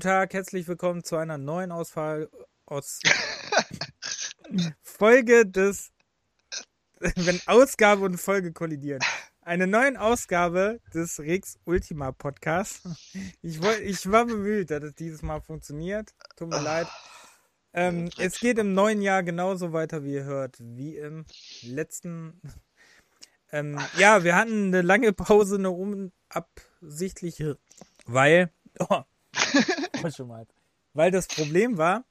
Guten Tag, herzlich willkommen zu einer neuen Ausfall aus Folge des wenn Ausgabe und Folge kollidieren. Eine neue Ausgabe des Rex Ultima Podcasts. Ich, wollt, ich war bemüht, dass es dieses Mal funktioniert. Tut mir leid. Ähm, es geht im neuen Jahr genauso weiter, wie ihr hört, wie im letzten. Ähm, ja, wir hatten eine lange Pause, eine unabsichtliche, weil. Oh. Weil das Problem war,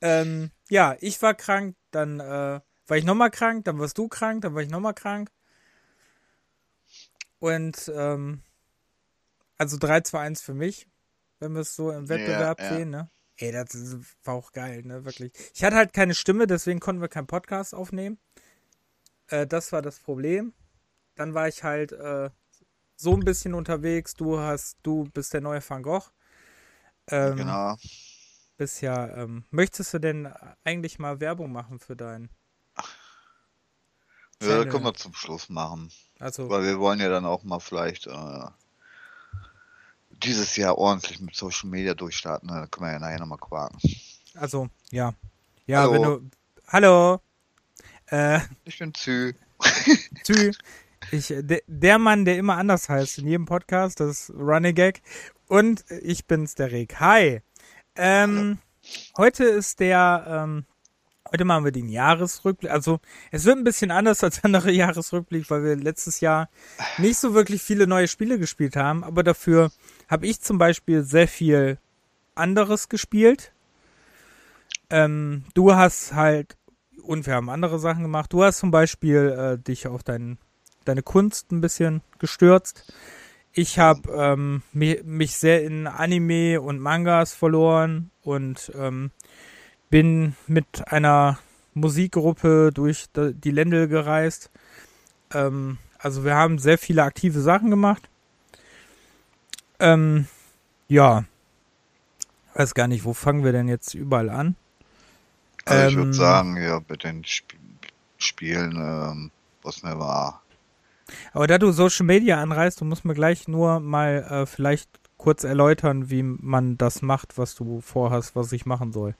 ähm, ja, ich war krank, dann äh, war ich nochmal krank, dann warst du krank, dann war ich nochmal krank. Und ähm, also 3, 2, 1 für mich, wenn wir es so im Wettbewerb ja, ja. sehen, ne? Ey, das war auch geil, ne? Wirklich. Ich hatte halt keine Stimme, deswegen konnten wir keinen Podcast aufnehmen. Äh, das war das Problem. Dann war ich halt äh, so ein bisschen unterwegs. Du hast, du bist der neue Van Gogh. Ähm, genau. Bist ja, ähm, möchtest du denn eigentlich mal Werbung machen für deinen? Ja, können wir zum Schluss machen. Also, Weil wir wollen ja dann auch mal vielleicht äh, dieses Jahr ordentlich mit Social Media durchstarten. Da können wir ja nachher nochmal quaken. Also, ja. Ja, Hallo. wenn du. Hallo! Äh, ich bin Zü. Zü. Ich, de, der Mann, der immer anders heißt in jedem Podcast, das ist Running Gag. Und ich bin's, der Rick. Hi. Ähm, heute ist der, ähm, heute machen wir den Jahresrückblick. Also, es wird ein bisschen anders als andere Jahresrückblick, weil wir letztes Jahr nicht so wirklich viele neue Spiele gespielt haben. Aber dafür habe ich zum Beispiel sehr viel anderes gespielt. Ähm, du hast halt, und wir haben andere Sachen gemacht. Du hast zum Beispiel äh, dich auf dein, deine Kunst ein bisschen gestürzt. Ich habe ähm, mich, mich, sehr in Anime und Mangas verloren und ähm, bin mit einer Musikgruppe durch die Ländel gereist. Ähm, also wir haben sehr viele aktive Sachen gemacht. Ähm, ja, weiß gar nicht, wo fangen wir denn jetzt überall an? Also ich würde ähm, sagen, ja, mit den Sp Spielen, ähm, was mir war, aber da du Social Media anreißt, du musst mir gleich nur mal äh, vielleicht kurz erläutern, wie man das macht, was du vorhast, was ich machen soll.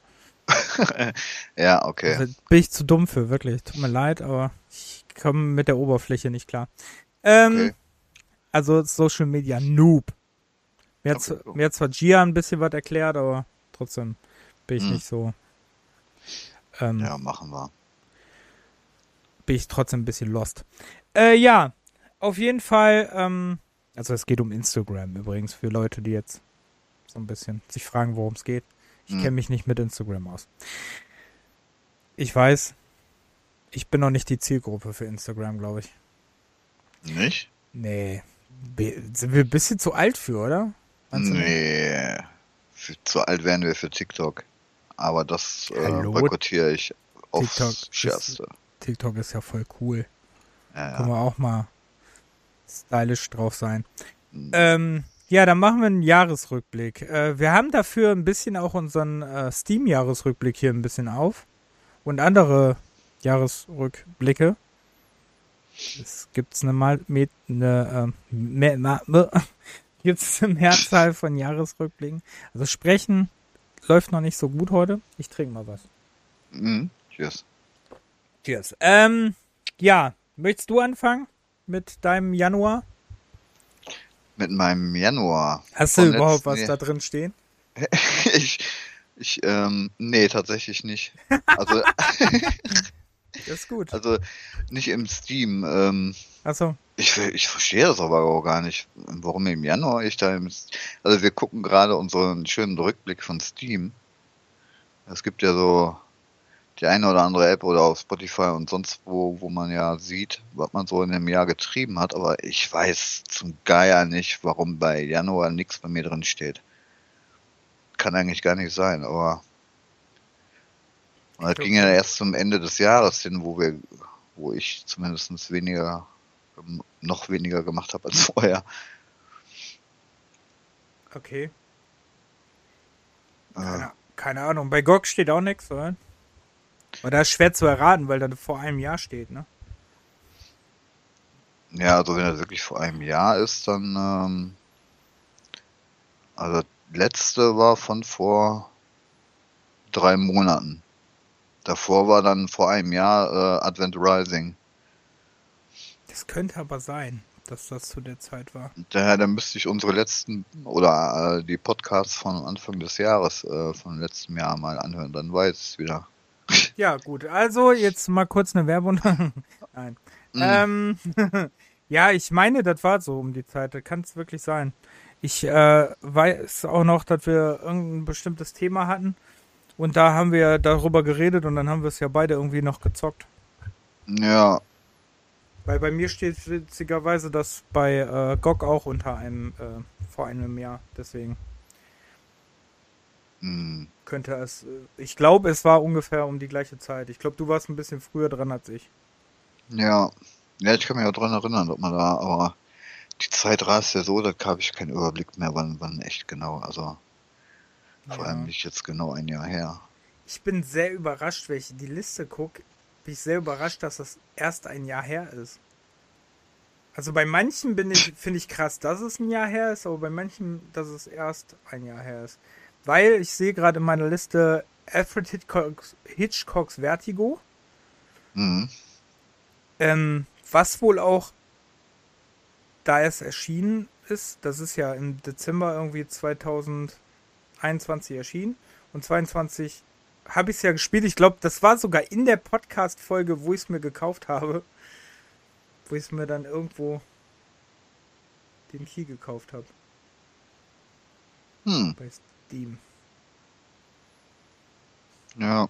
ja, okay. Also bin ich zu dumm für, wirklich. Tut mir leid, aber ich komme mit der Oberfläche nicht klar. Ähm, okay. Also Social Media Noob. Mir hat, okay, mir hat zwar Gia ein bisschen was erklärt, aber trotzdem bin ich hm. nicht so. Ähm, ja, machen wir. Bin ich trotzdem ein bisschen lost. Äh, ja, auf jeden Fall, ähm, also es geht um Instagram übrigens für Leute, die jetzt so ein bisschen sich fragen, worum es geht. Ich hm. kenne mich nicht mit Instagram aus. Ich weiß, ich bin noch nicht die Zielgruppe für Instagram, glaube ich. Nicht? Nee. Sind wir ein bisschen zu alt für, oder? nee. Zu alt wären wir für TikTok. Aber das äh, boykottiere ich aufs TikTok Schärfste. Ist, TikTok ist ja voll cool. Ja, ja. Können wir auch mal stylisch drauf sein. Mhm. Ähm, ja, dann machen wir einen Jahresrückblick. Äh, wir haben dafür ein bisschen auch unseren äh, Steam-Jahresrückblick hier ein bisschen auf. Und andere Jahresrückblicke. Es gibt eine, Mal eine äh, gibt es eine Mehrzahl von Jahresrückblicken. Also sprechen läuft noch nicht so gut heute. Ich trinke mal was. Mm, cheers. Cheers. Ähm, ja, Möchtest du anfangen mit deinem Januar? Mit meinem Januar. Hast du überhaupt was nee. da drin stehen? ich, ich, ähm, nee, tatsächlich nicht. Also, das ist gut. Also, nicht im Steam. Ähm, Achso. Ich, ich verstehe das aber auch gar nicht, warum im Januar ich da im, also wir gucken gerade unseren schönen Rückblick von Steam. Es gibt ja so die eine oder andere App oder auf Spotify und sonst wo, wo man ja sieht, was man so in dem Jahr getrieben hat, aber ich weiß zum Geier nicht, warum bei Januar nichts bei mir drin steht. Kann eigentlich gar nicht sein, aber das ging ja erst zum Ende des Jahres hin, wo wir, wo ich zumindest weniger, noch weniger gemacht habe als vorher. Okay. Keine, äh, keine Ahnung. Bei GOG steht auch nichts, oder? Aber das ist schwer zu erraten, weil da vor einem Jahr steht, ne? Ja, also wenn er wirklich vor einem Jahr ist, dann ähm, also letzte war von vor drei Monaten. Davor war dann vor einem Jahr äh, Advent Rising. Das könnte aber sein, dass das zu der Zeit war. Daher, dann müsste ich unsere letzten oder äh, die Podcasts von Anfang des Jahres, äh, von letztem Jahr mal anhören, dann weiß ich es wieder. Ja, gut. Also jetzt mal kurz eine Werbung. Nein. Mm. Ähm, ja, ich meine, das war so um die Zeit. Kann es wirklich sein. Ich äh, weiß auch noch, dass wir irgendein bestimmtes Thema hatten. Und da haben wir darüber geredet und dann haben wir es ja beide irgendwie noch gezockt. Ja, Weil bei mir steht witzigerweise das bei äh, GOG auch unter einem, äh, vor einem Jahr. Deswegen mm, könnte es, äh, ich glaube, es war ungefähr um die gleiche Zeit. Ich glaube, du warst ein bisschen früher dran als ich. ja. Ja, ich kann mich auch dran erinnern, ob man da, aber die Zeit rast ja so, da habe ich keinen Überblick mehr, wann, wann echt genau. Also vor Ja. allem nicht jetzt genau ein Jahr her. Ich bin sehr überrascht, wenn ich die Liste gucke. Bin ich sehr überrascht, dass das erst ein Jahr her ist. Also bei manchen bin ich, finde ich krass, dass es ein Jahr her ist, aber bei manchen, dass es erst ein Jahr her ist. Weil ich sehe gerade in meiner Liste Alfred Hitchcocks, Hitchcocks Vertigo, Mhm. ähm, was wohl auch, da es erschienen ist, das ist ja im Dezember irgendwie 2021 erschienen und 22 habe ich es ja gespielt. Ich glaube, das war sogar in der Podcast-Folge, wo ich es mir gekauft habe. Wo ich es mir dann irgendwo den Key gekauft habe. Hm. Bei Steam. Ja.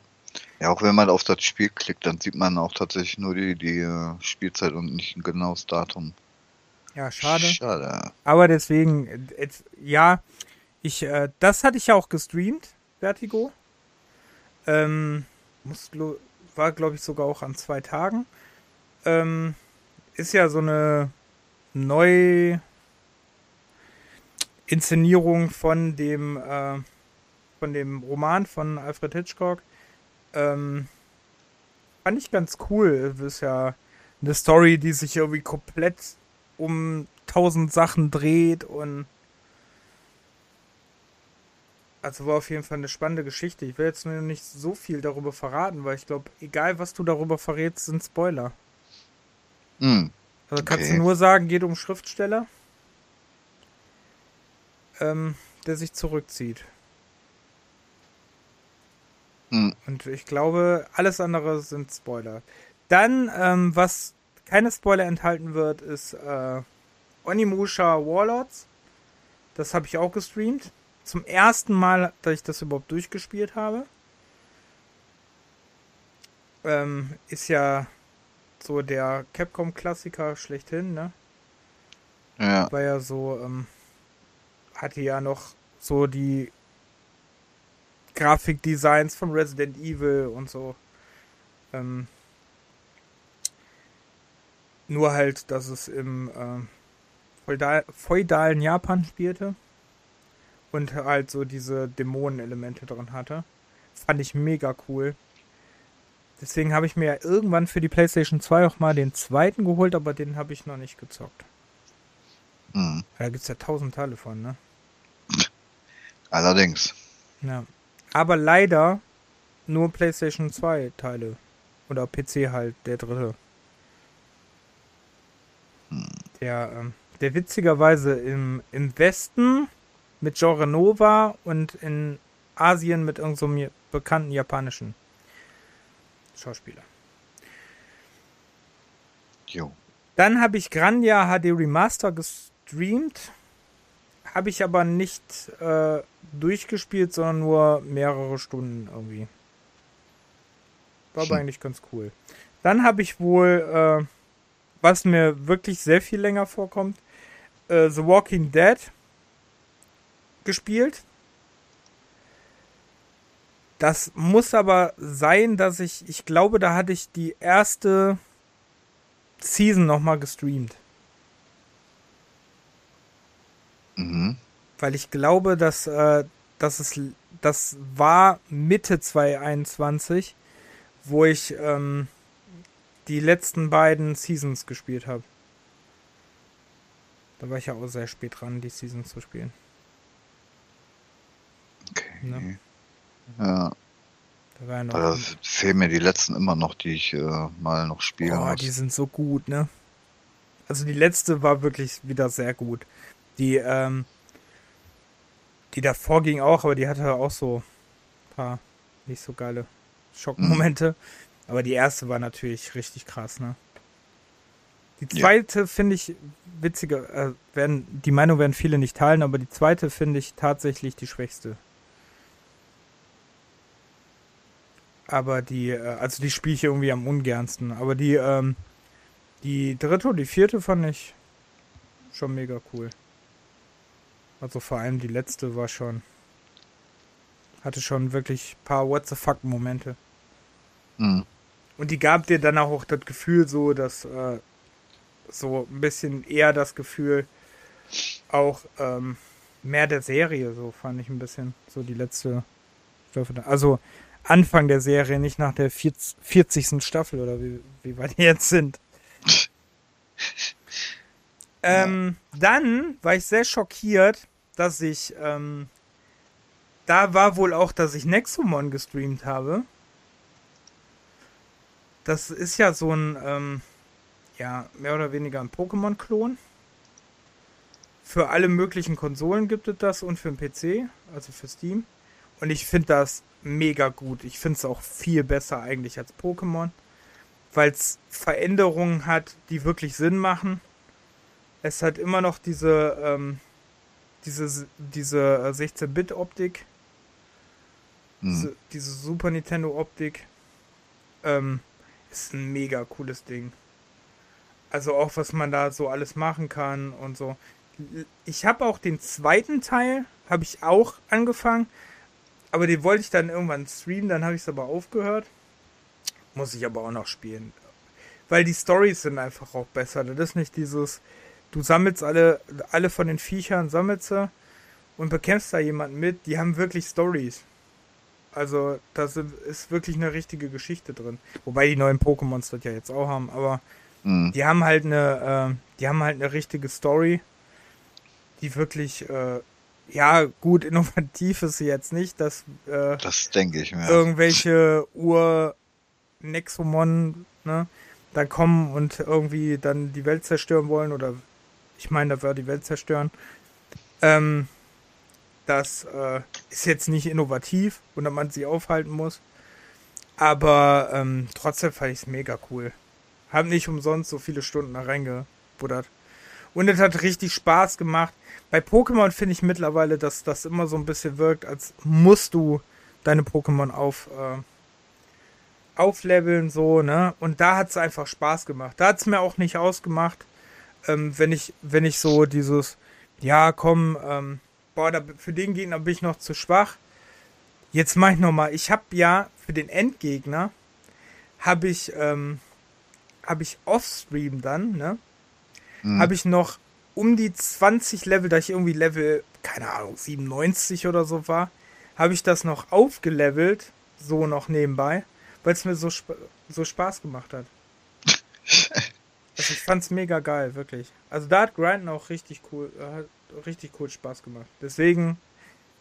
Ja, auch wenn man auf das Spiel klickt, dann sieht man auch tatsächlich nur die, die äh, Spielzeit und nicht ein genaues Datum. Ja, schade. Schade. Aber deswegen, jetzt, ja, ich, äh, das hatte ich ja auch gestreamt, Vertigo. Ähm, muss, war, glaube ich, sogar auch an zwei Tagen. Ähm, ist ja so eine Neu Inszenierung von dem, äh, von dem Roman von Alfred Hitchcock. Ähm, fand ich ganz cool. Das ist ja eine Story, die sich irgendwie komplett um tausend Sachen dreht und also war auf jeden Fall eine spannende Geschichte. Ich will jetzt nur nicht so viel darüber verraten, weil ich glaube, egal was du darüber verrätst, sind Spoiler. Hm. Also kannst du nur sagen, geht um Schriftsteller, ähm, der sich zurückzieht. Hm. Und ich glaube, alles andere sind Spoiler. Dann, ähm, was keine Spoiler enthalten wird, ist äh, Onimusha Warlords. Das habe ich auch gestreamt. Zum ersten Mal, dass ich das überhaupt durchgespielt habe. Ähm, ist ja so der Capcom-Klassiker schlechthin, ne? Ja. war ja so, ähm, hatte ja noch so die Grafikdesigns von Resident Evil und so. Ähm, nur halt, dass es im feudal, feudalen Japan spielte und halt so diese Dämonenelemente drin hatte. Fand ich mega cool. Deswegen habe ich mir ja irgendwann für die PlayStation 2 auch mal den zweiten geholt, aber den habe ich noch nicht gezockt. Hm. Da gibt es ja tausend Teile von, ne? Allerdings. Ja. Aber leider nur PlayStation 2 Teile. Oder PC halt, der dritte. Der, ähm, der witzigerweise im, im Westen mit Genre Nova und in Asien mit irgendeinem so bekannten japanischen Schauspieler. Jo. Dann habe ich Grandia HD Remaster gestreamt. Habe ich aber nicht äh, durchgespielt, sondern nur mehrere Stunden irgendwie. War aber Hm. eigentlich ganz cool. Dann habe ich wohl, äh, was mir wirklich sehr viel länger vorkommt, äh, The Walking Dead gespielt. Das muss aber sein, dass ich, ich glaube, da hatte ich die erste Season nochmal gestreamt. Mhm. Weil ich glaube, dass, äh, dass es, das war Mitte 2021, wo ich ähm, die letzten beiden Seasons gespielt habe. Da war ich ja auch sehr spät dran, die Seasons zu spielen. Ne? Ja. Da war ja noch, Da fehlen mir die letzten immer noch, die ich äh, mal noch spielen oh, muss. die sind so gut, ne? Also die letzte war wirklich wieder sehr gut. Die, ähm, die davor ging auch, aber die hatte auch so ein paar nicht so geile Schockmomente. Aber die erste war natürlich richtig krass, ne? Die Ja. zweite finde ich witziger, äh, werden, die Meinung werden viele nicht teilen, aber die zweite finde ich tatsächlich die schwächste. Aber die, äh, also die spiele ich irgendwie am ungernsten. Aber die, ähm, die dritte und die vierte fand ich schon mega cool. Also vor allem die letzte war schon, hatte schon wirklich ein paar What the fuck Momente. Hm. Und die gab dir dann auch das Gefühl so, dass äh, so ein bisschen eher das Gefühl auch ähm, mehr der Serie, so fand ich ein bisschen. So die letzte Staffel. Also Anfang der Serie, nicht nach der 40. 40. Staffel oder wie, wie weit die jetzt sind. Ähm, dann war ich sehr schockiert, dass ich, ähm, da war wohl auch, dass ich Nexomon gestreamt habe. Das ist ja so ein, ähm, ja, mehr oder weniger ein Pokémon-Klon. Für alle möglichen Konsolen gibt es das und für den PC, also für Steam. Und ich finde das mega gut. Ich finde es auch viel besser eigentlich als Pokémon, weil es Veränderungen hat, die wirklich Sinn machen. Es hat immer noch diese, ähm, diese, diese äh, 16-Bit-Optik, Hm. diese, diese Super Nintendo-Optik. Ähm, ist ein mega cooles Ding. Also auch, was man da so alles machen kann und so. Ich habe auch den zweiten Teil, habe ich auch angefangen, aber den wollte ich dann irgendwann streamen, dann habe ich es aber aufgehört. Muss ich aber auch noch spielen. Weil die Stories sind einfach auch besser. Das ist nicht dieses, du sammelst alle, alle von den Viechern, sammelst sie und bekämpfst da jemanden mit. Die haben wirklich Stories. Also, da ist wirklich eine richtige Geschichte drin. Wobei die neuen Pokémons das ja jetzt auch haben, aber Hm. die haben halt eine, äh, die haben halt eine richtige Story, die wirklich, äh, ja, gut, innovativ ist sie jetzt nicht, dass äh, Das denke ich mir. irgendwelche Ur-Nexomon, ne, dann kommen und irgendwie dann die Welt zerstören wollen oder ich meine, da wird die Welt zerstören. Ähm, das äh, ist jetzt nicht innovativ und man sie aufhalten muss. Aber ähm, trotzdem fand ich es mega cool. Hab nicht umsonst so viele Stunden da reingebuddert. Und es hat richtig Spaß gemacht. Bei Pokémon finde ich mittlerweile, dass das immer so ein bisschen wirkt, als musst du deine Pokémon auf, äh, aufleveln, so, ne? Und da hat es einfach Spaß gemacht. Da hat es mir auch nicht ausgemacht, ähm, wenn ich, wenn ich so dieses, ja, komm, ähm, boah, da, für den Gegner bin ich noch zu schwach. Jetzt mach ich nochmal. Ich habe ja für den Endgegner, habe ich, ähm, habe ich Offstream dann, ne? Hm. habe ich noch um die 20 Level, da ich irgendwie Level, keine Ahnung, 97 oder so war, habe ich das noch aufgelevelt, so noch nebenbei, weil es mir so, sp so Spaß gemacht hat. Also ich fand's mega geil, wirklich. Also da hat Grinden auch richtig cool, äh, hat richtig cool Spaß gemacht. Deswegen,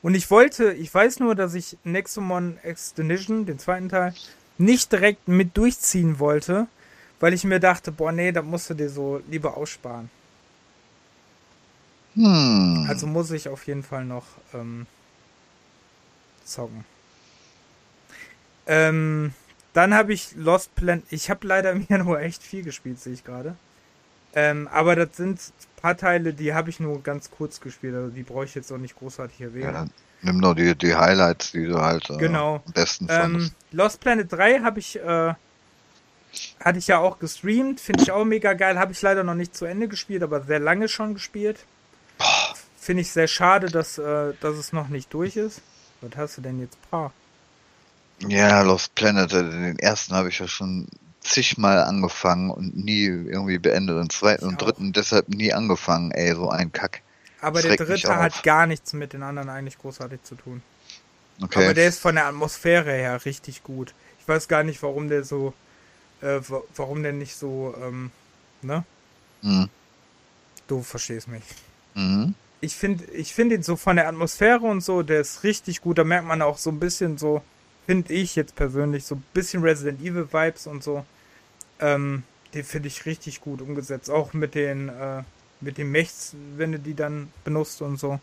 und ich wollte, ich weiß nur, dass ich Nexomon Extinction, den zweiten Teil, nicht direkt mit durchziehen wollte, weil ich mir dachte, boah, nee, da musst du dir so lieber aussparen. Hm. Also muss ich auf jeden Fall noch ähm, zocken. Ähm, dann habe ich Lost Planet. Ich habe leider im Januar echt viel gespielt, sehe ich gerade. Ähm, aber das sind ein paar Teile, die habe ich nur ganz kurz gespielt. Also die brauche ich jetzt auch nicht großartig ja, erwähnen. dann nimm nur die, die Highlights, die du halt äh, Genau. am besten Ähm, fandest. Lost Planet 3 habe ich, äh, hatte ich ja auch gestreamt, finde ich auch mega geil. Habe ich leider noch nicht zu Ende gespielt, aber sehr lange schon gespielt. Finde ich sehr schade, dass, äh, dass es noch nicht durch ist. Was hast du denn jetzt? Paar. Ja, Lost Planet, äh, den ersten habe ich ja schon zigmal angefangen und nie irgendwie beendet. Den zweiten und dritten deshalb nie angefangen, ey, so ein Kack. Aber der dritte hat gar nichts mit den anderen eigentlich großartig zu tun. Okay. Aber der ist von der Atmosphäre her richtig gut. Ich weiß gar nicht, warum der so, äh, wa- warum der nicht so, ähm, ne? mhm. Du verstehst mich. Mhm. ich finde ich finde ihn so von der Atmosphäre und so, der ist richtig gut. Da merkt man auch so ein bisschen so, finde ich jetzt persönlich, so ein bisschen Resident Evil Vibes und so. Ähm, den finde ich richtig gut umgesetzt. Auch mit den, äh, mit den Mechs, wenn du die dann benutzt und so.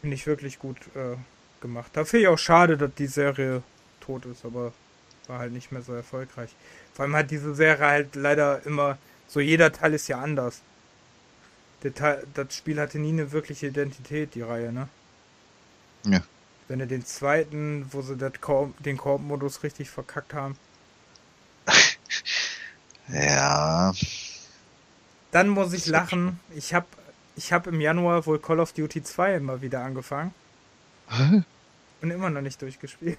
Finde ich wirklich gut äh, gemacht. Da finde ich auch schade, dass die Serie tot ist, aber war halt nicht mehr so erfolgreich. Vor allem hat diese Serie halt leider immer, so jeder Teil ist ja anders. Teil, das Spiel hatte nie eine wirkliche Identität, die Reihe, ne? Ja. Wenn du den zweiten, wo sie Koop, den Koop-Modus richtig verkackt haben. ja. Dann muss ich lachen. Ich habe ich hab im Januar wohl Call of Duty 2 immer wieder angefangen. Und immer noch nicht durchgespielt.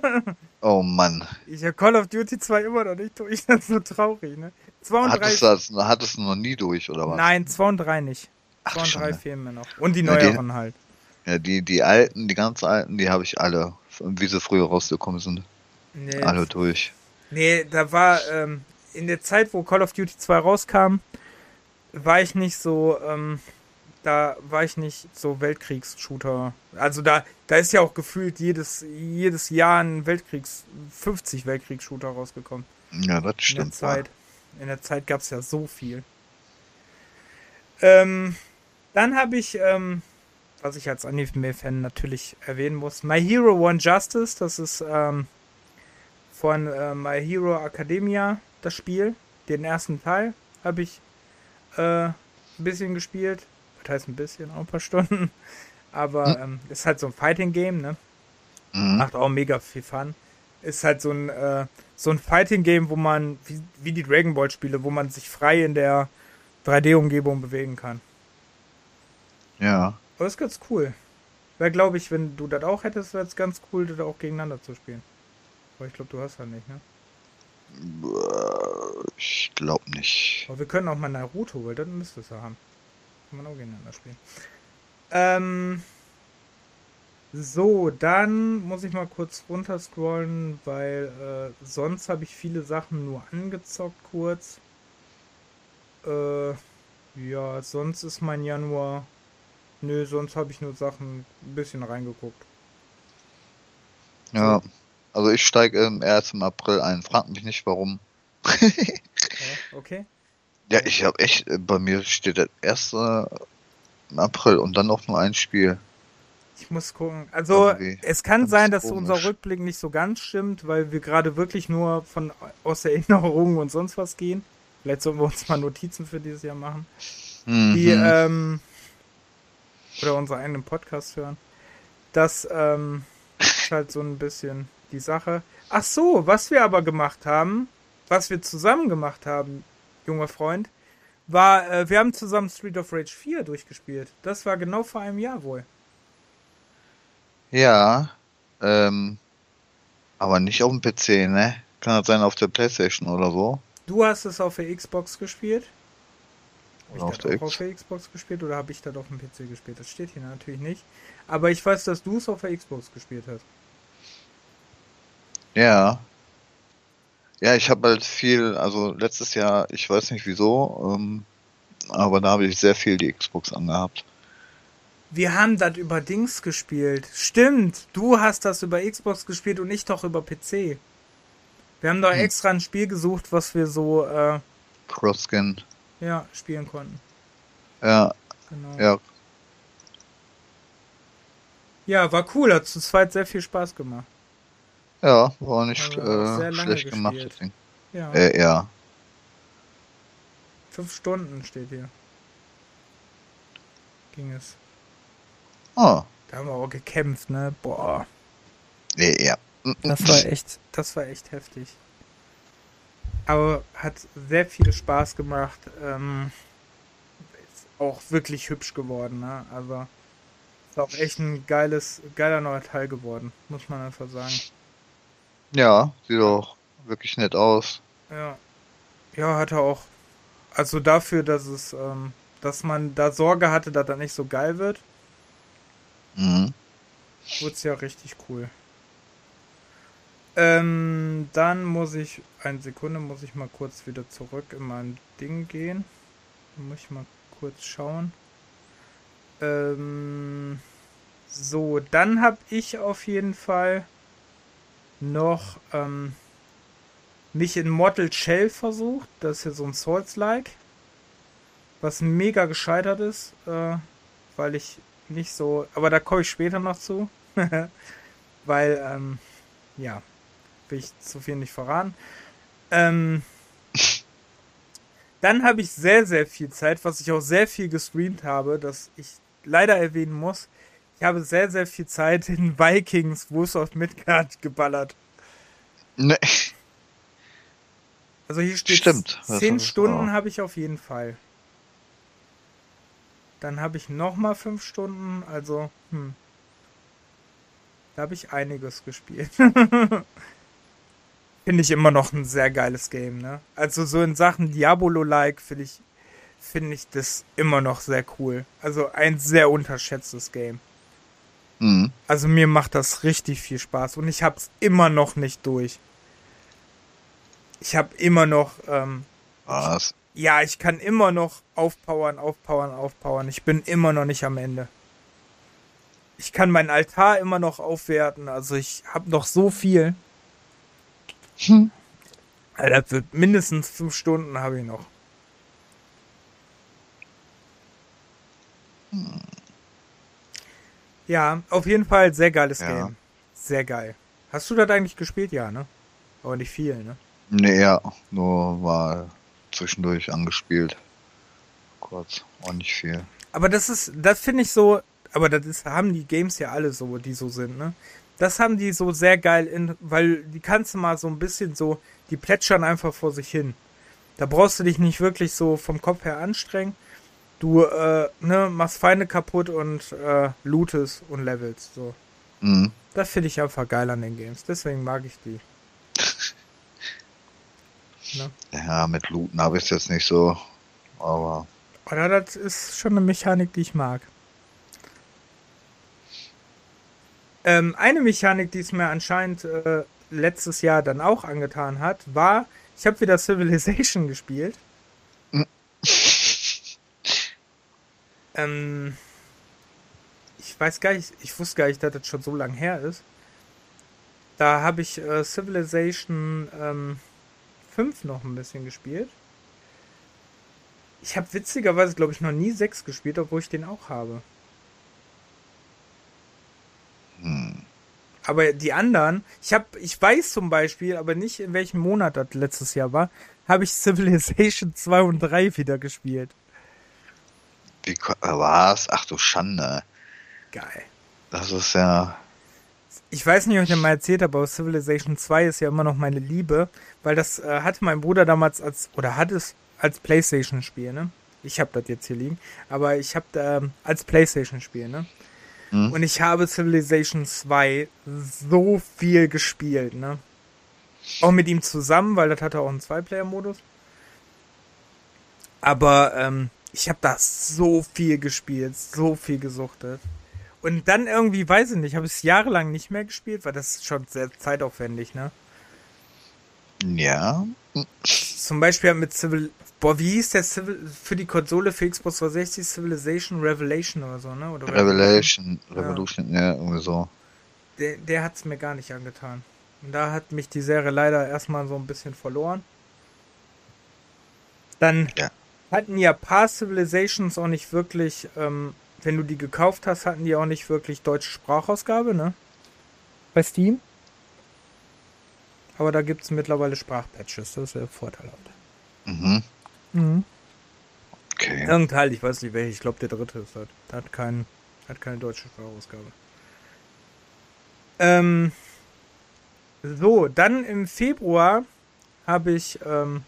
oh Mann. Ich habe Call of Duty 2 immer noch nicht durch. Das ist so traurig, ne? 2 und hattest 3. Das, hattest du noch nie durch, oder was? Nein, 2 und 3 nicht. 2 und 3 fehlen mir noch. Und die neueren halt. Ja, die, die alten, die ganz alten, die habe ich alle, wie sie früher rausgekommen sind. Nee, alle durch. Nee, da war, ähm, in der Zeit, wo Call of Duty 2 rauskam, war ich nicht so, ähm, da war ich nicht so Weltkriegs-Shooter. Also da, da ist ja auch gefühlt jedes, jedes Jahr ein Weltkriegs, 50 Weltkriegs-Shooter rausgekommen. Ja, das stimmt. In der Zeit, in der Zeit gab es ja so viel. Ähm, dann habe ich, ähm, was ich als Anime-Fan natürlich erwähnen muss, My Hero One Justice, das ist ähm, von äh, My Hero Academia, das Spiel. Den ersten Teil habe ich äh, ein bisschen gespielt. Das heißt ein bisschen, auch ein paar Stunden. Aber hm. ähm, ist halt so ein Fighting-Game, ne? Mhm. Macht auch mega viel Fun. Ist halt so ein, äh, so ein Fighting-Game, wo man, wie, wie die Dragon Ball-Spiele, wo man sich frei in der 3D-Umgebung bewegen kann. Ja. Aber ist ganz cool. Wäre, glaube ich, wenn du das auch hättest, wäre es ganz cool, das auch gegeneinander zu spielen. Aber ich glaube, du hast das nicht, ne? Ich glaube nicht. Aber wir können auch mal Naruto, weil dann müsste es ja haben. Kann man auch gegeneinander spielen. Ähm. So, dann muss ich mal kurz runterscrollen, weil äh, sonst habe ich viele Sachen nur angezockt kurz. Äh, ja, sonst ist mein Januar. Nö, sonst habe ich nur Sachen ein bisschen reingeguckt. Ja, also ich steige erst im April ein. Frag mich nicht warum. okay. Ja, ich habe echt, bei mir steht das erste im April und dann noch nur ein Spiel. Ich muss gucken. Also Irgendwie. es kann sein, dass komisch. unser Rückblick nicht so ganz stimmt, weil wir gerade wirklich nur von aus Erinnerungen und sonst was gehen. Vielleicht sollten wir uns mal Notizen für dieses Jahr machen. Mhm. Die, ähm, oder unsere eigenen Podcast hören. Das ähm, ist halt so ein bisschen die Sache. Ach so, was wir aber gemacht haben, was wir zusammen gemacht haben, junger Freund, war, äh, wir haben zusammen Street of Rage 4 durchgespielt. Das war genau vor einem Jahr wohl. Ja, ähm, aber nicht auf dem PC, ne? Kann das sein auf der Playstation oder so? Du hast es auf der Xbox gespielt? Habe ich auf das auch auf der Xbox gespielt oder habe ich das auf dem PC gespielt? Das steht hier natürlich nicht. Aber ich weiß, dass du es auf der Xbox gespielt hast. Ja. Ja, ich habe halt viel, also letztes Jahr, ich weiß nicht wieso, ähm, aber da habe ich sehr viel die Xbox angehabt. Wir haben das über Dings gespielt. Stimmt, du hast das über Xbox gespielt und ich doch über PC. Wir haben doch hm. extra ein Spiel gesucht, was wir so äh, Cross-Skin. Ja, spielen konnten. Ja. Genau. Ja. Ja, war cool, hat zu zweit sehr viel Spaß gemacht. Ja, war nicht äh, schlecht gemacht. Das Ding. Ja. Äh, ja. Fünf Stunden steht hier. Ging es. Oh. Da haben wir auch gekämpft, ne? Boah. Ja. ja. Das war echt, das war echt heftig. Aber hat sehr viel Spaß gemacht. Ähm, ist auch wirklich hübsch geworden, ne? Also ist auch echt ein geiles, geiler neuer Teil geworden, muss man einfach sagen. Ja, sieht auch wirklich nett aus. Ja. Ja, hat er auch. Also dafür, dass es, ähm, dass man da Sorge hatte, dass er nicht so geil wird. Mhm. Wurde es ja richtig cool. Ähm, dann muss ich, eine Sekunde, muss ich mal kurz wieder zurück in mein Ding gehen. Muss ich mal kurz schauen. Ähm, so, dann habe ich auf jeden Fall noch ähm, mich in Mortal Shell versucht. Das ist ja so ein Souls-like. Was mega gescheitert ist, äh, weil ich nicht so. Aber da komme ich später noch zu. weil, ähm, ja, will ich zu viel nicht verraten. Ähm, dann habe ich sehr, sehr viel Zeit, was ich auch sehr viel gestreamt habe, dass ich leider erwähnen muss. Ich habe sehr, sehr viel Zeit in Vikings Wars of Midgard geballert. Nee. Also hier steht Stimmt. zehn Stunden habe ich auf jeden Fall. Dann habe ich nochmal fünf Stunden, also hm. Da habe ich einiges gespielt. finde ich immer noch ein sehr geiles Game, ne? Also so in Sachen Diabolo-like finde ich, finde ich das immer noch sehr cool. Also ein sehr unterschätztes Game. Mhm. Also mir macht das richtig viel Spaß und ich hab's immer noch nicht durch. Ich hab immer noch, ähm, Was? ja, ich kann immer noch aufpowern, aufpowern, aufpowern. Ich bin immer noch nicht am Ende. Ich kann meinen Altar immer noch aufwerten. Also ich hab noch so viel. Hm. Alter, das wird mindestens fünf Stunden habe ich noch. Ja, auf jeden Fall sehr geiles Ja. Game. Sehr geil. Hast du das eigentlich gespielt? Ja, ne? Aber nicht viel, ne? Nee, ja, nur mal zwischendurch angespielt. Kurz, auch nicht viel. Aber das ist, das finde ich so, aber das ist, haben die Games ja alle so, die so sind, ne? Das haben die so sehr geil in, weil die kannst du mal so ein bisschen so, die plätschern einfach vor sich hin. Da brauchst du dich nicht wirklich so vom Kopf her anstrengen. Du, äh, ne, machst Feinde kaputt und äh, lootest und levelst, so. Mhm. Das finde ich einfach geil an den Games. Deswegen mag ich die. Ja, mit Looten habe ich es jetzt nicht so, aber Oder das ist schon eine Mechanik, die ich mag. Ähm, eine Mechanik, die es mir anscheinend äh, letztes Jahr dann auch angetan hat, war, ich habe wieder Civilization gespielt. ähm, ich weiß gar nicht, ich wusste gar nicht, dass das schon so lang her ist. Da habe ich äh, Civilization ähm, 5 noch ein bisschen gespielt. Ich habe witzigerweise, glaube ich, noch nie 6 gespielt, obwohl ich den auch habe. Hm. Aber die anderen, ich habe, ich weiß zum Beispiel, aber nicht in welchem Monat das letztes Jahr war, habe ich Civilization 2 und 3 wieder gespielt. wie äh, was? Ach du Schande. Geil. Das ist ja. Ich weiß nicht, ob ich das mal erzählt habe, aber Civilization 2 ist ja immer noch meine Liebe, weil das äh, hatte mein Bruder damals als, oder hat es als Playstation-Spiel, ne? Ich habe das jetzt hier liegen, aber ich habe ähm, als Playstation-Spiel, ne? Hm? Und ich habe Civilization 2 so viel gespielt, ne? Auch mit ihm zusammen, weil das hatte auch einen Zwei-Player-Modus. Aber ähm, ich habe da so viel gespielt, so viel gesuchtet. Und dann irgendwie, weiß ich nicht, habe ich es jahrelang nicht mehr gespielt, weil das ist schon sehr zeitaufwendig, ne? Ja. Zum Beispiel mit Civil... Boah, wie hieß der Civil... Für die Konsole für Xbox 360 Civilization Revelation oder so, ne? Oder Revelation. Revolution, ja, irgendwie so. der, der hat es mir gar nicht angetan. Und da hat mich die Serie leider erstmal so ein bisschen verloren. Dann Ja. hatten ja paar Civilizations auch nicht wirklich, ähm, wenn du die gekauft hast, hatten die auch nicht wirklich deutsche Sprachausgabe, ne? Bei Steam. Aber da gibt es mittlerweile Sprachpatches, das ist ja vorteilhaft. Mhm. Mhm. Okay. Irgendein Teil, ich weiß nicht welcher, ich glaube der dritte ist. Der hat, kein, hat keine deutsche Sprachausgabe. Ähm, so, dann im Februar habe ich ähm,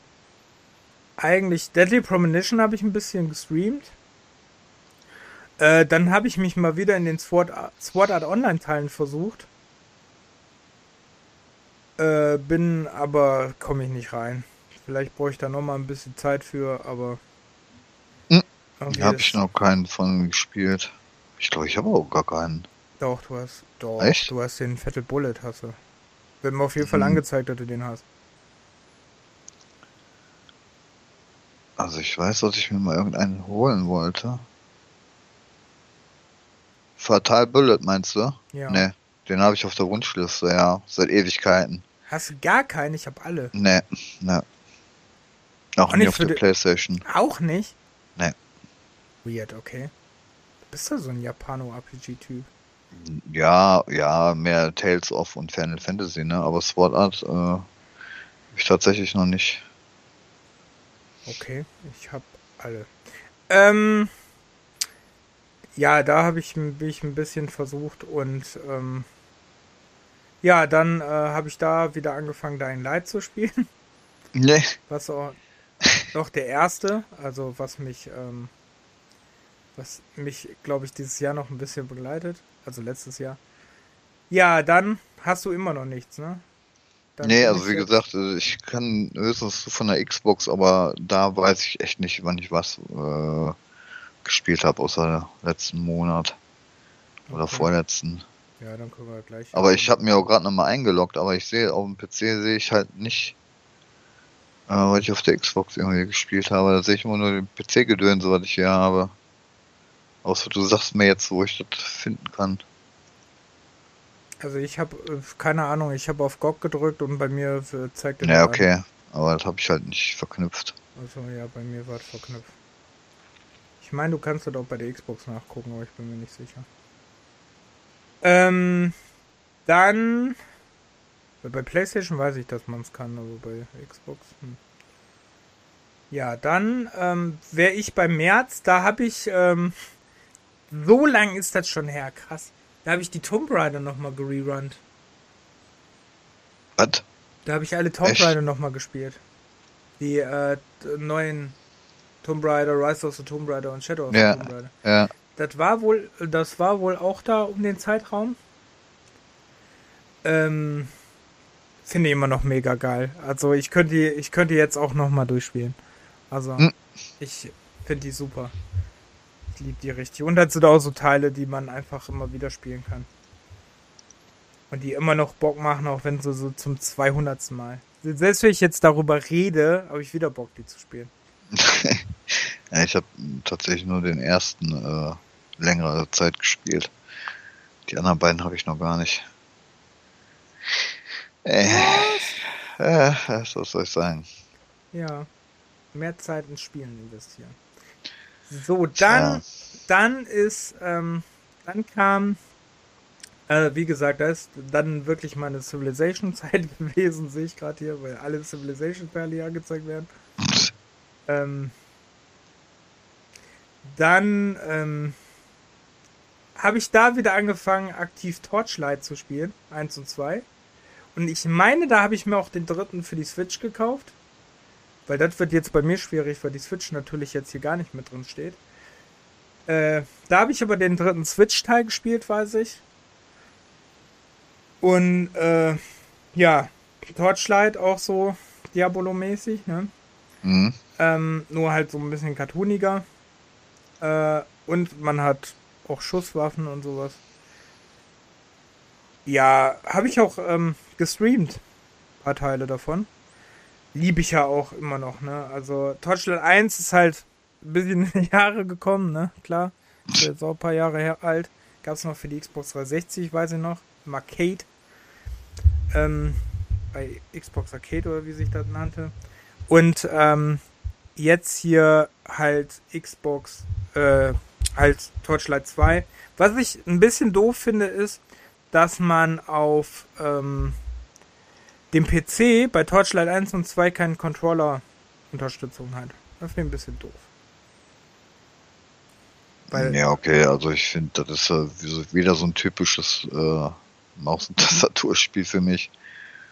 eigentlich Deadly Premonition habe ich ein bisschen gestreamt. Äh, dann habe ich mich mal wieder in den Sword Art, Sword Art Online Teilen versucht. Äh, bin aber komme ich nicht rein. Vielleicht brauche ich da noch mal ein bisschen Zeit für, aber Hm. Habe ich noch keinen von gespielt. Ich glaube, ich habe auch gar keinen. Doch, du hast. Doch, Echt? du hast den Vettel Bullet, hast du. Wird mir auf jeden Fall Hm. angezeigt, dass du den hast. Also ich weiß, dass ich mir mal irgendeinen holen wollte. Fatal Bullet meinst du? Ja. Nee, den habe ich auf der Wunschliste, ja, seit Ewigkeiten. Hast du gar keinen? Ich habe alle. Nee, nee. Auch Auch nicht auf der Playstation. Auch nicht? Nee. Weird, okay. Du bist ja so ein Japano-RPG-Typ. Ja, ja, mehr Tales of und Final Fantasy, ne? Aber Sword Art äh, hab ich tatsächlich noch nicht. Okay, ich habe alle. Ähm, ja, da habe ich, bin ich ein bisschen versucht und ähm, ja, dann äh, habe ich da wieder angefangen, Dying Light zu spielen. Nee. Was auch noch der erste, also was mich, ähm, was mich, glaube ich, dieses Jahr noch ein bisschen begleitet, also letztes Jahr. Ja, dann hast du immer noch nichts, ne? Dann Nee, also wie gesagt, äh, ich kann höchstens von der Xbox, aber da weiß ich echt nicht, wann ich was äh, gespielt habe, außer letzten Monat oder Okay. vorletzten. Ja, dann können wir gleich. Aber ich habe mir auch gerade nochmal eingeloggt, aber ich sehe auf dem PC sehe ich halt nicht, äh, was ich auf der Xbox irgendwie gespielt habe. Da sehe ich immer nur den PC-Gedöns, was ich hier habe. Außer du sagst mir jetzt, wo ich das finden kann. Also ich habe keine Ahnung, ich habe auf GOG gedrückt und bei mir äh, zeigt er Ja, an. okay. Aber das habe ich halt nicht verknüpft. Also ja, bei mir war es verknüpft. Ich meine, du kannst das auch bei der Xbox nachgucken, aber ich bin mir nicht sicher. Ähm, dann bei PlayStation weiß ich, dass man es kann, aber bei Xbox. Hm. Ja, dann ähm, wäre ich beim März, da habe ich, ähm, so lang ist das schon her, krass. Da habe ich die Tomb Raider nochmal gererunnt. Was? Da habe ich alle Tomb Echt? Raider nochmal gespielt. Die äh, neuen Tomb Raider, Rise of the Tomb Raider und Shadow of Ja. the Tomb Raider. Ja. Das war wohl, das war wohl auch da um den Zeitraum. Ähm, finde ich immer noch mega geil. Also ich könnte die, ich könnte jetzt auch nochmal durchspielen. Also Hm. ich finde die super. Ich liebe die richtig. Und dazu da auch so Teile, die man einfach immer wieder spielen kann. Und die immer noch Bock machen, auch wenn sie so zum 200. Mal. Selbst wenn ich jetzt darüber rede, habe ich wieder Bock, die zu spielen. ja ich habe tatsächlich nur den ersten äh, längere Zeit gespielt. Die anderen beiden habe ich noch gar nicht. Äh, äh, was soll ich sagen? Ja. Mehr Zeit ins Spielen investieren. So, dann, dann ist, ähm, dann kam, äh, wie gesagt, da ist dann wirklich meine Civilization-Zeit gewesen, sehe ich gerade hier, weil alle Civilization-Teile hier angezeigt werden. Ähm, dann ähm, habe ich da wieder angefangen, aktiv Torchlight zu spielen, 1 und 2. Und ich meine, da habe ich mir auch den dritten für die Switch gekauft. Weil das wird jetzt bei mir schwierig, weil die Switch natürlich jetzt hier gar nicht mit drin steht. Äh, da habe ich aber den dritten Switch-Teil gespielt, weiß ich. Und äh, ja, Torchlight auch so Diabolo-mäßig, ne? Mhm. Ähm, nur halt so ein bisschen cartooniger. Äh, und man hat auch Schusswaffen und sowas. Ja, habe ich auch ähm, gestreamt. Ein paar Teile davon. Liebe ich ja auch immer noch, ne? Also Torchlight 1 ist halt ein bisschen in die Jahre gekommen, ne? Klar. Ist jetzt auch ein paar Jahre her alt. Gab es noch für die Xbox 360, weiß ich noch. Arcade. Ähm, bei Xbox Arcade oder wie sich das nannte. Und ähm, jetzt hier halt Xbox, äh, halt Torchlight 2. Was ich ein bisschen doof finde, ist, dass man auf ähm, dem PC bei Torchlight 1 und 2 keine Controller-Unterstützung hat. Das finde ich ein bisschen doof. Weil, Ja, okay, also ich finde, das ist wieder so ein typisches äh, Maus- und Tastaturspiel für mich.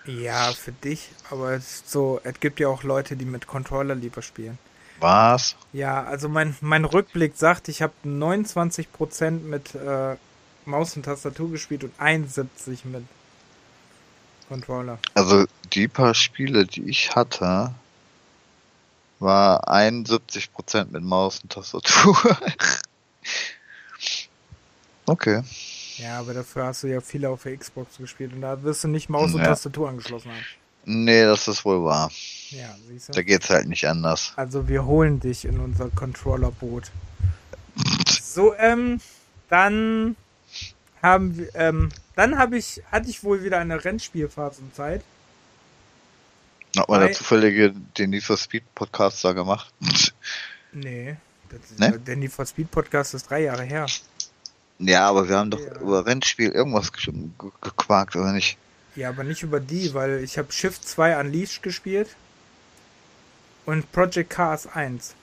ja, für dich, aber es ist so, es gibt ja auch Leute, die mit Controller lieber spielen. Was? Ja, also mein, mein Rückblick sagt, ich habe 29% mit äh, Maus und Tastatur gespielt und 71 mit Controller. Also die paar Spiele, die ich hatte, war 71% mit Maus und Tastatur. okay. Ja, aber dafür hast du ja viele auf der Xbox gespielt und da wirst du nicht Maus und Ja. Tastatur angeschlossen haben. Nee, das ist wohl wahr. Ja, siehst Da du? geht's halt nicht anders. Also wir holen dich in unser Controllerboot. So, ähm, dann haben ähm, dann habe ich, hatte ich wohl wieder eine Rennspielphasenzeit. Hat man Weil- der zufällige den Need for Speed Podcast da gemacht? Nee. Das ist, Ne? Der Need for Speed Podcast ist drei Jahre her. ja, aber wir haben doch Ja. über Rennspiel irgendwas ge ge gequakt, oder nicht? Ja, aber nicht über die, weil ich habe Shift 2 Unleashed gespielt und Project Cars 1.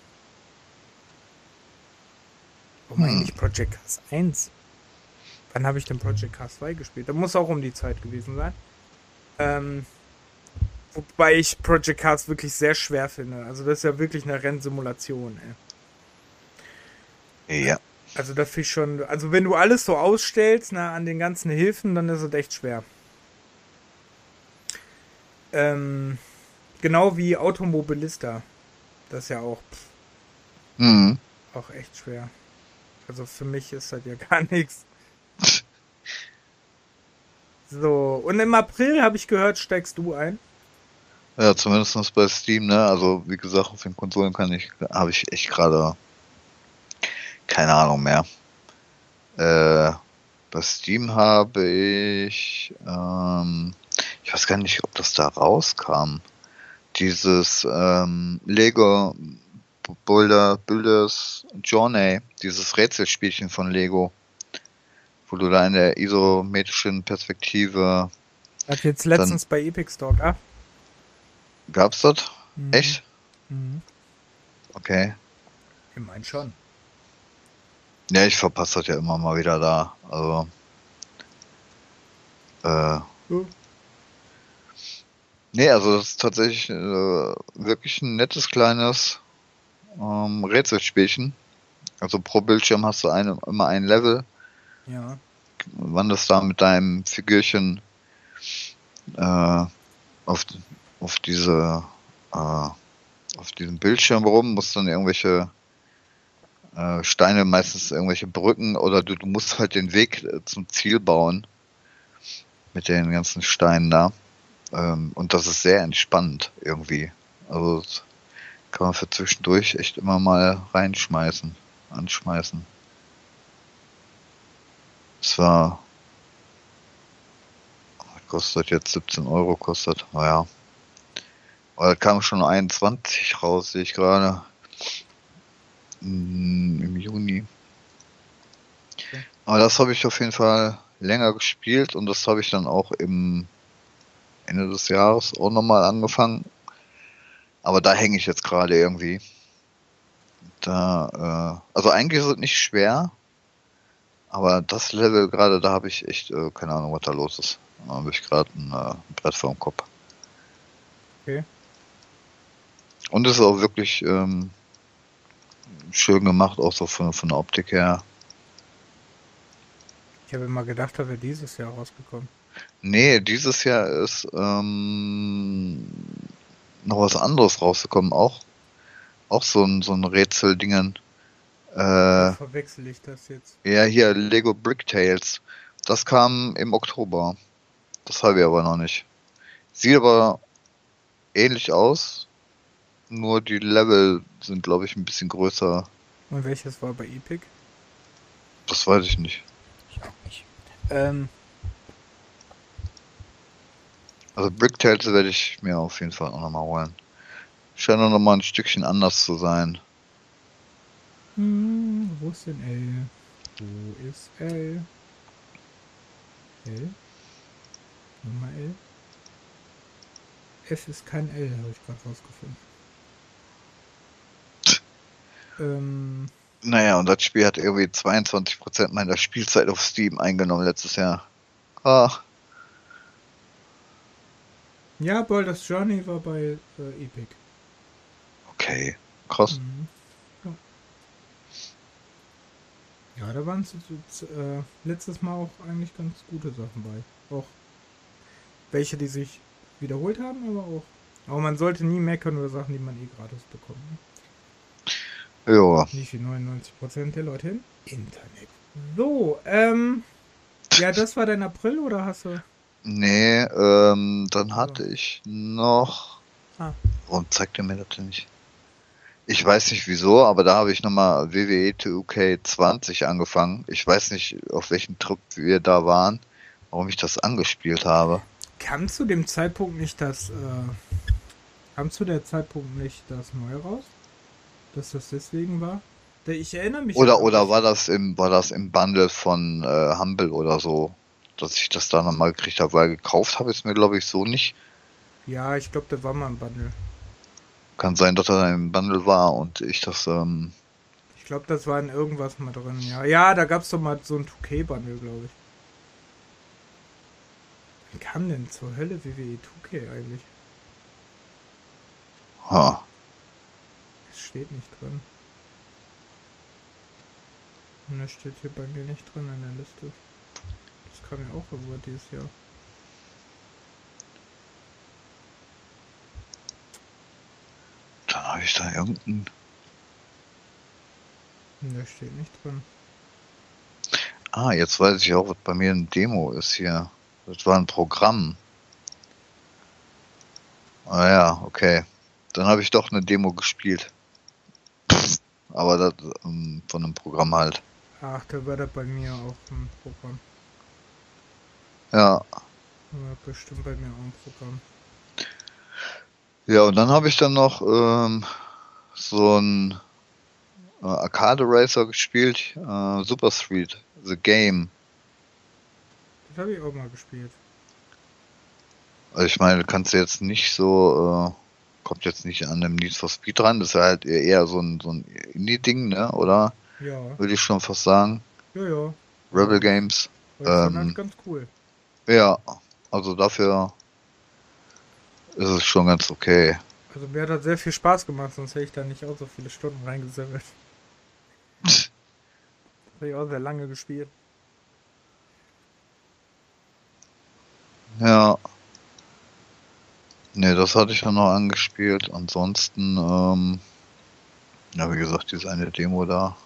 Warum Hm. eigentlich Project Cars 1? Wann habe ich denn Project Cars 2 gespielt? Da muss auch um die Zeit gewesen sein. Ähm, wobei ich Project Cars wirklich sehr schwer finde. Also das ist ja wirklich eine Rennsimulation, ey. Ja. Also da finde ich schon, also wenn du alles so ausstellst, na, an den ganzen Hilfen, dann ist es echt schwer. Ähm, genau wie Automobilista. Das ist ja auch, pff, Mhm. auch echt schwer. Also für mich ist das ja gar nichts. So, und im April habe ich gehört, steigst du ein. Ja, zumindest bei Steam, ne? Also wie gesagt, auf den Konsolen kann ich, habe ich echt gerade keine Ahnung mehr. Äh, bei Steam habe ich, ähm, ich weiß gar nicht, ob das da rauskam. Dieses ähm, Lego Boulder Builders Journey, dieses Rätselspielchen von Lego, wo du da in der isometrischen Perspektive Hat jetzt letztens bei Epic Store, ah? gab's das? Mhm. Echt? Mhm. Okay. Ich meine schon. Ja, ich verpasse das ja immer mal wieder da. Also. Äh, Oh. nee, also das ist tatsächlich äh, wirklich ein nettes kleines ähm, Rätselspielchen. Also pro Bildschirm hast du eine, immer ein Level, Ja. wanderst da mit deinem Figürchen äh, auf, auf diese äh, auf diesem Bildschirm rum, musst dann irgendwelche äh, Steine, meistens irgendwelche Brücken oder du, du musst halt den Weg äh, zum Ziel bauen mit den ganzen Steinen da. Ähm, und das ist sehr entspannend irgendwie. Also kann man für zwischendurch echt immer mal reinschmeißen, anschmeißen. Es war kostet jetzt 17 Euro kostet, naja. Aber da kam schon 21 raus, sehe ich gerade. Mm, Im Juni. Aber das habe ich auf jeden Fall länger gespielt und das habe ich dann auch im Ende des Jahres auch nochmal angefangen. Aber da hänge ich jetzt gerade irgendwie. Da, äh, also eigentlich ist es nicht schwer, aber das Level gerade, da habe ich echt äh, keine Ahnung, was da los ist. Da habe ich gerade ein äh, Brett vor dem Kopf. Okay. Und es ist auch wirklich ähm, schön gemacht, auch so von, von der Optik her. Ich habe immer gedacht, das wäre dieses Jahr rausgekommen. Nee, dieses Jahr ist ähm, noch was anderes rausgekommen, auch. Auch so ein, so ein Rätseldingen. Äh, Verwechsel ich das jetzt? ja, hier Lego Brick Tales. Das kam im Oktober. Das habe ich aber noch nicht. Sieht aber ähnlich aus. Nur die Level sind, glaube ich, ein bisschen größer. Und welches war bei Epic? Das weiß ich nicht. Ich auch nicht. Ähm, Also Brick Tales werde ich mir auf jeden Fall auch nochmal holen. Scheint auch nochmal ein Stückchen anders zu sein. Hm, wo ist denn L? Wo ist L? L? Nummer L? F ist kein L, habe ich gerade rausgefunden. Ähm, Naja, und das Spiel hat irgendwie 22% meiner Spielzeit auf Steam eingenommen letztes Jahr. Ah, ja, Baldur's Journey war bei äh, Epic. okay. Krass. Mhm. Ja. Ja, da waren so, äh, letztes Mal auch eigentlich ganz gute Sachen bei. Auch welche, die sich wiederholt haben, aber auch. Aber man sollte nie meckern über Sachen, die man eh gratis bekommt. Ne? Ja. Nicht wie 99% der Leute im Internet. So, ähm. Ja, das war dein April oder hast du. Nee, ähm, dann hatte ich noch. Ah. Warum zeigt er mir das denn nicht? Ich weiß nicht wieso, aber da habe ich nochmal WWE 2K20 angefangen. Ich weiß nicht, auf welchen Trip wir da waren, warum ich das angespielt habe. Kam zu dem Zeitpunkt nicht das, äh, kam zu der Zeitpunkt nicht das Neue raus? Dass das deswegen war? Ich erinnere mich. Oder, oder war das im, war das im Bundle von äh, Humble oder so, dass ich das da nochmal gekriegt habe, weil gekauft habe ich es mir, glaube ich, so nicht. Ja, ich glaube, der war mal im Bundle. Kann sein, dass er im Bundle war und ich das, ähm. Ich glaube, das war in irgendwas mal drin, ja. Ja, da gab es doch mal so ein 2K-Bundle, glaube ich. Wie kam denn zur Hölle WWE 2K eigentlich? Ha. Es steht nicht drin. Und das steht hier bei mir nicht drin in der Liste. Das kam ja auch über dieses Jahr. Habe ich da irgendeinen. Da steht nicht drin. Ah, jetzt weiß ich auch, was bei mir ein Demo ist hier. Das war ein Programm. Ah ja, okay. Dann habe ich doch eine Demo gespielt. Aber das um, ähm, von einem Programm halt. Ach, da war das bei mir auch ein Programm. Ja. War bestimmt bei mir auch ein Programm. Ja, und dann habe ich dann noch ähm, so ein äh, Arcade Racer gespielt, äh, Super Street, The Game. Das habe ich auch mal gespielt. Also ich meine, du kannst jetzt nicht so, äh, kommt jetzt nicht an dem Need for Speed dran, das ist halt eher so ein, so ein Indie-Ding, ne, oder? Ja. Würde ich schon fast sagen. Ja, ja. Rebel Games. Das ist halt ganz cool. Ja, also dafür ist es schon ganz okay. Also mir hat das sehr viel Spaß gemacht, sonst hätte ich da nicht auch so viele Stunden reingesammelt. habe ich auch sehr lange gespielt. Ja. Ne, das hatte ich ja noch angespielt. Ansonsten, ähm, ja, wie gesagt, diese eine Demo da.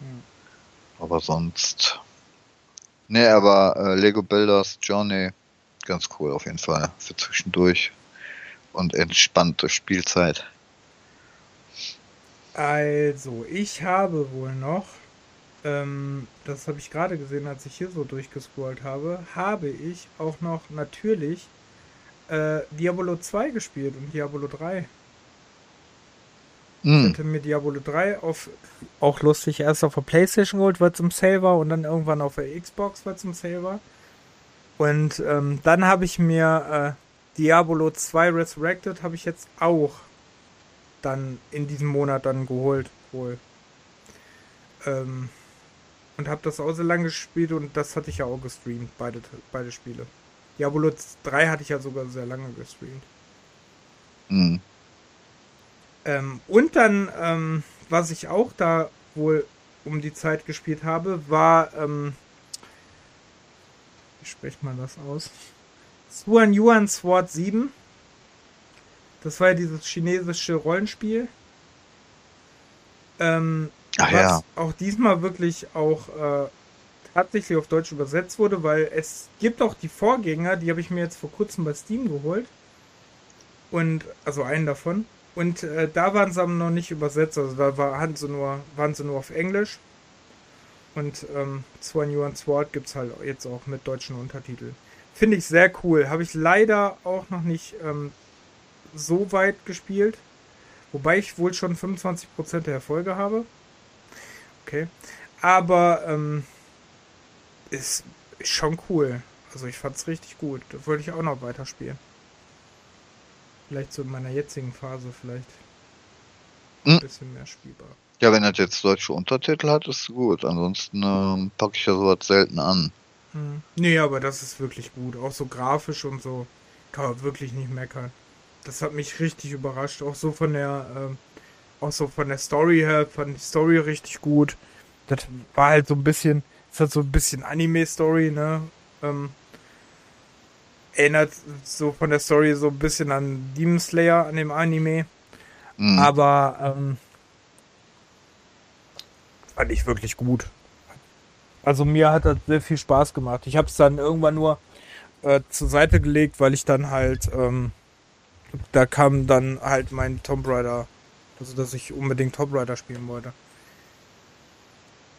Hm. Aber sonst. Ne, aber äh, Lego Builders Journey, ganz cool auf jeden Fall. Für zwischendurch. Und entspannt durch Spielzeit. Also, ich habe wohl noch, ähm, das habe ich gerade gesehen, als ich hier so durchgescrollt habe, habe ich auch noch natürlich äh, Diablo 2 gespielt und Diablo 3. Hm. Ich hatte mir Diablo 3 auf, auch lustig, erst auf der Playstation geholt, weil es im Sale war und dann irgendwann auf der Xbox, weil es im Sale war. Und ähm, dann habe ich mir äh, Diablo 2 Resurrected habe ich jetzt auch dann in diesem Monat dann geholt, wohl. Ähm, und habe das auch so lange gespielt und das hatte ich ja auch gestreamt, beide, beide Spiele. Diablo 3 hatte ich ja sogar sehr lange gestreamt. Mhm. Ähm, und dann, ähm, was ich auch da wohl um die Zeit gespielt habe, war, ähm, wie spricht man das aus? Suan Yuan Sword 7. Das war ja dieses chinesische Rollenspiel. Ähm, Ach, was ja. auch diesmal wirklich auch äh, tatsächlich auf Deutsch übersetzt wurde, weil es gibt auch die Vorgänger, die habe ich mir jetzt vor kurzem bei Steam geholt. Und, also einen davon. Und äh, da waren sie aber noch nicht übersetzt, also da war, hatten sie nur, waren sie nur auf Englisch. Und ähm, Swan Yuan Sword gibt es halt jetzt auch mit deutschen Untertiteln. Finde ich sehr cool. Habe ich leider auch noch nicht ähm, so weit gespielt. Wobei ich wohl schon 25% der Erfolge habe. Okay. Aber ähm, ist, schon cool. Also ich fand es richtig gut. Da wollte ich auch noch weiterspielen. Vielleicht so in meiner jetzigen Phase vielleicht ein hm. bisschen mehr spielbar. Ja, wenn er jetzt deutsche Untertitel hat, ist gut. Ansonsten ähm, packe ich ja sowas selten an. Hm. Nee, aber das ist wirklich gut. Auch so grafisch und so kann man wirklich nicht meckern. Das hat mich richtig überrascht. Auch so von der, ähm, auch so von der Story her, fand die Story richtig gut. Das war halt so ein bisschen, es hat so ein bisschen Anime-Story, ne? Ähm, erinnert so von der Story so ein bisschen an Demon Slayer, an dem Anime. Mhm. Aber ähm, fand ich wirklich gut. Also mir hat das sehr viel Spaß gemacht. Ich habe es dann irgendwann nur äh, zur Seite gelegt, weil ich dann halt, ähm, da kam dann halt mein Tomb Raider Also, dass ich unbedingt Top Rider spielen wollte.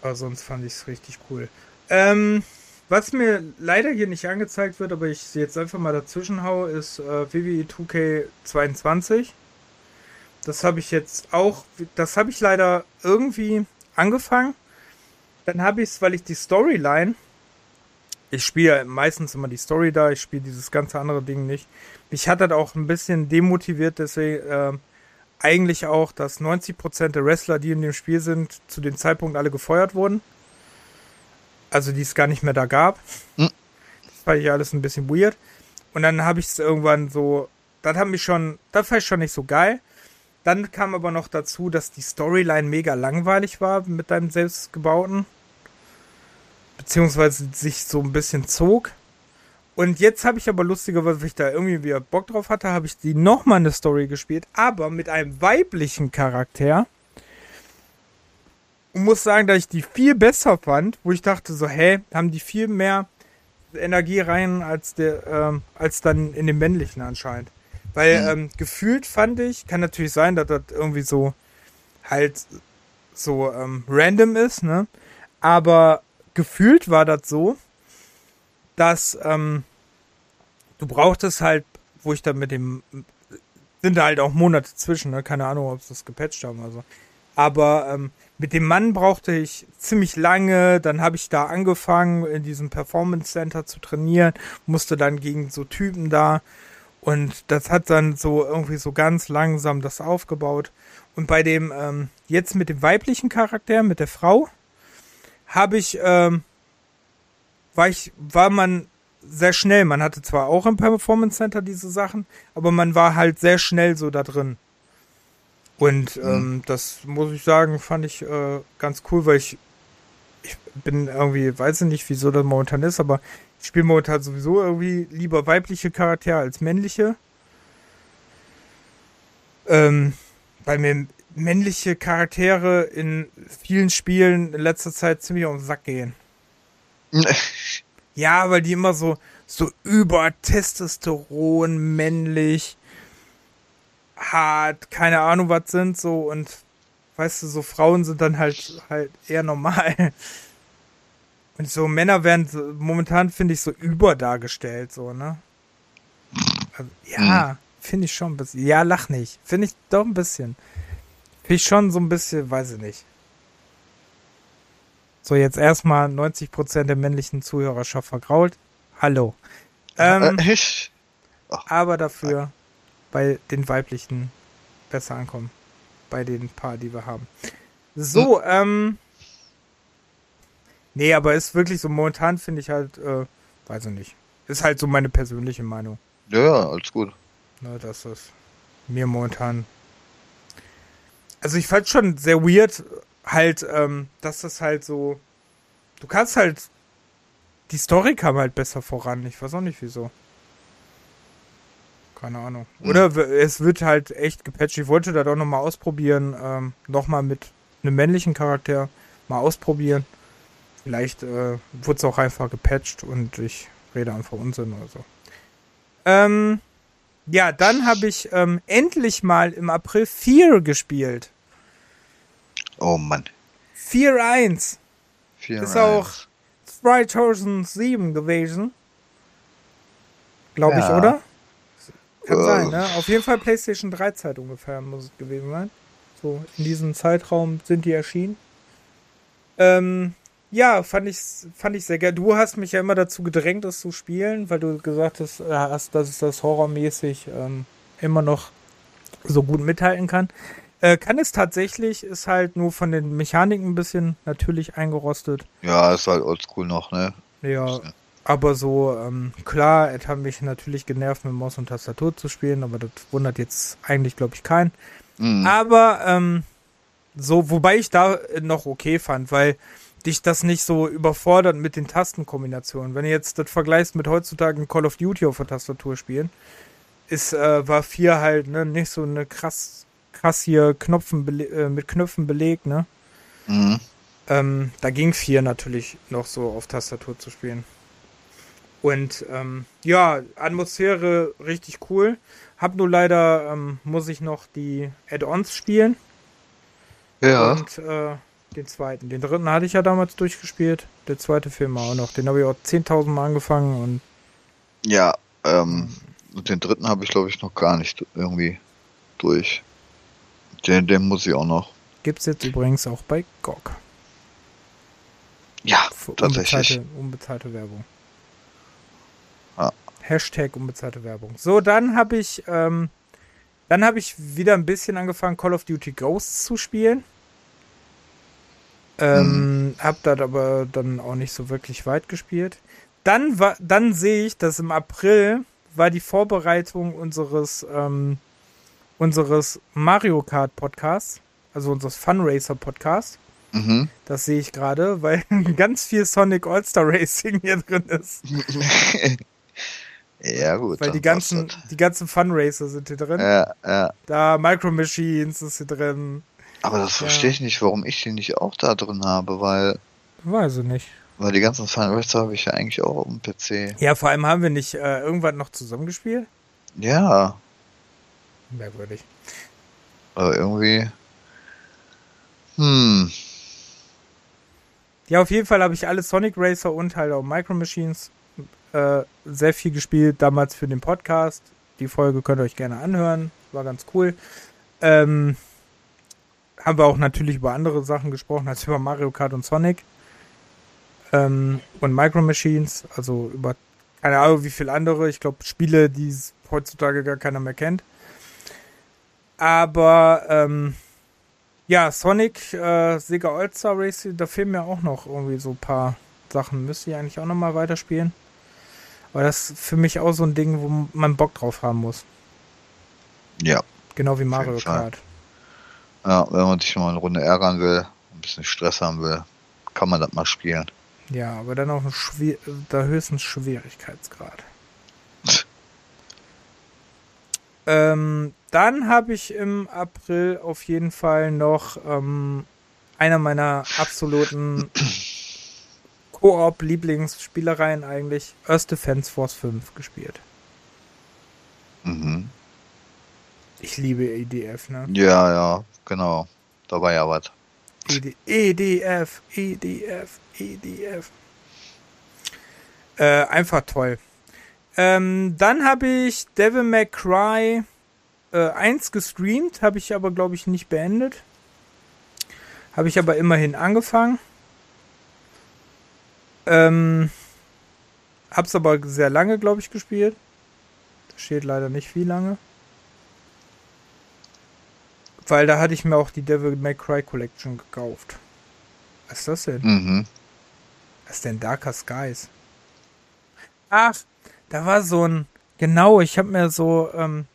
Aber sonst fand ich es richtig cool. Ähm, was mir leider hier nicht angezeigt wird, aber ich jetzt einfach mal dazwischen haue, ist äh, WWE 2K22. Das habe ich jetzt auch, das habe ich leider irgendwie angefangen. Dann habe ich es, weil ich die Storyline, ich spiele ja meistens immer die Story da, ich spiele dieses ganze andere Ding nicht. Mich hat das auch ein bisschen demotiviert, deswegen äh, eigentlich auch, dass 90% der Wrestler, die in dem Spiel sind, zu dem Zeitpunkt alle gefeuert wurden. Also die es gar nicht mehr da gab. Hm. Das war ja alles ein bisschen weird. Und dann habe ich es irgendwann so, das hat mich schon, das war ich schon nicht so geil. Dann kam aber noch dazu, dass die Storyline mega langweilig war mit deinem selbstgebauten. Beziehungsweise sich so ein bisschen zog. Und jetzt habe ich aber lustigerweise, weil ich da irgendwie wieder Bock drauf hatte, habe ich die nochmal eine Story gespielt, aber mit einem weiblichen Charakter. Und muss sagen, dass ich die viel besser fand, wo ich dachte so, hä, haben die viel mehr Energie rein als der, ähm, als dann in dem männlichen anscheinend. Weil mhm. ähm, gefühlt fand ich, kann natürlich sein, dass das irgendwie so halt so ähm, random ist, ne? Aber gefühlt war das so, dass ähm, du brauchtest halt, wo ich dann mit dem sind da halt auch Monate zwischen, ne? Keine Ahnung, ob sie das gepatcht haben oder so. Aber ähm, mit dem Mann brauchte ich ziemlich lange. Dann habe ich da angefangen, in diesem Performance Center zu trainieren, musste dann gegen so Typen da und das hat dann so irgendwie so ganz langsam das aufgebaut. Und bei dem, ähm, jetzt mit dem weiblichen Charakter, mit der Frau, habe ich, ähm, war ich, war man sehr schnell. Man hatte zwar auch im Performance Center diese Sachen, aber man war halt sehr schnell so da drin. Und mhm. ähm, das muss ich sagen, fand ich äh, ganz cool, weil ich, ich bin irgendwie, weiß ich nicht, wieso das momentan ist, aber ich spiele momentan sowieso irgendwie lieber weibliche Charaktere als männliche. Ähm, weil mir männliche Charaktere in vielen Spielen in letzter Zeit ziemlich auf den Sack gehen. ja, weil die immer so, so über Testosteron, männlich, hart, keine Ahnung was sind, so und weißt du, so Frauen sind dann halt halt eher normal. Und so Männer werden so, momentan, finde ich, so überdargestellt, so, ne? Also, ja, mhm. finde ich schon ein bisschen. Ja, lach nicht. Finde ich doch ein bisschen. Finde ich schon so ein bisschen, weiß ich nicht. So, jetzt erstmal 90% der männlichen Zuhörerschaft vergrault. Hallo. Ähm, äh, aber dafür bei den weiblichen besser ankommen. Bei den paar, die wir haben. So, hm. ähm, Nee, aber ist wirklich so, momentan finde ich halt, äh, weiß ich nicht. Ist halt so meine persönliche Meinung. Ja, alles gut. Na, das ist mir momentan. Also ich fand schon sehr weird, halt, ähm, dass das halt so. Du kannst halt. Die Story kam halt besser voran. Ich weiß auch nicht wieso. Keine Ahnung. Hm. Oder hm. es wird halt echt gepatcht. Ich wollte das auch nochmal ausprobieren. Ähm, nochmal mit einem männlichen Charakter mal ausprobieren. Vielleicht äh, wurde es auch einfach gepatcht und ich rede einfach Unsinn oder so. Ähm, ja, dann habe ich ähm, endlich mal im April 4 gespielt. Oh Mann. 4-1. Ist auch 2007 gewesen. Glaube ja. ich, oder? Kann uh. sein, ne? Auf jeden Fall PlayStation 3 Zeit ungefähr muss es gewesen sein. So, in diesem Zeitraum sind die erschienen. Ähm, ja, fand ich, fand ich sehr geil. Du hast mich ja immer dazu gedrängt, das zu spielen, weil du gesagt hast, äh, dass es das horrormäßig ähm, immer noch so gut mithalten kann. Äh, kann es tatsächlich, ist halt nur von den Mechaniken ein bisschen natürlich eingerostet. Ja, ist halt oldschool noch, ne? Ja, aber so, ähm, klar, es hat mich natürlich genervt, mit Maus und Tastatur zu spielen, aber das wundert jetzt eigentlich, glaube ich, keinen. Mhm. Aber, ähm, so, wobei ich da noch okay fand, weil dich das nicht so überfordert mit den Tastenkombinationen. Wenn du jetzt das vergleichst mit heutzutage ein Call of Duty auf der Tastatur spielen, ist, äh, war 4 halt, ne, nicht so eine krass, krass hier Knopfen äh, mit Knöpfen belegt, ne? Mhm. Ähm, da ging 4 natürlich noch so auf Tastatur zu spielen. Und ähm, ja, Atmosphäre richtig cool. Hab nur leider, ähm, muss ich noch die Add-ons spielen. Ja. Und äh, den zweiten. Den dritten hatte ich ja damals durchgespielt. Der zweite Film auch noch. Den habe ich auch 10.000 Mal angefangen und Ja, ähm, und den dritten habe ich glaube ich noch gar nicht irgendwie durch. Den, den muss ich auch noch. gibt's jetzt übrigens auch bei GOG. Ja, Für tatsächlich. Unbezahlte, unbezahlte Werbung. Ja. Hashtag unbezahlte Werbung. So, dann habe ich, ähm, dann habe ich wieder ein bisschen angefangen, Call of Duty Ghosts zu spielen. Ähm, hab das aber dann auch nicht so wirklich weit gespielt. Dann war, dann sehe ich, dass im April war die Vorbereitung unseres, ähm, unseres Mario Kart Podcasts, also unseres Funracer Podcasts. Mhm. Das sehe ich gerade, weil ganz viel Sonic All-Star Racing hier drin ist. ja, gut. Weil die ganzen, die ganzen Funracer sind hier drin. Ja, ja. Da Micro Machines ist hier drin. Aber das Ja. verstehe ich nicht, warum ich die nicht auch da drin habe, weil, Weiß ich nicht. weil die ganzen Funracer habe ich ja eigentlich auch auf dem PC. Ja, vor allem haben wir nicht äh, irgendwann noch zusammengespielt. Ja, Merkwürdig. aber irgendwie. Hm. Ja, auf jeden Fall habe ich alle Sonic Racer und halt auch Micro Machines äh, sehr viel gespielt, damals für den Podcast. Die Folge könnt ihr euch gerne anhören. War ganz cool. Ähm, haben wir auch natürlich über andere Sachen gesprochen, als über Mario Kart und Sonic. Ähm, und Micro Machines, also über keine Ahnung wie viel andere. Ich glaube, Spiele, die es heutzutage gar keiner mehr kennt. Aber ähm, ja, Sonic, äh, Sega All-Star Racing, da fehlen mir auch noch irgendwie so ein paar Sachen. Müsste ich eigentlich auch nochmal weiterspielen. Aber das ist für mich auch so ein Ding, wo man Bock drauf haben muss. Ja. Genau wie Mario. Kart. Ja, wenn man sich mal eine Runde ärgern will, ein bisschen Stress haben will, kann man das mal spielen. Ja, aber dann auch ein schwer, der höchsten Schwierigkeitsgrad. ähm, dann habe ich im April auf jeden Fall noch ähm, einer meiner absoluten Koop-Lieblingsspielereien eigentlich, Earth Defense Force 5 gespielt. Mhm. Ich liebe EDF, ne? Ja, ja, genau. Da war ja was. ED, EDF, EDF, EDF. Äh, einfach toll. Ähm, dann habe ich Devil May Cry äh, 1 gestreamt, habe ich aber, glaube ich, nicht beendet. Habe ich aber immerhin angefangen. Ähm, hab's aber sehr lange, glaube ich, gespielt. Da steht leider nicht wie lange. Weil da hatte ich mir auch die Devil May Cry Collection gekauft. Was ist das denn? Mhm. Was ist denn Darker Skies? Ach, da war so ein. Genau, ich habe mir so. Ähm,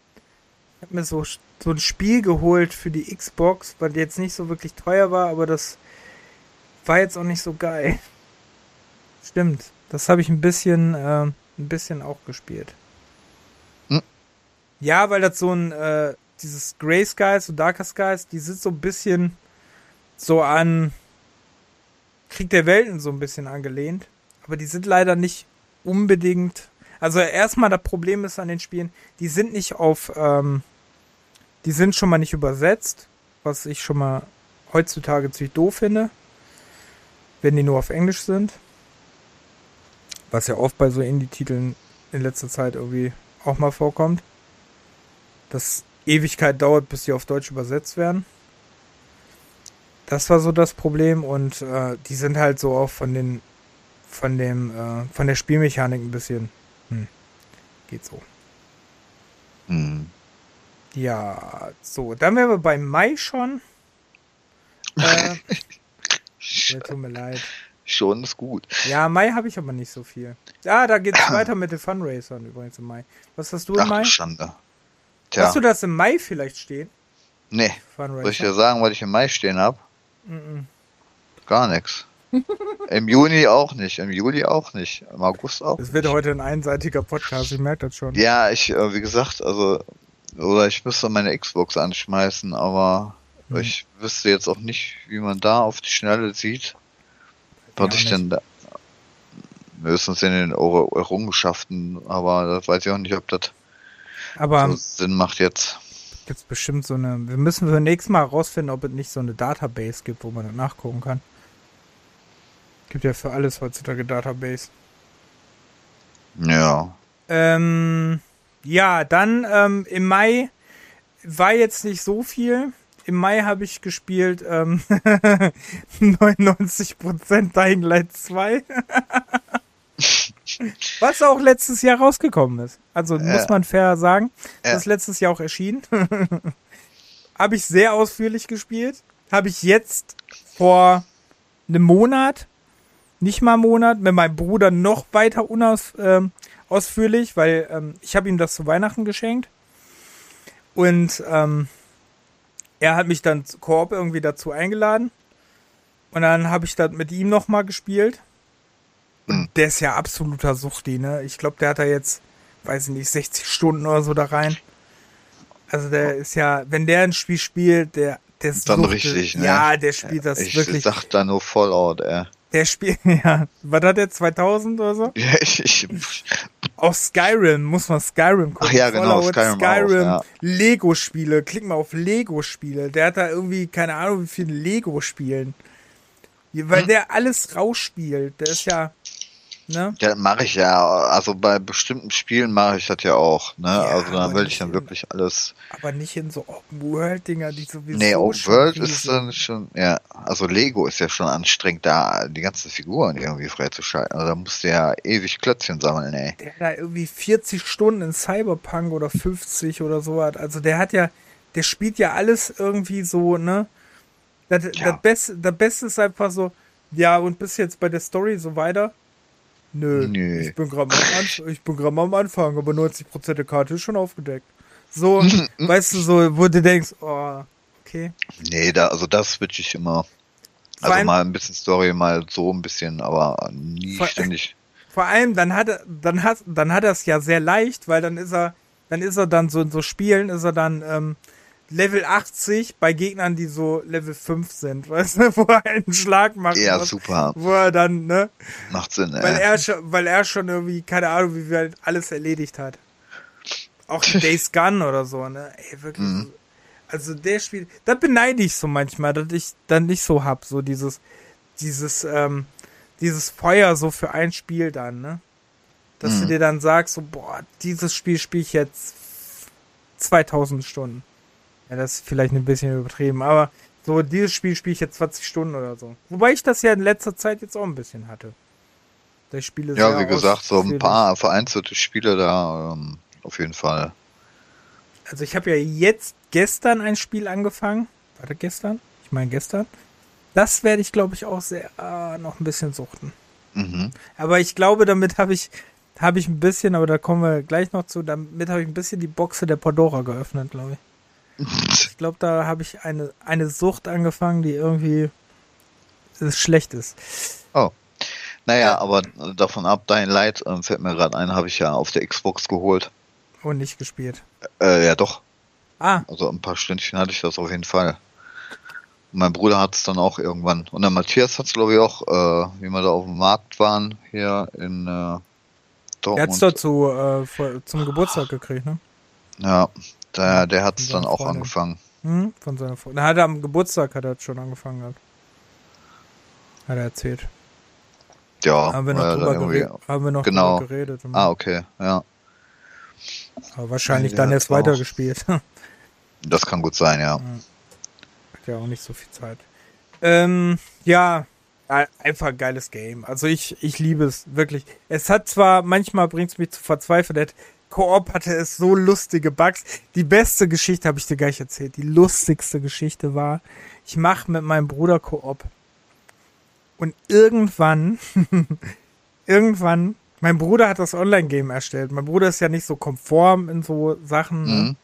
ich habe mir so, so ein Spiel geholt für die Xbox, weil die jetzt nicht so wirklich teuer war, aber das war jetzt auch nicht so geil. Stimmt. Das habe ich ein bisschen, äh, ein bisschen auch gespielt. Hm. Ja, weil das so ein, äh, dieses Grey Skies und Darker Skies, die sind so ein bisschen so an Krieg der Welten so ein bisschen angelehnt. Aber die sind leider nicht unbedingt. Also erstmal das Problem ist an den Spielen, die sind nicht auf, ähm, die sind schon mal nicht übersetzt, was ich schon mal heutzutage ziemlich doof finde, wenn die nur auf Englisch sind. Was ja oft bei so Indie-Titeln in letzter Zeit irgendwie auch mal vorkommt. Dass Ewigkeit dauert, bis sie auf Deutsch übersetzt werden. Das war so das Problem und äh, die sind halt so auch von den von dem äh, von der Spielmechanik ein bisschen hm, geht so. Hm. Ja, so, dann wären wir bei Mai schon. Äh, ja, tut mir leid. Schon ist gut. Ja, Mai habe ich aber nicht so viel. Ah, da geht's weiter mit den Funracern übrigens im Mai. Was hast du im Ach, Mai? Schande. Tja, Hast du das im Mai vielleicht stehen? nee. Soll ich dir sagen, was ich im Mai stehen hab? Mhm. Gar nichts. Im Juni auch nicht, im Juli auch nicht, im August auch. Es wird heute ein einseitiger Podcast, ich merke das schon. Ja, ich, äh, wie gesagt, also, oder ich müsste meine Xbox anschmeißen, aber Hm. ich wüsste jetzt auch nicht, wie man da auf die Schnelle sieht, was Ja, ich nicht. denn da, höchstens in den Errungenschaften, aber das weiß ich auch nicht, ob das Aber so Sinn macht jetzt. Gibt's bestimmt so eine. Wir müssen für nächstes Mal herausfinden, ob es nicht so eine Database gibt, wo man das nachgucken kann. Gibt ja für alles heutzutage Database. Ja. Ähm, ja, dann ähm, im Mai war jetzt nicht so viel. Im Mai habe ich gespielt ähm, 99% Dying Light 2. Was auch letztes Jahr rausgekommen ist. Also Ja. muss man fair sagen. Ja. Das ist letztes Jahr auch erschienen. habe ich sehr ausführlich gespielt. Habe ich jetzt vor einem Monat, nicht mal einen Monat, mit meinem Bruder noch weiter unaus, ähm, ausführlich, weil ähm, ich habe ihm das zu Weihnachten geschenkt. Und ähm, er hat mich dann Koop irgendwie dazu eingeladen. Und dann habe ich das mit ihm nochmal gespielt. Und der ist ja absoluter Suchti, ne? Ich glaube, der hat da jetzt, weiß ich nicht, 60 Stunden oder so da rein. Also der ist ja, wenn der ein Spiel spielt, der, der ist Dann richtig, ne? Ja, der spielt das ich wirklich. sag da nur Fallout, ey. Der spielt, ja. Was hat der, 2000 oder so? Ja, ich, ich, Auch Skyrim, muss man Skyrim gucken. Ach ja, genau, Fallout, Skyrim Skyrim ja. Lego-Spiele. Klick mal auf Lego-Spiele. Der hat da irgendwie, keine Ahnung, wie viele Lego-Spielen. Weil Hm. der alles rausspielt. Der ist ja, ne? ja, mache ich ja. Also bei bestimmten Spielen mache ich das ja auch, ne? Ja, also dann will ich dann wirklich alles. Aber nicht in so Open-World-Dinger, die sowieso Nee, Open schon World riesig ist dann schon, ja, also Lego ist ja schon anstrengend, da die ganzen Figuren irgendwie freizuschalten. Also da musst du ja ewig Klötzchen sammeln, ey. der da irgendwie 40 Stunden in Cyberpunk oder 50 oder so hat. Also der hat ja, der spielt ja alles irgendwie so, ne? Das, Ja. das, Beste, das Beste ist einfach so, ja, und bis jetzt bei der Story so weiter? Nö, Nö. ich bin gerade am, am Anfang, aber 90% der Karte ist schon aufgedeckt. So, weißt du, so, wo du denkst, oh, okay. Nee, da, also das switch ich immer. Vor Also mal ein bisschen Story, mal so ein bisschen, aber nie Vor- ständig. Vor allem, dann hat er, dann hat, dann hat er es ja sehr leicht, weil dann ist er, dann ist er dann so in so Spielen, ist er dann ähm, Level 80 bei Gegnern, die so Level 5 sind, weißt du, wo er einen Schlag macht. Ja, super. Wo er dann, ne, Macht Sinn, weil ey. er schon, weil er schon irgendwie, keine Ahnung, wie viel alles erledigt hat. Auch Days Gun oder so, ne, ey, wirklich. Mhm. Also der Spiel, da beneide ich so manchmal, dass ich dann nicht so hab, so dieses, dieses, ähm, dieses Feuer so für ein Spiel dann, ne? Dass du Mhm. dir dann sagst, so, boah, dieses Spiel spiele ich jetzt 2000 Stunden. Ja, das ist vielleicht ein bisschen übertrieben, aber so, dieses Spiel spiele ich jetzt 20 Stunden oder so. Wobei ich das ja in letzter Zeit jetzt auch ein bisschen hatte. Das Spiel ist Ja, wie gesagt, so ein paar vereinzelte Spiele da, ähm, auf jeden Fall. Also ich habe ja jetzt gestern ein Spiel angefangen. Warte, gestern? Ich meine gestern. Das werde ich, glaube ich, auch sehr äh, noch ein bisschen suchten. Mhm. Aber ich glaube, damit habe ich habe ich ein bisschen, aber da kommen wir gleich noch zu, damit habe ich ein bisschen die Boxe der Pandora geöffnet, glaube ich. Ich glaube, da habe ich eine, eine Sucht angefangen, die irgendwie äh, schlecht ist. Naja, Ja. aber davon ab, Dein Light ähm, fällt mir gerade ein, habe ich ja auf der Xbox geholt. Und nicht gespielt. Äh, ja doch, Ah, also ein paar Stündchen hatte ich das auf jeden Fall. Und mein Bruder hat es dann auch irgendwann. Und der Matthias hat es, glaube ich, auch, äh, wie wir da auf dem Markt waren, hier in äh, er hat Dortmund. es dazu äh, vor, zum Geburtstag gekriegt, ne? Ja, der, der hat es dann auch Freundin. angefangen. Mhm, von seiner Freundin. Da hat er am Geburtstag hat er schon angefangen gehabt. Hat er erzählt. Ja, haben wir noch, er drüber, geredet, haben wir noch Genau. drüber geredet. Ah, okay, ja. Aber wahrscheinlich Ja, dann erst auch- weitergespielt. Hat Das kann gut sein, ja. ja auch nicht so viel Zeit. Ähm, ja, ein- einfach ein geiles Game. Also ich, ich liebe es wirklich. Es hat zwar, manchmal bringt es mich zu verzweifeln, der Koop hatte es so lustige Bugs. Die beste Geschichte habe ich dir gleich erzählt. Die lustigste Geschichte war, ich mache mit meinem Bruder Koop. Und irgendwann, irgendwann, mein Bruder hat das Online-Game erstellt. Mein Bruder ist ja nicht so konform in so Sachen. ne? Mhm.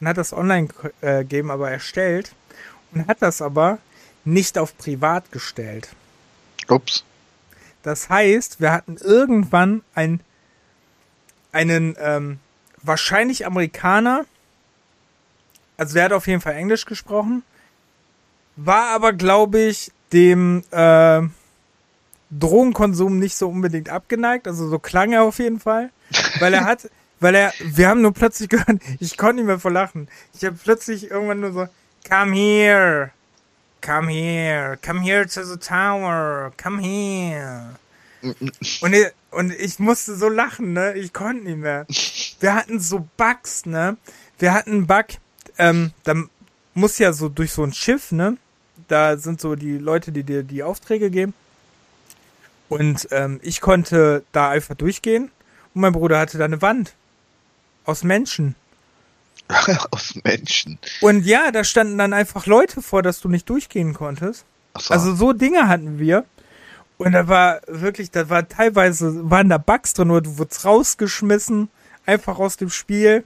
und hat das Online-Game aber erstellt und hat das aber nicht auf privat gestellt. Ups. Das heißt, wir hatten irgendwann ein, einen ähm, wahrscheinlich Amerikaner, also der hat auf jeden Fall Englisch gesprochen, war aber, glaube ich, dem äh, Drogenkonsum nicht so unbedingt abgeneigt, also so klang er auf jeden Fall, weil er hat, weil er, wir haben nur plötzlich gehört, ich konnte nicht mehr vor lachen. Ich habe plötzlich irgendwann nur so, come here, come here, come here to the tower, come here. Und ich, und ich musste so lachen, ne? Ich konnte nicht mehr. Wir hatten so Bugs, ne? Wir hatten einen Bug, ähm, da muss ja so durch so ein Schiff, ne? Da sind so die Leute, die dir die Aufträge geben. Und ähm, ich konnte da einfach durchgehen und mein Bruder hatte da eine Wand aus Menschen. aus Menschen. Und ja, da standen dann einfach Leute vor, dass du nicht durchgehen konntest. So. Also so Dinge hatten wir. Und da war wirklich, da war teilweise, waren da Bugs drin oder du wurdest rausgeschmissen, einfach aus dem Spiel.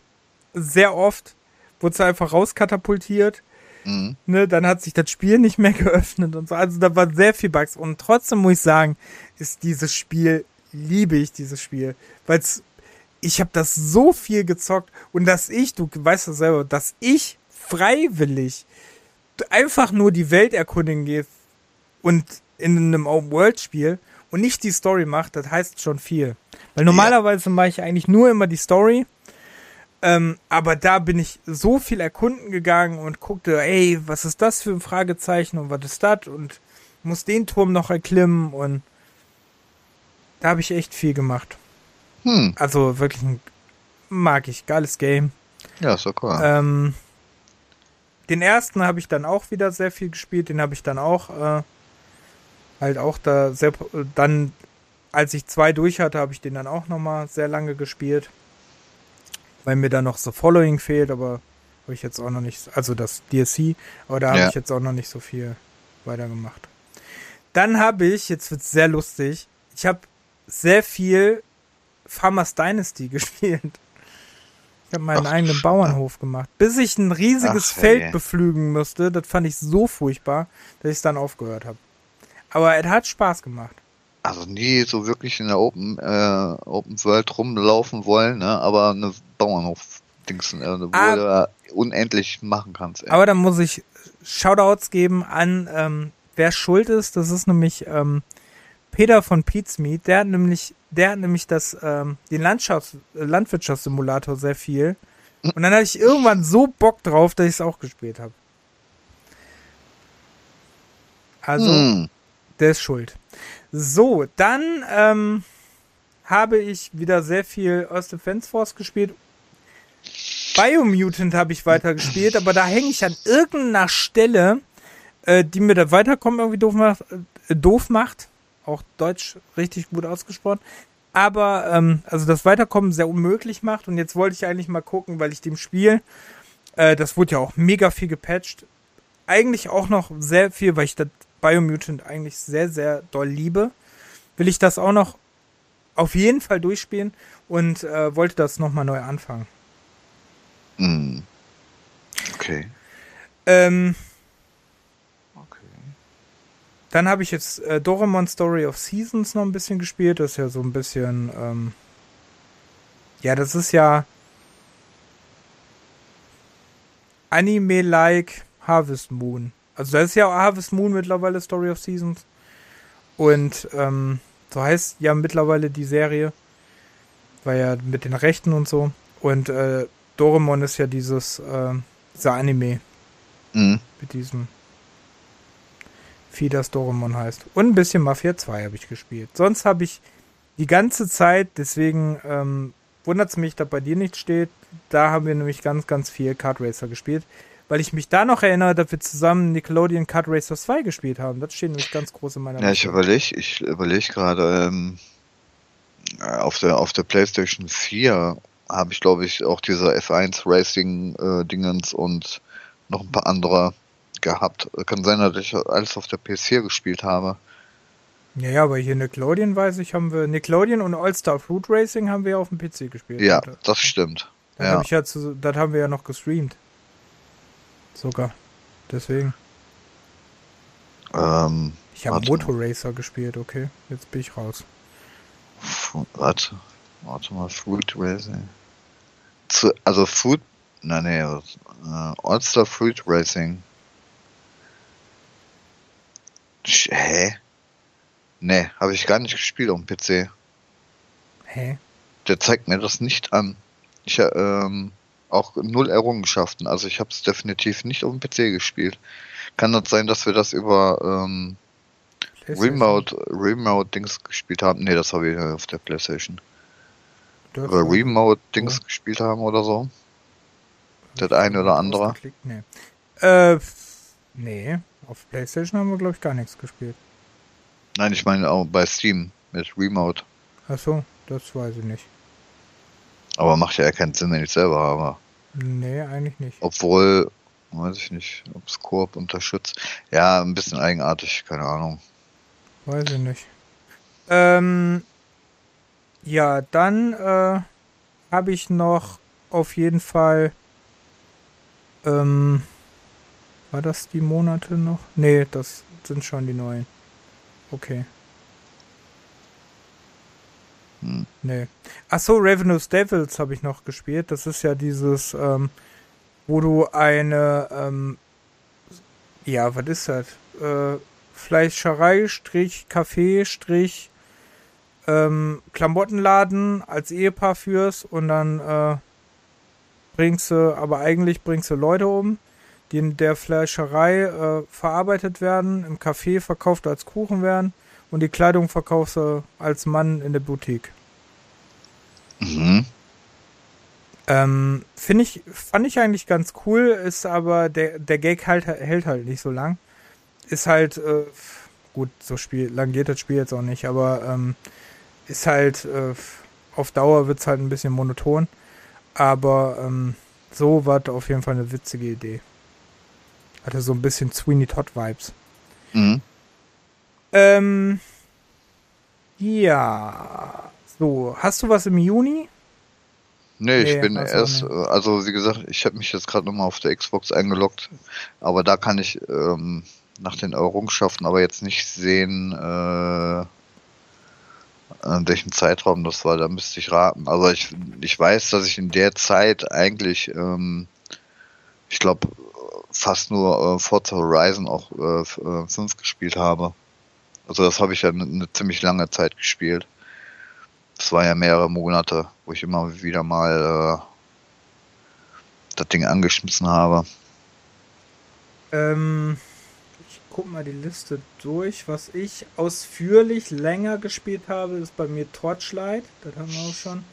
Sehr oft wurdest du einfach rauskatapultiert. Mhm. Ne, dann hat sich das Spiel nicht mehr geöffnet und so. Also da war sehr viel Bugs. Und trotzdem muss ich sagen, ist dieses Spiel, liebe ich dieses Spiel. Weil ich habe das so viel gezockt und dass ich, du weißt das selber, dass ich freiwillig einfach nur die Welt erkundigen gehe und in einem Open-World-Spiel und nicht die Story macht, das heißt schon viel. Weil normalerweise ja. mache ich eigentlich nur immer die Story ähm, aber da bin ich so viel erkunden gegangen und guckte, ey, was ist das für ein Fragezeichen und was ist das und muss den Turm noch erklimmen und da habe ich echt viel gemacht. Hm. Also wirklich ein, mag ich, geiles Game. Ja, so cool. Ähm, den ersten habe ich dann auch wieder sehr viel gespielt, den habe ich dann auch äh, halt auch da sehr, dann als ich zwei durch hatte, habe ich den dann auch nochmal sehr lange gespielt weil mir da noch so Following fehlt, aber habe ich jetzt auch noch nicht, also das DSC, aber da habe ja. ich jetzt auch noch nicht so viel weitergemacht. Dann habe ich, jetzt wird es sehr lustig, ich habe sehr viel Farmers Dynasty gespielt. Ich habe meinen Ach, eigenen Bauernhof gemacht. Bis ich ein riesiges Ach, Feld beflügen musste. Das fand ich so furchtbar, dass ich es dann aufgehört habe. Aber es hat Spaß gemacht also nie so wirklich in der Open, äh, Open World rumlaufen wollen, ne? aber eine Bauernhof-Dings, äh, wo ah, du unendlich machen kannst. Ey. Aber da muss ich Shoutouts geben an, ähm, wer schuld ist. Das ist nämlich ähm, Peter von Pete's Meat. Der hat nämlich, der hat nämlich das, ähm, den Landschafts-, Landwirtschaftssimulator sehr viel. Und dann hatte ich irgendwann so Bock drauf, dass ich es auch gespielt habe. Also, hm. Der ist schuld. So, dann ähm, habe ich wieder sehr viel Earth Defense Force gespielt. Biomutant habe ich weiter gespielt, aber da hänge ich an irgendeiner Stelle, äh, die mir das Weiterkommen irgendwie doof macht, äh, doof macht. Auch Deutsch richtig gut ausgesprochen. Aber, ähm, also das Weiterkommen sehr unmöglich macht. Und jetzt wollte ich eigentlich mal gucken, weil ich dem Spiel, äh, das wurde ja auch mega viel gepatcht. Eigentlich auch noch sehr viel, weil ich das Biomutant eigentlich sehr, sehr doll liebe, will ich das auch noch auf jeden Fall durchspielen und äh, wollte das nochmal neu anfangen. Mm. Okay. Ähm, okay. Dann habe ich jetzt äh, Doremon Story of Seasons noch ein bisschen gespielt. Das ist ja so ein bisschen, ähm, ja, das ist ja Anime-like Harvest Moon. Also da ist ja Harvest Moon mittlerweile Story of Seasons. Und ähm, so heißt ja mittlerweile die Serie. War ja mit den Rechten und so. Und äh, Doremon ist ja dieses, äh, dieser Anime. Mhm. Mit diesem Vieh, das Doremon heißt. Und ein bisschen Mafia 2 habe ich gespielt. Sonst habe ich die ganze Zeit, deswegen ähm, wundert es mich, dass bei dir nicht steht. Da haben wir nämlich ganz, ganz viel Kart Racer gespielt weil ich mich da noch erinnere, dass wir zusammen Nickelodeon Kart Racer 2 gespielt haben. Das steht nämlich ganz groß in meiner Ja, ich überlege, ich überlege gerade, ähm, auf der, auf der PlayStation 4 habe ich, glaube ich, auch diese F1 Racing äh, Dingens und noch ein paar andere gehabt. Kann sein, dass ich alles auf der PS4 gespielt habe. Ja, ja, aber hier Nickelodeon weiß ich, haben wir Nickelodeon und All-Star Fruit Racing haben wir auf dem PC gespielt. Ja, heute. das stimmt. Das, ja. Hab ich ja zu, das haben wir ja noch gestreamt. Sogar. Deswegen. Ähm, ich habe Motorracer gespielt, okay. Jetzt bin ich raus. Warte. Warte mal, Fruit Racing. Zu, also Fruit. Nein, nee, äh, All-Star Fruit Racing. Hä? Nee, habe ich gar nicht gespielt auf dem PC. Hä? Der zeigt mir das nicht an. Ich ähm, auch null Errungenschaften. Also ich habe es definitiv nicht auf dem PC gespielt. Kann das sein, dass wir das über ähm, Remote, Remote Dings gespielt haben? Nee, das habe ich auf der Playstation. Über Remote Dings oh. gespielt haben oder so? Das eine oder andere? Nee. Äh, nee, auf Playstation haben wir glaube ich gar nichts gespielt. Nein, ich meine auch bei Steam mit Remote. Achso, das weiß ich nicht. Aber macht ja keinen Sinn, wenn ich selber habe. Nee, eigentlich nicht. Obwohl, weiß ich nicht, ob es Koop unterstützt. Ja, ein bisschen eigenartig, keine Ahnung. Weiß ich nicht. Ähm, ja, dann äh, habe ich noch auf jeden Fall. Ähm, war das die Monate noch? Nee, das sind schon die neuen. Okay. Hm. Nee. Achso, Ravenous Devils habe ich noch gespielt. Das ist ja dieses, ähm, wo du eine, ähm, ja, was ist das? Äh, Fleischerei, Strich, Café, Strich, ähm, Klamottenladen als Ehepaar führst und dann äh, bringst du, aber eigentlich bringst du Leute um, die in der Fleischerei äh, verarbeitet werden, im Café verkauft als Kuchen werden und die Kleidung verkaufst du als Mann in der Boutique. Mhm. Ähm, Finde ich, fand ich eigentlich ganz cool, ist aber der, der Gag halt, hält halt nicht so lang. Ist halt, äh, gut, so Spiel, lang geht das Spiel jetzt auch nicht, aber ähm, ist halt, äh, auf Dauer wird es halt ein bisschen monoton. Aber ähm, so war auf jeden Fall eine witzige Idee. Hatte so ein bisschen Sweeney Todd Vibes. Mhm. Ähm, ja. So, hast du was im Juni? Nee, ich nee, bin erst, nicht. also wie gesagt, ich habe mich jetzt gerade nochmal auf der Xbox eingeloggt, aber da kann ich ähm, nach den Errungenschaften aber jetzt nicht sehen, äh, in welchem Zeitraum das war, da müsste ich raten. Also ich, ich weiß, dass ich in der Zeit eigentlich, ähm, ich glaube, fast nur äh, Forza Horizon auch äh, 5 äh, gespielt habe. Also das habe ich ja eine, ziemlich lange Zeit gespielt. Das war ja mehrere Monate, wo ich immer wieder mal äh, das Ding angeschmissen habe. Ähm, ich guck mal die Liste durch. Was ich ausführlich länger gespielt habe, ist bei mir Torchlight. Das haben wir auch schon.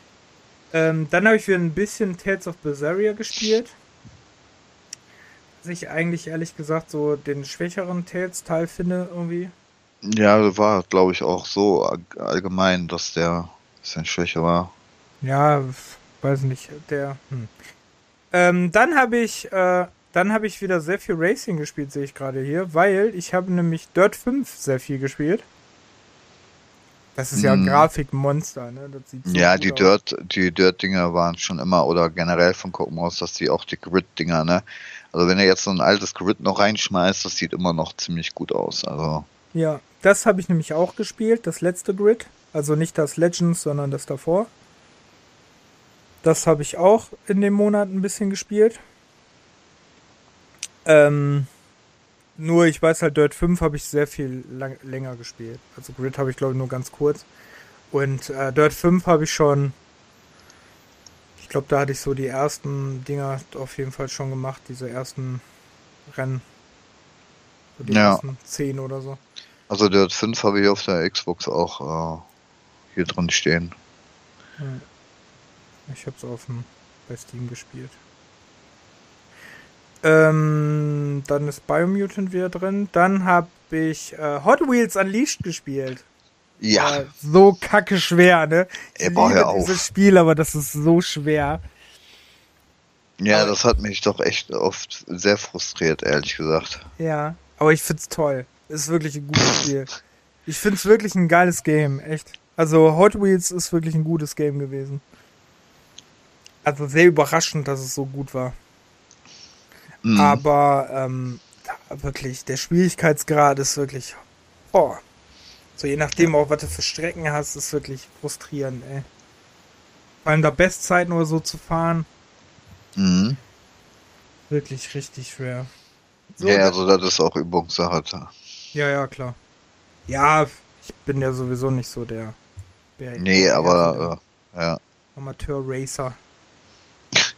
Ähm, dann habe ich wieder ein bisschen Tales of Berseria gespielt ich eigentlich ehrlich gesagt so den schwächeren Tales-Teil finde irgendwie. Ja, war, glaube ich, auch so allgemein, dass der ein bisschen schwächer war. Ja, weiß nicht, der. Hm. Ähm, dann habe ich, äh, dann habe ich wieder sehr viel Racing gespielt, sehe ich gerade hier, weil ich habe nämlich Dirt 5 sehr viel gespielt. Das ist ja ein hm. Grafikmonster, ne? So ja, die aus. Dirt, die Dirt-Dinger waren schon immer, oder generell von gucken aus, dass die auch die Grid-Dinger, ne? Also wenn er jetzt so ein altes Grid noch reinschmeißt, das sieht immer noch ziemlich gut aus. Also. Ja, das habe ich nämlich auch gespielt, das letzte Grid. Also nicht das Legends, sondern das davor. Das habe ich auch in dem Monat ein bisschen gespielt. Ähm, nur ich weiß halt, Dirt 5 habe ich sehr viel lang, länger gespielt. Also Grid habe ich glaube ich nur ganz kurz. Und äh, Dirt 5 habe ich schon ich glaube, da hatte ich so die ersten Dinger auf jeden Fall schon gemacht, diese ersten Rennen. So die ja. ersten zehn oder so. Also der 5 habe ich auf der Xbox auch äh, hier drin stehen. Ich habe es auf dem bei Steam gespielt. Ähm, dann ist Biomutant wieder drin. Dann habe ich äh, Hot Wheels Unleashed gespielt. Ja. Äh, so kacke schwer, ne? Ich er liebe ja dieses Spiel, aber das ist so schwer. Ja, aber das hat mich doch echt oft sehr frustriert, ehrlich gesagt. Ja, aber ich find's toll. Ist wirklich ein gutes Spiel. Ich find's wirklich ein geiles Game, echt. Also Hot Wheels ist wirklich ein gutes Game gewesen. Also sehr überraschend, dass es so gut war. Mhm. Aber ähm, wirklich, der Schwierigkeitsgrad ist wirklich. Oh, so je nachdem auch, was du für Strecken hast, ist wirklich frustrierend, ey. Vor allem da Bestzeiten oder so zu fahren. Mhm. Wirklich richtig schwer. So, ja, also das ist auch Übungssache. Ja, ja, klar. Ja, ich bin ja sowieso nicht so der. der nee, aber äh, ja. Amateur-Racer.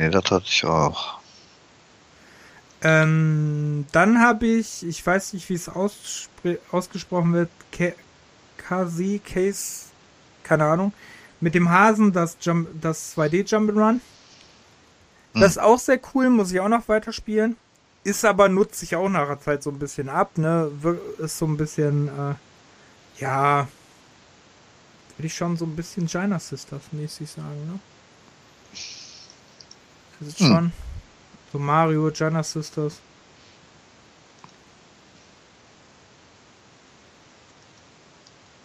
Nee, das hatte ich auch. Ähm, dann habe ich, ich weiß nicht, wie es ausgesprochen wird, KZ, Case, keine Ahnung, mit dem Hasen das, Jump, das 2D Jump'n'Run. Hm. Das ist auch sehr cool, muss ich auch noch weiterspielen. Ist aber, nutzt sich auch nach der Zeit so ein bisschen ab, ne? Ist so ein bisschen, äh, ja, würde ich schon so ein bisschen China Sisters mäßig sagen, ne? Das ist hm. schon so Mario, China Sisters.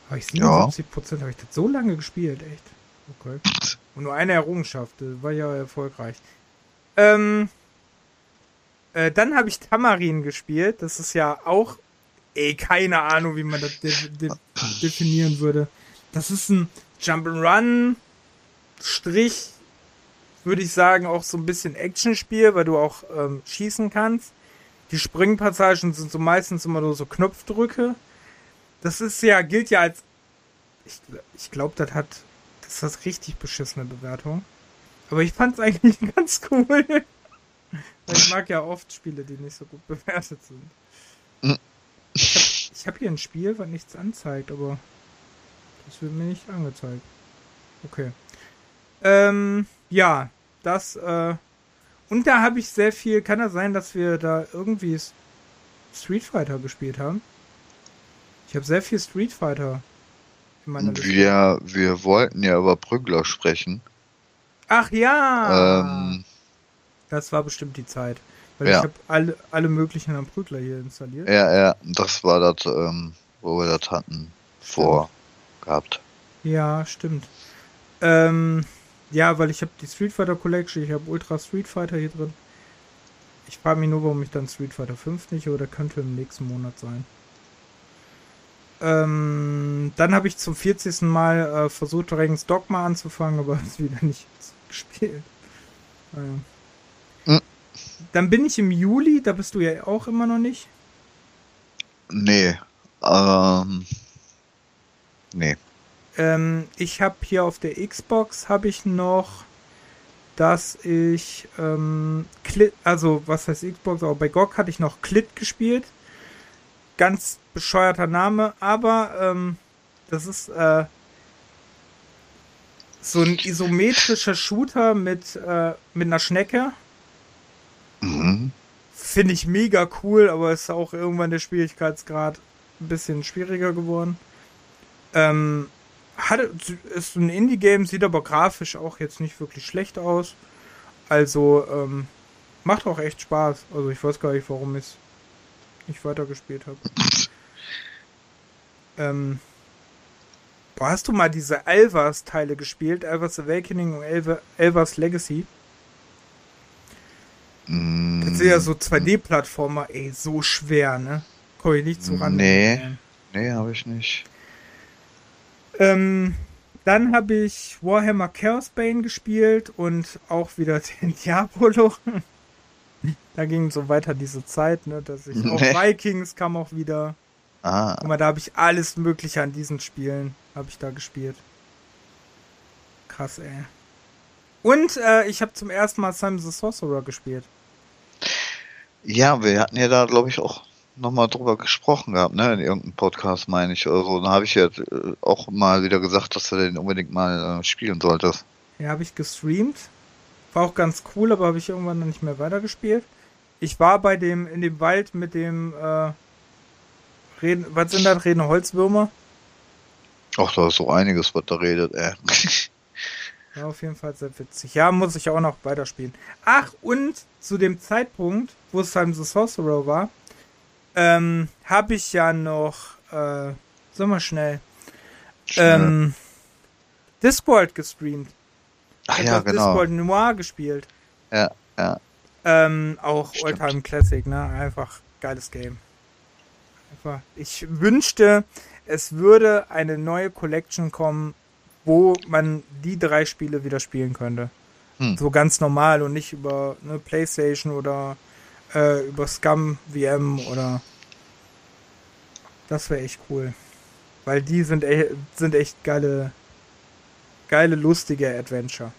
Habe ich 77 Prozent, ja. habe ich das so lange gespielt, echt. Okay. Und nur eine Errungenschaft, das war ja erfolgreich. Ähm, äh, dann habe ich Tamarin gespielt. Das ist ja auch, ey, keine Ahnung, wie man das de de definieren würde. Das ist ein Jump'n'Run, Strich, würde ich sagen, auch so ein bisschen Actionspiel, weil du auch ähm, schießen kannst. Die Springpassagen sind so meistens immer nur so Knopfdrücke. Das ist ja, gilt ja als. Ich, ich glaube, das hat. Das ist das richtig beschissene Bewertung. Aber ich fand es eigentlich ganz cool. Ich mag ja oft Spiele, die nicht so gut bewertet sind. Hm. Ich habe hab hier ein Spiel, was nichts anzeigt, aber das wird mir nicht angezeigt. Okay. Ähm, ja, das, äh, und da habe ich sehr viel, kann das sein, dass wir da irgendwie Street Fighter gespielt haben? Ich habe sehr viel Street Fighter in meiner Liste. Wir, wir wollten ja über Prügler sprechen. Ach ja! Ähm, das war bestimmt die Zeit. Weil ja. ich habe alle, alle möglichen am Prügler hier installiert. Ja, ja, das war das, ähm, wo wir das hatten vor gehabt. Ja, stimmt. Ähm, ja, weil ich habe die Street Fighter Collection, ich habe Ultra Street Fighter hier drin. Ich frage mich nur, warum ich dann Street Fighter 5 nicht oder könnte im nächsten Monat sein. Ähm, dann habe ich zum 40. Mal äh, versucht, Dragon's Dogma anzufangen, aber es wieder nicht gespielt. Ähm. Dann bin ich im Juli, da bist du ja auch immer noch nicht. Nee. Ähm, Nee. Ähm, ich habe hier auf der Xbox habe ich noch, dass ich ähm, Clit, also was heißt Xbox, aber bei GOG hatte ich noch Clit gespielt. Ganz bescheuerter Name, aber ähm, das ist äh, so ein isometrischer Shooter mit, äh, mit einer Schnecke. Finde ich mega cool, aber ist auch irgendwann der Schwierigkeitsgrad ein bisschen schwieriger geworden. Ähm, hat, ist ein Indie-Game, sieht aber grafisch auch jetzt nicht wirklich schlecht aus. Also, ähm, macht auch echt Spaß. Also, ich weiß gar nicht, warum ich es nicht weitergespielt habe. ähm, boah, hast du mal diese Elvas-Teile gespielt? Elvas Awakening und Elva, Legacy? Mm. Das sind ja so 2D-Plattformer, ey, so schwer, ne? Komm ich nicht zu ran. Nee, nee, habe ich nicht. Ähm, dann habe ich Warhammer Chaos Bane gespielt und auch wieder den Diabolo. da ging so weiter diese Zeit, ne, dass ich auch Vikings kam auch wieder. Ah. Guck mal, da habe ich alles Mögliche an diesen Spielen habe ich da gespielt. Krass, ey. Und äh, ich habe zum ersten Mal Simon the Sorcerer gespielt. Ja, wir hatten ja da, glaube ich, auch nochmal drüber gesprochen gehabt, ne? In irgendeinem Podcast, meine ich, oder so. Dann habe ich ja äh, auch mal wieder gesagt, dass du den unbedingt mal äh, spielen solltest. Ja, habe ich gestreamt. War auch ganz cool, aber habe ich irgendwann dann nicht mehr weitergespielt. Ich war bei dem, in dem Wald mit dem, äh, Reden, was sind das, Reden Holzwürmer? Ach, da ist so einiges, was da redet, ey. Ja, auf jeden Fall sehr witzig. Ja, muss ich auch noch weiterspielen. Ach, und zu dem Zeitpunkt, wo es Time the Sorcerer war, ähm, habe ich ja noch, äh, sag mal schnell, schnell. Ähm, Discworld gestreamt. Ach ich ja, genau. Discworld Noir gespielt. Ja, ja. Ähm, auch Alltime Classic, ne? Einfach geiles Game. Einfach. Ich wünschte, es würde eine neue Collection kommen, wo man die drei Spiele wieder spielen könnte. Hm. So ganz normal und nicht über eine Playstation oder äh, über Scum VM oder das wäre echt cool. Weil die sind, e sind echt geile, geile, lustige Adventure.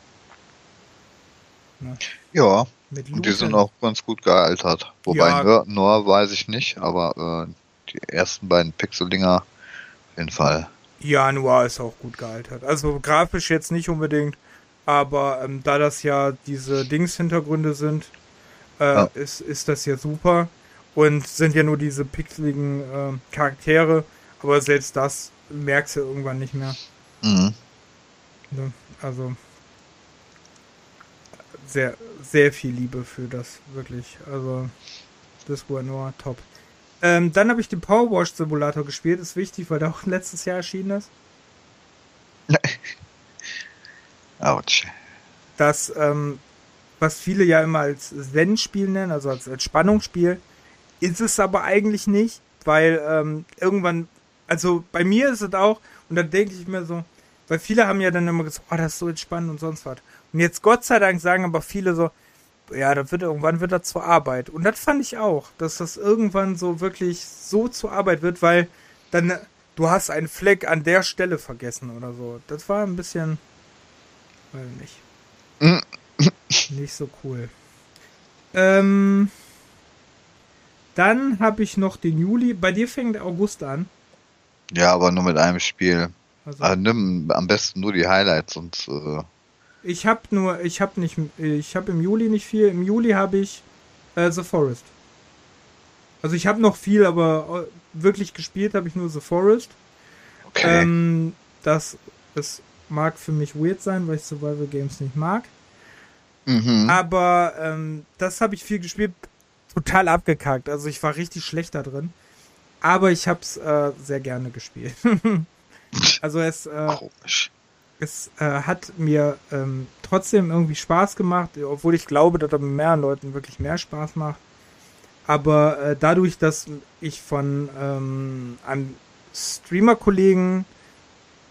Ne? Ja, Mit und die sind auch ganz gut gealtert. Wobei Ja. Noir, Noir weiß ich nicht, aber äh, die ersten beiden Pixelinger auf jeden Fall. Ja, Noir ist auch gut gealtert. Also grafisch jetzt nicht unbedingt, aber ähm, da das ja diese Dings-Hintergründe sind, äh, Ja. ist, ist das ja super. Und sind ja nur diese pixeligen äh, Charaktere, aber selbst das merkst du irgendwann nicht mehr. Mhm. Also sehr, sehr viel Liebe für das, wirklich. Also das war nur top. Ähm, dann habe ich den Powerwash Simulator gespielt, ist wichtig, weil der auch letztes Jahr erschienen ist. Autsch. Das, ähm, was viele ja immer als Zen-Spiel nennen, also als Entspannungsspiel, ist es aber eigentlich nicht, weil ähm, irgendwann, also bei mir ist es auch, und dann denke ich mir so, weil viele haben ja dann immer gesagt, oh, das ist so entspannend und sonst was. Und jetzt Gott sei Dank sagen aber viele so, ja, das wird irgendwann wird das zur Arbeit. Und das fand ich auch, dass das irgendwann so wirklich so zur Arbeit wird, weil dann du hast einen Fleck an der Stelle vergessen oder so. Das war ein bisschen, weiß nicht, Mhm. nicht so cool. Ähm, dann habe ich noch den Juli. Bei dir fängt August an. Ja, aber nur mit einem Spiel. Also, Also nimm am besten nur die Highlights und äh, ich habe nur, ich habe nicht, ich habe im Juli nicht viel. Im Juli habe ich äh, The Forest. Also ich habe noch viel, aber äh, wirklich gespielt habe ich nur The Forest. okay. Ähm, das, das mag für mich weird sein, weil ich Survival Games nicht mag. mhm. Aber ähm, das habe ich viel gespielt, total abgekackt. Also ich war richtig schlecht da drin. Aber ich habe es äh, sehr gerne gespielt. also es, äh, Komisch. Es äh, hat mir ähm, trotzdem irgendwie Spaß gemacht, obwohl ich glaube, dass er mit mehreren Leuten wirklich mehr Spaß macht. Aber äh, dadurch, dass ich von ähm, einem Streamer-Kollegen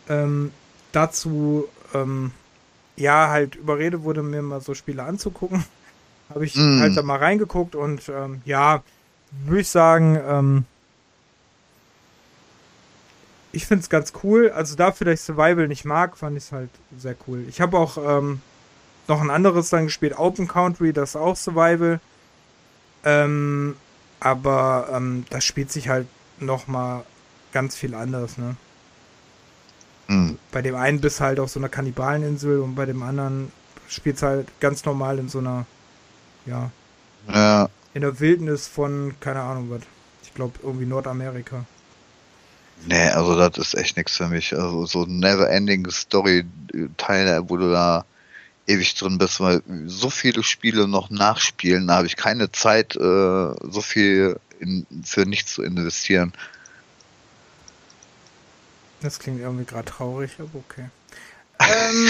ähm, dazu ähm, ja halt überredet wurde, mir mal so Spiele anzugucken, habe ich Mm. halt da mal reingeguckt und ähm, ja, würde ich sagen, ähm, ich finde es ganz cool. Also dafür, dass ich Survival nicht mag, fand ich es halt sehr cool. Ich habe auch ähm, noch ein anderes dann gespielt, Open Country, das ist auch Survival. Ähm, aber ähm, das spielt sich halt noch mal ganz viel anders, ne? Mhm. Bei dem einen bist halt auf so einer Kannibaleninsel und bei dem anderen spielst halt ganz normal in so einer, ja, Ja, in der Wildnis von, keine Ahnung was. Ich glaube irgendwie Nordamerika. Nee, also das ist echt nichts für mich. Also so never-ending Story-Teile, wo du da ewig drin bist, weil so viele Spiele noch nachspielen, da habe ich keine Zeit, äh, so viel in, für nichts zu investieren. Das klingt irgendwie gerade traurig, aber okay. Ähm,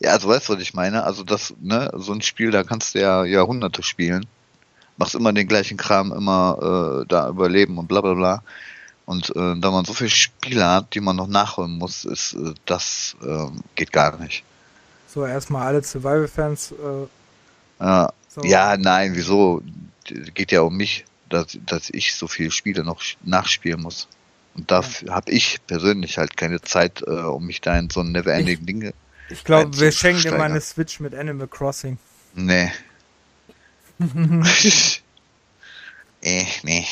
Ja, also weißt du, was ich meine? Also das, ne, so ein Spiel, da kannst du ja Jahrhunderte spielen. Machst immer den gleichen Kram, immer äh, da überleben und bla bla bla. Und äh, da man so viele Spiele hat, die man noch nachholen muss, ist äh, das ähm, geht gar nicht. so, erstmal alle Survival-Fans. Äh, Ja, so. ja, nein, wieso? Geht ja um mich, dass, dass ich so viele Spiele noch nachspielen muss. Und da habe ich persönlich halt keine Zeit, äh, um mich da in so ein never-ending Dinge. Ich glaube, wir schenken dir mal eine Switch mit Animal Crossing. Nee. äh, nee.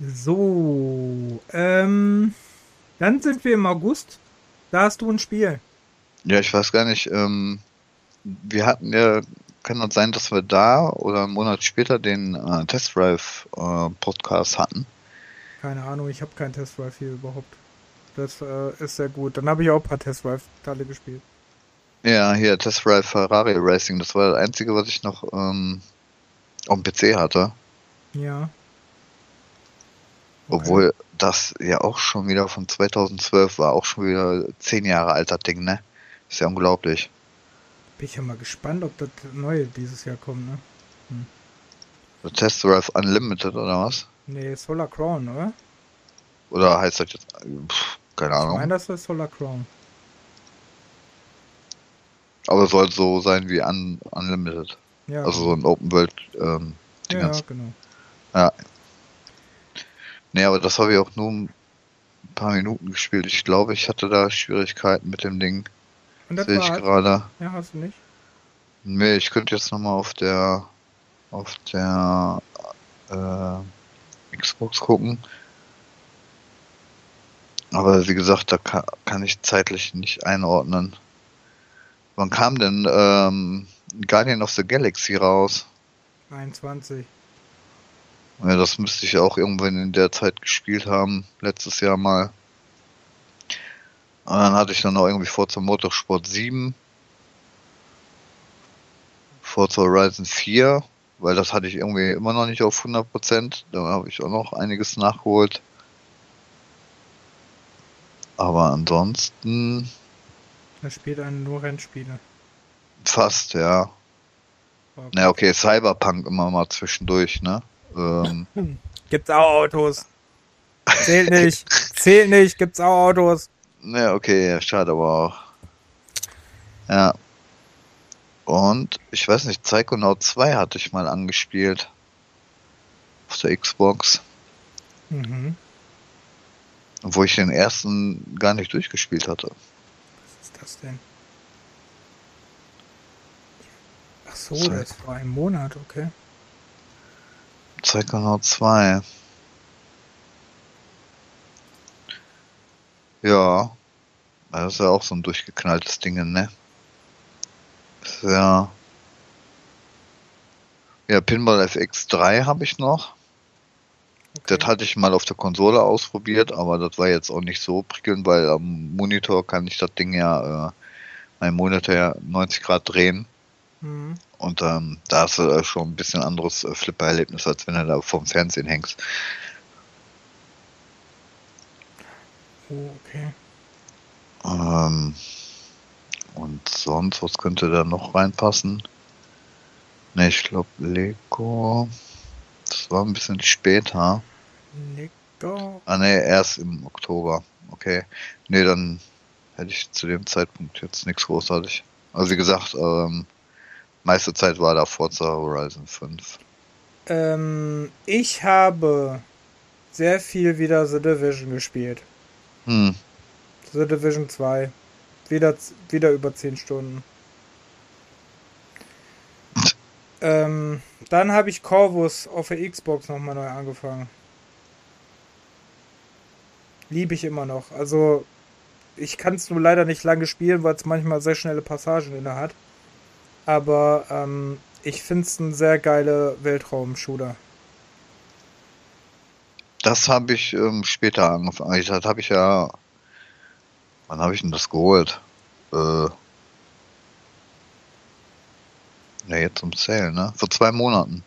So, ähm, dann sind wir im August. Da hast du ein Spiel. Ja, ich weiß gar nicht. Ähm, wir hatten ja, kann das sein, dass wir da oder einen Monat später den äh, Test Drive äh, Podcast hatten? Keine Ahnung, ich habe kein Test Drive hier überhaupt. Das äh, ist sehr gut. Dann habe ich auch ein paar Test Drive-Teile gespielt. Ja, hier Test Drive Ferrari Racing. Das war das einzige, was ich noch ähm, auf dem PC hatte. Ja. Okay. Obwohl das ja auch schon wieder von 2012 war. Auch schon wieder zehn Jahre alter Ding, ne? Ist ja unglaublich. Bin ich ja mal gespannt, ob das neue dieses Jahr kommt, ne? Das Test Drive Unlimited oder was? Nee, Solar Crown, oder? Oder heißt das jetzt? Pff, keine Ich Ahnung. meine, das ist Solar Crown. Aber soll so sein wie Un Unlimited. Ja, Also so ein Open World ähm, ja, Dingens. ja, genau. Nee, aber das habe ich auch nur ein paar Minuten gespielt. Ich glaube, ich hatte da Schwierigkeiten mit dem Ding. Und das Sehe ich gerade. ja, hast du nicht? Nee, ich könnte jetzt nochmal auf der auf der äh, Xbox gucken. Aber wie gesagt, da kann, kann ich zeitlich nicht einordnen. Wann kam denn ähm, Guardian of the Galaxy raus? 21. Ja, das müsste ich auch irgendwann in der Zeit gespielt haben, letztes Jahr mal. Und dann hatte ich dann noch irgendwie Forza Motorsport 7, Forza Horizon 4, weil das hatte ich irgendwie immer noch nicht auf 100%. Da habe ich auch noch einiges nachgeholt. Aber ansonsten. Er spielt einen nur Rennspiele. Fast, ja. Na okay, Cyberpunk immer mal zwischendurch, ne? Ähm. Gibt's auch Autos. Zählt nicht. Zählt nicht, gibt's auch Autos. Ja, okay, schade aber auch. Ja. Und ich weiß nicht, Psychonaut 2 hatte ich mal angespielt. Auf der Xbox. Mhm. Wo ich den ersten gar nicht durchgespielt hatte. Was ist das denn? Ach so, Psych das war ein Monat, okay. Psychonaut 2. Ja. Das ist ja auch so ein durchgeknalltes Ding, ne? Ja. Ja, Pinball FX3 habe ich noch. Okay. Das hatte ich mal auf der Konsole ausprobiert, aber das war jetzt auch nicht so prickelnd, weil am Monitor kann ich das Ding ja, äh, mein Monitor ja 90 Grad drehen. Mhm. Und ähm, da hast du schon ein bisschen anderes äh, Flipper-Erlebnis, als wenn du da vorm Fernsehen hängst. Okay. Ähm, und sonst, was könnte da noch reinpassen? Ne, ich glaube Lego. Das war ein bisschen später. Lego? Ah ne, erst im Oktober. Okay. Ne, dann hätte ich zu dem Zeitpunkt jetzt nichts großartig. Also wie gesagt, ähm, meiste Zeit war da Forza Horizon 5. Ähm, ich habe sehr viel wieder The Division gespielt. Hm. The Division 2. Wieder, wieder über 10 Stunden. ähm, dann habe ich Corvus auf der Xbox nochmal neu angefangen. Liebe ich immer noch. Also, ich kann es nur leider nicht lange spielen, weil es manchmal sehr schnelle Passagen inne hat. Aber ähm, ich finde es ein sehr geiler Weltraum-Shooter. Das habe ich ähm, später angefangen. Das habe ich ja Wann habe ich denn das geholt? Äh. Ja, jetzt zum Sale, ne? Vor zwei Monaten.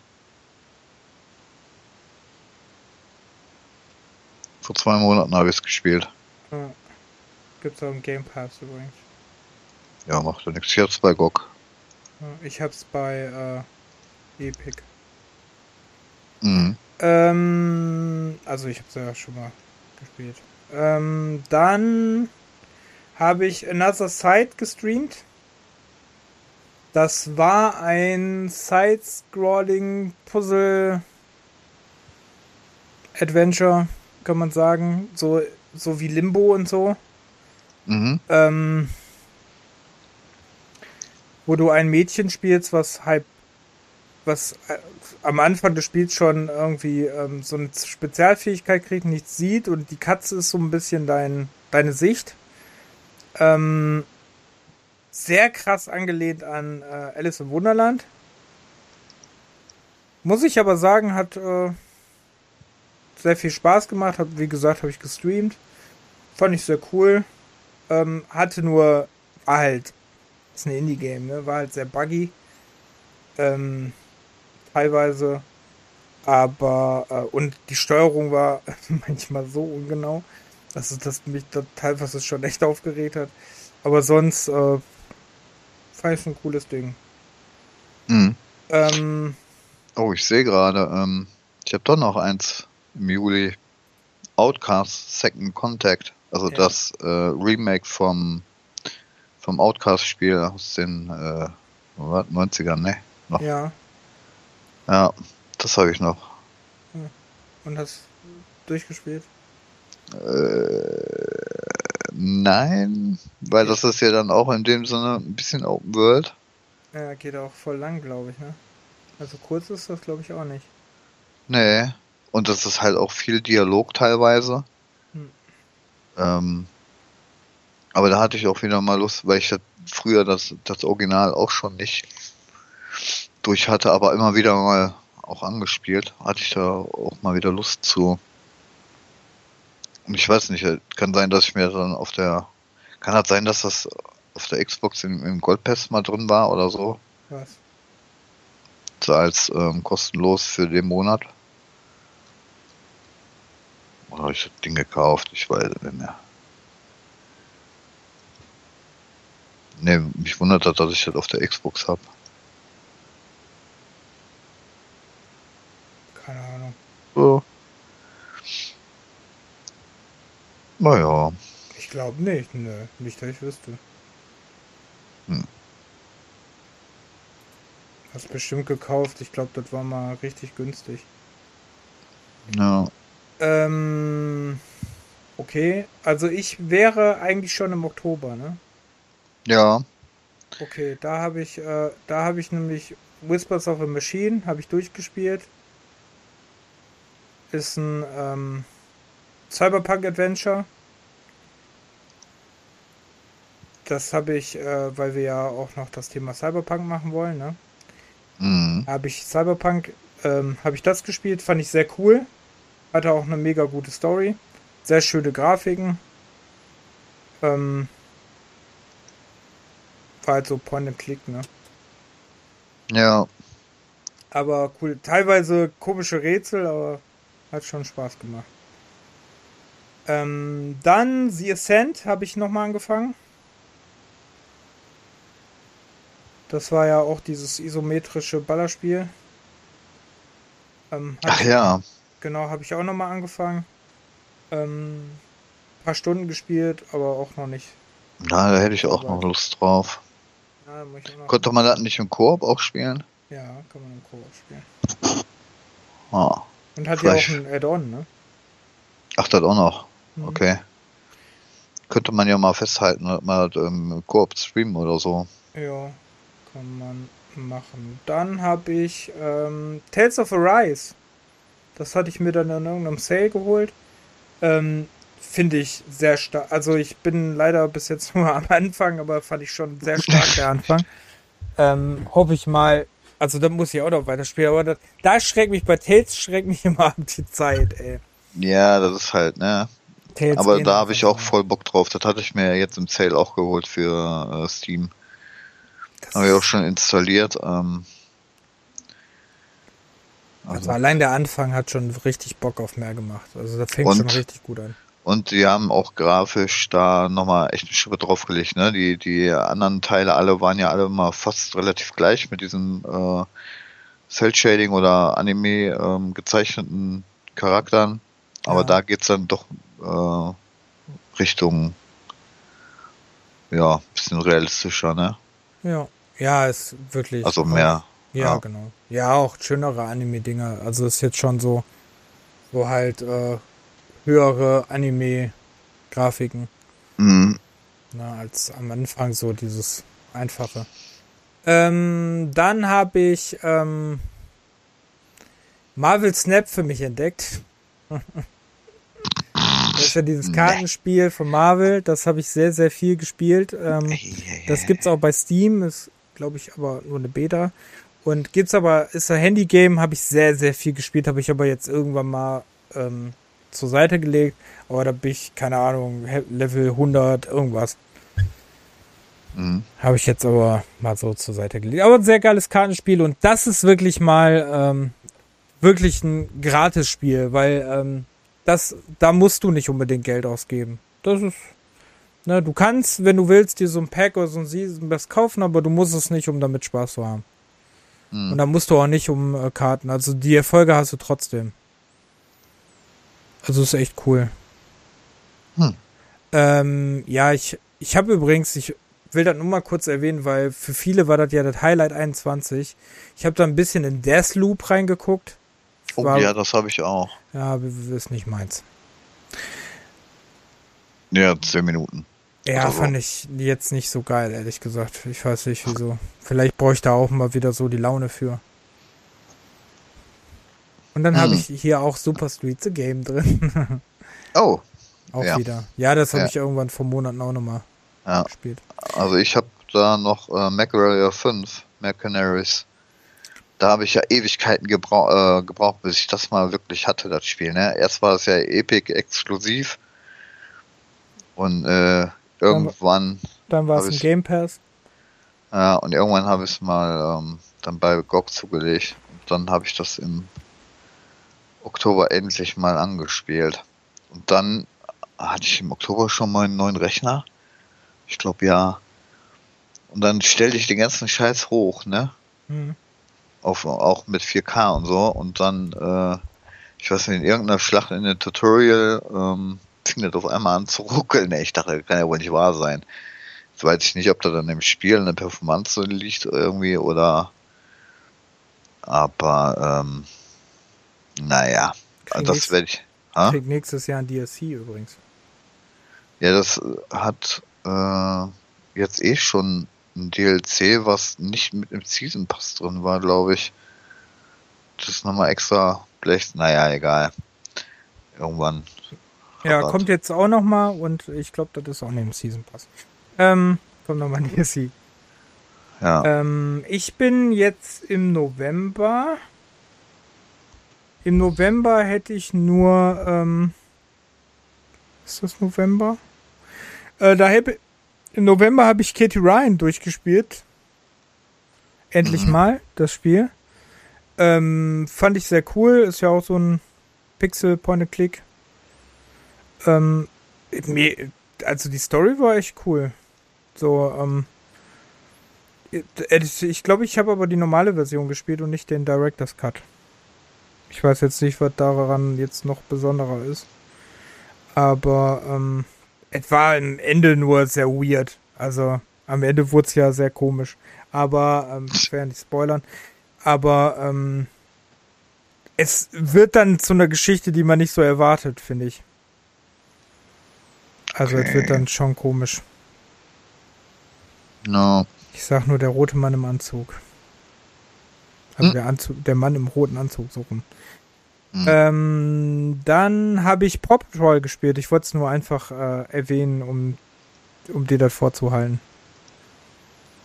Vor zwei Monaten habe ich es gespielt. Ja. Gibt's auch im Game Pass übrigens. Ja, macht ja nichts. Ich hab's bei GOG. Ich hab's bei äh, Epic. Mhm. Ähm, also ich hab's ja schon mal gespielt. Ähm, dann habe ich Another Side gestreamt. Das war ein Side-Scrolling Puzzle Adventure, kann man sagen. So, so wie Limbo und so. Mhm. Ähm, wo du ein Mädchen spielst, was halb, was äh, am Anfang des Spiels schon irgendwie ähm, so eine Spezialfähigkeit kriegt, nichts sieht und die Katze ist so ein bisschen dein, deine Sicht. Ähm, sehr krass angelehnt an äh, Alice im Wunderland. Muss ich aber sagen, hat äh, sehr viel Spaß gemacht. Hab, wie gesagt, habe ich gestreamt. Fand ich sehr cool. Ähm, hatte nur, halt, ist ein Indie-Game, ne? War halt sehr buggy. Ähm, teilweise. Aber, äh, und die Steuerung war manchmal so ungenau dass es das mich da teilweise schon echt aufgeregt hat. Aber sonst äh, fand ein cooles Ding. Mhm. Ähm, oh, ich sehe gerade, ähm, ich habe doch noch eins im Juli. Outcast Second Contact. Also ja. das äh, Remake vom, vom Outcast-Spiel aus den äh, 90ern, ne? Noch. Ja. Ja, das habe ich noch. Und hast durchgespielt? Äh, nein, weil das ist ja dann auch in dem Sinne ein bisschen Open World. Ja, geht auch voll lang, glaube ich, ne? Also kurz ist das, glaube ich, auch nicht. Nee. Und das ist halt auch viel Dialog teilweise. Hm. Ähm, aber da hatte ich auch wieder mal Lust, weil ich das früher das, das Original auch schon nicht durch hatte, aber immer wieder mal auch angespielt. Hatte ich da auch mal wieder Lust zu. Und ich weiß nicht, kann sein, dass ich mir dann auf der. Kann das sein, dass das auf der Xbox im, im Goldpass mal drin war oder so? Was? So als ähm, kostenlos für den Monat. Oder habe ich das Ding gekauft? Ich weiß es nicht mehr. Ne, mich wundert das, dass ich das auf der Xbox habe. Keine Ahnung. So. Naja. Ich glaube nicht, ne. Nicht, dass ich wüsste. Hm. Hast bestimmt gekauft. Ich glaube, das war mal richtig günstig. Ja. Ähm, okay. Also ich wäre eigentlich schon im Oktober, ne? Ja. Okay, da habe ich, äh, da habe ich nämlich Whispers of a Machine, habe ich durchgespielt. Ist ein ähm, Cyberpunk-Adventure. Das habe ich, äh, weil wir ja auch noch das Thema Cyberpunk machen wollen, ne? Mhm. Habe ich Cyberpunk, ähm, habe ich das gespielt, fand ich sehr cool. Hatte auch eine mega gute Story. Sehr schöne Grafiken. Ähm, war halt so Point and Click, ne? Ja. Aber cool. Teilweise komische Rätsel, aber hat schon Spaß gemacht. Ähm, dann The Ascent habe ich nochmal angefangen. Das war ja auch dieses isometrische Ballerspiel. Ähm, Ach ja. Genau, habe ich auch nochmal angefangen. Ähm, paar Stunden gespielt, aber auch noch nicht. Na, da hätte ich auch noch Lust drauf. Ja, Konnte man das nicht im Koop auch spielen? ja, kann man im Koop spielen. Ah. Und hat ja auch ein Add-on, ne? Ach, das auch noch. Mhm. Okay. Könnte man ja mal festhalten, man das im Koop streamen oder so. Ja, kann man machen. Dann habe ich ähm, Tales of Arise. Das hatte ich mir dann in irgendeinem Sale geholt. Ähm, Finde ich sehr stark. Also ich bin leider bis jetzt nur am Anfang, aber fand ich schon sehr stark der Anfang. Ähm, hoffe ich mal. Also da muss ich auch noch weiterspielen. Aber das, da schreckt mich bei Tales schreckt mich immer ab die Zeit, ey. Ja, das ist halt, ne? Tales Aber da habe ich auch voll Bock drauf. Das hatte ich mir jetzt im Sale auch geholt für äh, Steam. Habe ich auch schon installiert. Ähm, Also also, allein der Anfang hat schon richtig Bock auf mehr gemacht. Also das fängt schon richtig gut an. Und die haben auch grafisch da nochmal echt eine Schippe draufgelegt. Ne? Die, die anderen Teile alle waren ja alle mal fast relativ gleich mit diesem äh, Cell-Shading oder Anime ähm, gezeichneten Charakteren. Aber Ja. da geht's dann doch äh, Richtung ja, bisschen realistischer, ne? Ja. Ja, ist wirklich. Also mehr. Ja, ja. genau. Ja, auch schönere Anime-Dinger. Also ist jetzt schon so, so halt äh, höhere Anime-Grafiken, Mhm. ne, als am Anfang so dieses einfache. Ähm, dann habe ich ähm, Marvel Snap für mich entdeckt. Das ist ja dieses. Kartenspiel von Marvel, das habe ich sehr, sehr viel gespielt. Ähm, das gibt's auch bei Steam, ist glaube ich aber nur eine Beta. Und gibt's aber, ist ein Handy-Game, habe ich sehr, sehr viel gespielt, habe ich aber jetzt irgendwann mal ähm, zur Seite gelegt. Aber da bin ich, keine Ahnung, Level 100, irgendwas. Mhm. Habe ich jetzt aber mal so zur Seite gelegt. Aber ein sehr geiles Kartenspiel und das ist wirklich mal ähm, wirklich ein Gratis-Spiel, weil ähm, das, da musst du nicht unbedingt Geld ausgeben. Das ist, ne, du kannst, wenn du willst, dir so ein Pack oder so ein Season Pass kaufen, aber du musst es nicht, um damit Spaß zu haben. Mhm. Und dann musst du auch nicht um äh, Karten. Also die Erfolge hast du trotzdem. Also ist echt cool. Hm. Ähm, ja, ich, ich habe übrigens, ich will das nur mal kurz erwähnen, weil für viele war das ja das Highlight 21. Ich habe da ein bisschen in Deathloop reingeguckt. Oh War- ja, das habe ich auch. Ja, ist nicht meins. Ja, zehn Minuten. Ja, so. fand ich jetzt nicht so geil, ehrlich gesagt. Ich weiß nicht wieso. Vielleicht brauche ich da auch mal wieder so die Laune für. Und dann habe Hm. ich hier auch Super Street the Game drin. Oh, auch Ja. wieder. Ja, das habe Ja. ich irgendwann vor Monaten auch nochmal ja. gespielt. Also ich habe da noch äh, MacWarrior 5, Mercenaries. Da habe ich ja Ewigkeiten gebrau äh, gebraucht, bis ich das mal wirklich hatte, das Spiel. Ne? Erst war es ja Epic exklusiv. Und äh, irgendwann, Dann war es ein Game Pass. ja, und irgendwann habe ich es mal ähm, dann bei GOG zugelegt. Und dann habe ich das im Oktober endlich mal angespielt. Und dann hatte ich im Oktober schon mal einen neuen Rechner. Ich glaube ja. Und dann stellte ich den ganzen Scheiß hoch, ne? Hm. Auf, auch mit 4K und so. Und dann, äh, ich weiß nicht, in irgendeiner Schlacht in dem Tutorial ähm, fing das auf einmal an zu ruckeln. Ich dachte, das kann ja wohl nicht wahr sein. Jetzt weiß ich nicht, ob da dann im Spiel eine Performance liegt irgendwie oder. Aber, ähm, naja, Krieg das werde ich. Ha? Kriegt nächstes Jahr ein DLC übrigens. Ja, das äh, hat äh, jetzt eh schon ein DLC, was nicht mit im Season Pass drin war, glaube ich. Das ist nochmal extra, vielleicht, naja, egal. Irgendwann. Ja, Rabatt. kommt jetzt auch nochmal und ich glaube, das ist auch neben Season Pass. Ähm, kommt nochmal ein DLC. Ja. Ähm, ich bin jetzt im November. Im November hätte ich nur. Ähm, ist das November? Äh, da habe im November habe ich Katie Ryan durchgespielt. Endlich Mhm. mal das Spiel. Ähm, fand ich sehr cool. Ist ja auch so ein Pixel Point and Click. Ähm, mir, also die Story war echt cool. So, ähm, ich ich glaube, ich habe aber die normale Version gespielt und nicht den Director's Cut. Ich weiß jetzt nicht, was daran jetzt noch besonderer ist. Aber ähm, es war am Ende nur sehr weird. Also am Ende wurde es ja sehr komisch. Aber ähm, ich werde nicht spoilern. Aber ähm, es wird dann zu einer Geschichte, die man nicht so erwartet, finde ich. Also es wird Okay. dann schon komisch. No. Ich sag nur der rote Mann im Anzug. Also Hm. der Anzug, der Mann im roten Anzug so rum. Hm. Ähm, dann habe ich Paw Patrol gespielt. Ich wollte es nur einfach äh, erwähnen, um, um dir das vorzuhalten.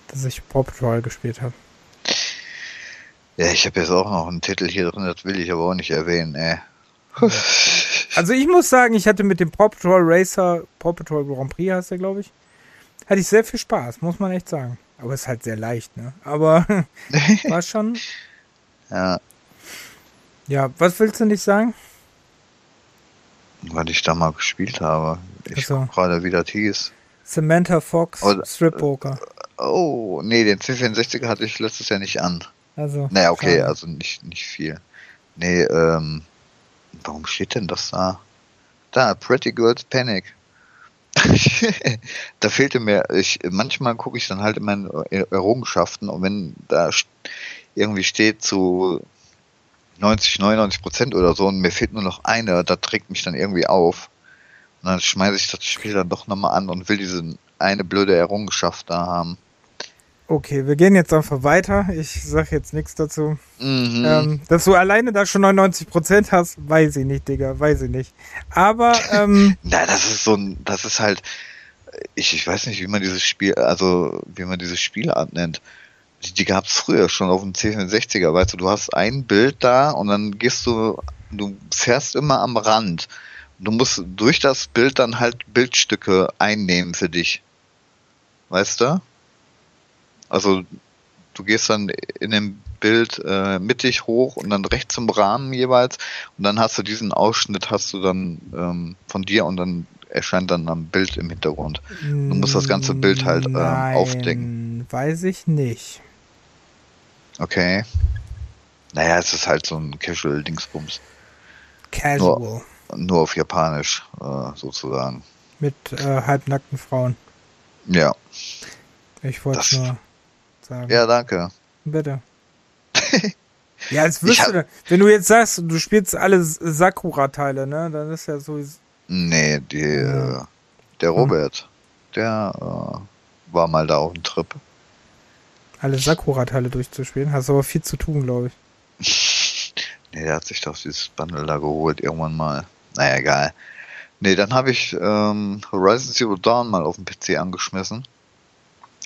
Dass ich Paw Patrol gespielt habe. Ja, ich habe jetzt auch noch einen Titel hier drin, das will ich aber auch nicht erwähnen, ey. Also ich muss sagen, ich hatte mit dem Paw Patrol Racer, Paw Patrol Grand Prix heißt der, glaube ich, hatte ich sehr viel Spaß, muss man echt sagen. Aber ist halt sehr leicht, ne? Aber war schon. ja, Ja, was willst du nicht sagen? weil ich da mal gespielt habe. Ich so. gerade, wie das hieß. Samantha Fox Oder- Strip Poker. Oh, nee, den C64 hatte ich letztes Jahr nicht an. Also. Naja, okay, schade. also nicht, nicht viel. Nee, ähm, warum steht denn das da? Da, Pretty Girls Panic. da fehlte mir, ich, manchmal gucke ich dann halt in meinen Errungenschaften und wenn da irgendwie steht zu 90, 99 Prozent oder so und mir fehlt nur noch eine, da trägt mich dann irgendwie auf. Und dann schmeiße ich das Spiel dann doch nochmal an und will diese eine blöde Errungenschaft da haben. Okay, wir gehen jetzt einfach weiter. Ich sag jetzt nichts dazu. Mhm. Ähm, dass du alleine da schon 99% hast, weiß ich nicht, Digga, weiß ich nicht. Aber, ähm, Na, das ist so ein, das ist halt, ich, ich weiß nicht, wie man dieses Spiel, also wie man diese Spielart nennt. Die, die gab es früher schon auf dem C64er, weißt du, du hast ein Bild da und dann gehst du, du fährst immer am Rand. Du musst durch das Bild dann halt Bildstücke einnehmen für dich. Weißt du? Also du gehst dann in dem Bild äh, mittig hoch und dann rechts zum Rahmen jeweils und dann hast du diesen Ausschnitt hast du dann ähm, von dir und dann erscheint dann am Bild im Hintergrund. du musst das ganze Bild halt, ähm, aufdecken. Weiß ich nicht. Okay. Naja, es ist halt so ein Casual-Dingsbums. Casual. Nur auf Japanisch, äh, sozusagen. Mit äh, halbnackten Frauen. Ja. Ich wollte Das- nur sagen. Ja, danke. Bitte. ja, als wirst du, wenn du jetzt sagst, du spielst alle Sakura-Teile, ne, dann ist ja so, Nee, die, äh, der Robert. der äh, war mal da auf dem Trip. Alle Sakura-Teile durchzuspielen. Hast aber viel zu tun, glaube ich. nee, der hat sich doch dieses Bundle da geholt irgendwann mal. Naja, egal. Nee, dann habe ich ähm, Horizon Zero Dawn mal auf dem PC angeschmissen.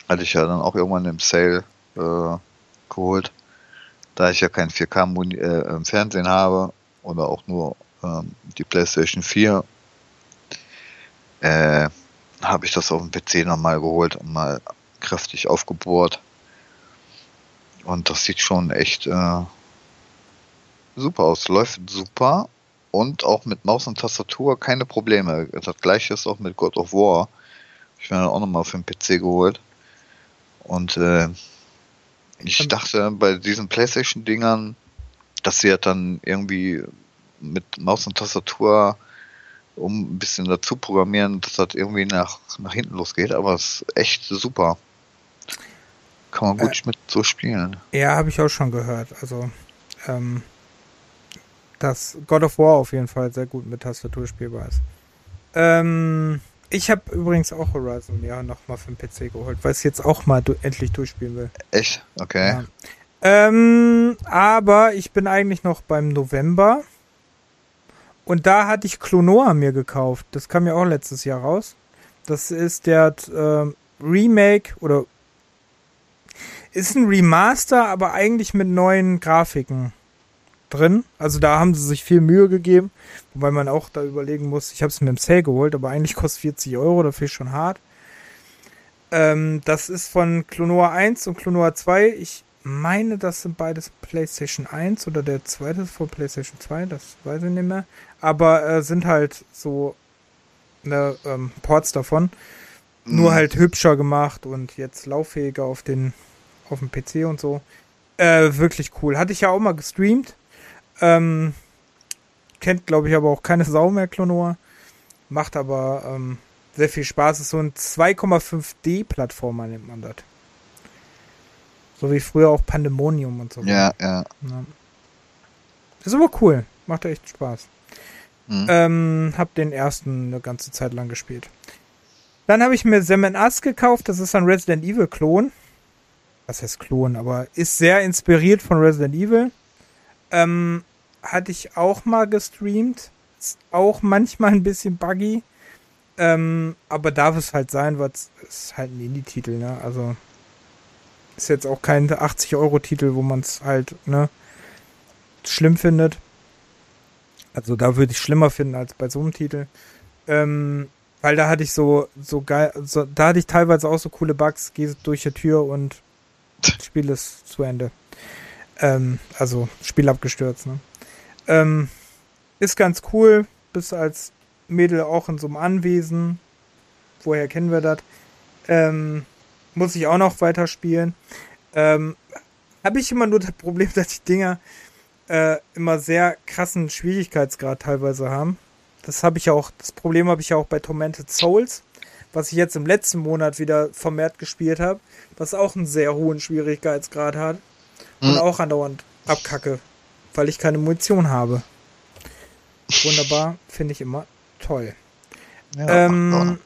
Hatte ich ja dann auch irgendwann im Sale äh, geholt. Da ich ja kein 4K äh, im Fernsehen habe oder auch nur ähm, die PlayStation 4, äh, habe ich das auf dem PC nochmal geholt und mal kräftig aufgebohrt. Und das sieht schon echt äh, super aus. Läuft super und auch mit Maus und Tastatur keine Probleme. Das gleiche ist auch mit God of War. Ich dann auch nochmal für den PC geholt. Und äh, ich dachte bei diesen PlayStation-Dingern, dass sie ja dann irgendwie mit Maus und Tastatur um ein bisschen dazu programmieren, dass das irgendwie nach, nach hinten losgeht, aber es ist echt super. Kann man gut äh, mit so spielen. Ja, habe ich auch schon gehört. Also, ähm, dass God of War auf jeden Fall sehr gut mit Tastatur spielbar ist. Ähm, ich habe übrigens auch Horizon ja nochmal für den PC geholt, weil ich jetzt auch mal du endlich durchspielen will. Echt? Okay. Ja. Ähm, aber ich bin eigentlich noch beim November. Und da hatte ich Klonoa mir gekauft. Das kam ja auch letztes Jahr raus. Das ist der äh, Remake oder ist ein Remaster, aber eigentlich mit neuen Grafiken drin. Also da haben sie sich viel Mühe gegeben, wobei man auch da überlegen muss, ich habe es mir im Sale geholt, aber eigentlich kostet 40 Euro, dafür ist schon hart. Ähm, das ist von Klonoa 1 und Klonoa 2. Ich meine, das sind beides PlayStation 1 oder der zweite ist von PlayStation 2, das weiß ich nicht mehr. Aber äh, sind halt so ne, ähm, Ports davon. Mhm. Nur halt hübscher gemacht und jetzt lauffähiger auf den auf dem PC und so. Äh, wirklich cool. Hatte ich ja auch mal gestreamt. Ähm, kennt, glaube ich, aber auch keine Sau mehr, Klonoa. Macht aber ähm, sehr viel Spaß. Ist so ein 2,5D-Plattformer, nennt man das. So wie früher auch Pandemonium und so. Ja, ja. ja. Ist aber cool. Macht echt Spaß. Mhm. Ähm, hab den ersten eine ganze Zeit lang gespielt. Dann habe ich mir Sam Us gekauft. Das ist ein Resident Evil Klon was heißt Klon, aber ist sehr inspiriert von Resident Evil. Ähm, hatte ich auch mal gestreamt. Ist auch manchmal ein bisschen buggy. Ähm, aber darf es halt sein, weil es ist halt ein Indie-Titel, ne? Also ist jetzt auch kein 80-Euro-Titel, wo man es halt, ne, schlimm findet. Also da würde ich schlimmer finden als bei so einem Titel. Ähm, weil da hatte ich so, so geil, so, da hatte ich teilweise auch so coole Bugs, geh durch die Tür und Spiel ist zu Ende. Ähm, also Spiel abgestürzt. Ne? Ähm, ist ganz cool. Bist als Mädel auch in so einem Anwesen. Woher kennen wir das? Ähm, muss ich auch noch weiterspielen. Ähm, Habe ich immer nur das Problem, dass die Dinger äh, immer sehr krassen Schwierigkeitsgrad teilweise haben. Das habe ich auch, das Problem habe ich ja auch bei Tormented Souls was ich jetzt im letzten Monat wieder vermehrt gespielt habe, was auch einen sehr hohen Schwierigkeitsgrad hat und mhm. auch andauernd abkacke, weil ich keine Munition habe. Wunderbar, finde ich immer toll. Ja, ähm,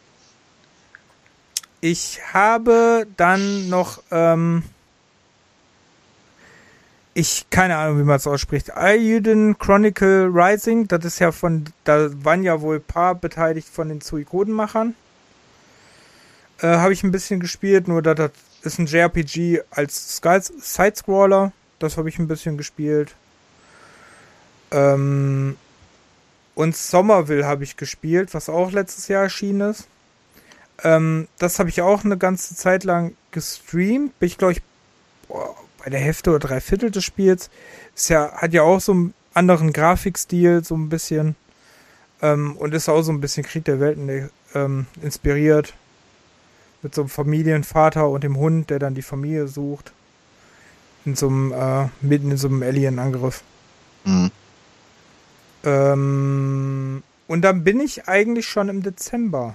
ich habe dann noch, ähm, ich, keine Ahnung, wie man es ausspricht. Ayuden Chronicle Rising, das ist ja von, da waren ja wohl ein paar beteiligt von den Suikoden-Machern. Äh, habe ich ein bisschen gespielt, nur das, das ist ein JRPG als Sidescroller. Das habe ich ein bisschen gespielt. Ähm, und Somerville habe ich gespielt, was auch letztes Jahr erschienen ist. Ähm, das habe ich auch eine ganze Zeit lang gestreamt. Bin ich, glaube ich, boah, bei der Hälfte oder drei Viertel des Spiels. Ist ja, hat ja auch so einen anderen Grafikstil, so ein bisschen. Ähm, und ist auch so ein bisschen Krieg der Welten ähm, inspiriert mit so einem Familienvater und dem Hund, der dann die Familie sucht. In so einem, äh, mitten in so einem Alien-Angriff. Mhm. Ähm, und dann bin ich eigentlich schon im Dezember.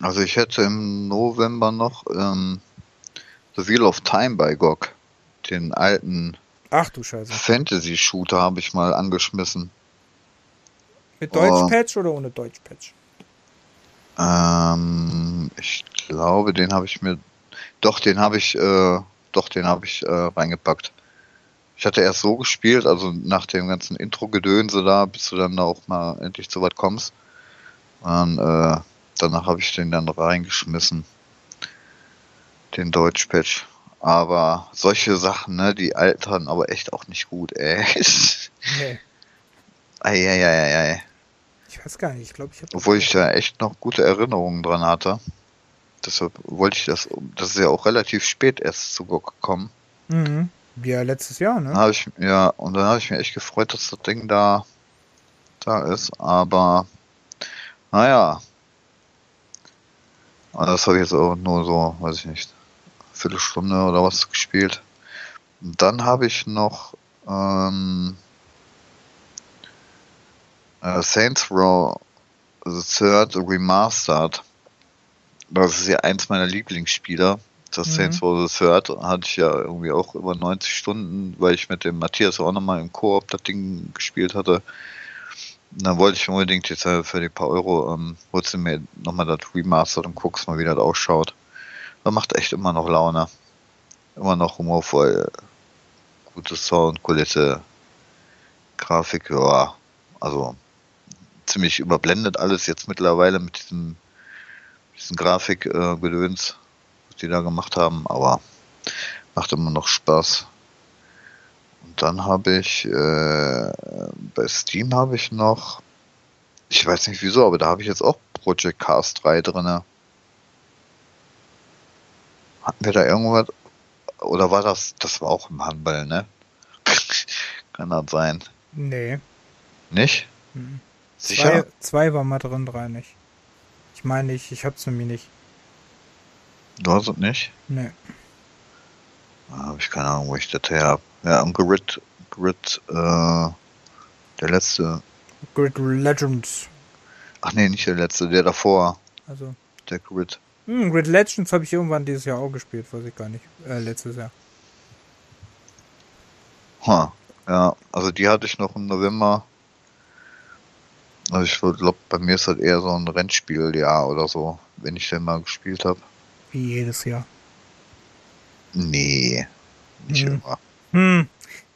Also ich hätte im November noch ähm, The Wheel of Time bei GOG. Den alten Ach du Scheiße. Fantasy-Shooter habe ich mal angeschmissen. Mit Deutsch-Patch oh. oder ohne Deutsch-Patch? Ähm, ich glaube, den habe ich mir, doch, den habe ich, äh, doch, den habe ich äh, reingepackt. Ich hatte erst so gespielt, also nach dem ganzen Intro-Gedönse da, bis du dann auch mal endlich zu weit kommst. Und äh, danach habe ich den dann reingeschmissen. Den Deutsch-Patch. Aber solche Sachen, ne, die altern aber echt auch nicht gut, ey. Nee. Eieieiei. Ich weiß gar nicht, ich glaube, ich habe. Obwohl ich da echt noch gute Erinnerungen dran hatte. Deshalb wollte ich das, das ist ja auch relativ spät erst zugekommen. Mhm. Ja, letztes Jahr, ne? Ich, ja, und dann habe ich mich echt gefreut, dass das Ding da, da ist, aber naja. Also das habe ich jetzt auch nur so, weiß ich nicht, Viertelstunde oder was gespielt. Und dann habe ich noch ähm, äh, Saints Row The Third Remastered. Das ist ja eins meiner Lieblingsspieler. Das mhm. Saints The Third hatte ich ja irgendwie auch über 90 Stunden, weil ich mit dem Matthias auch nochmal im Koop das Ding gespielt hatte. Und dann wollte ich unbedingt jetzt für die paar Euro, ähm, holst du mir nochmal das Remastered und guckst mal, wie das ausschaut. Das macht echt immer noch Laune. Immer noch humorvoll. Gute Sound, Kulisse, Grafik, ja. Also ziemlich überblendet alles jetzt mittlerweile mit diesem, diesen Grafikgedöns, äh, was die da gemacht haben, aber macht immer noch Spaß. Und dann habe ich äh, bei Steam habe ich noch, ich weiß nicht wieso, aber da habe ich jetzt auch Project Cast 3 drin. Hatten wir da irgendwas? Oder war das, das war auch im Handball, ne? Kann das sein? Nee. Nicht? Mhm. Sicher? Zwei, zwei war mal drin, drei nicht. Ich meine, ich, ich hab's nämlich nicht. Du hast es nicht? Nee. Da habe ich keine Ahnung, wo ich das her habe. Ja, am Grid, Grid, äh, der letzte. Grid Legends. Ach nee, nicht der letzte, der davor. Also. Der Grid. Hm, Grid Legends habe ich irgendwann dieses Jahr auch gespielt, weiß ich gar nicht. Äh, letztes Jahr. Ha, ja, also die hatte ich noch im November also ich glaube, bei mir ist das eher so ein Rennspieljahr oder so, wenn ich den mal gespielt habe. Wie jedes Jahr. Nee, nicht hm. immer. Hm.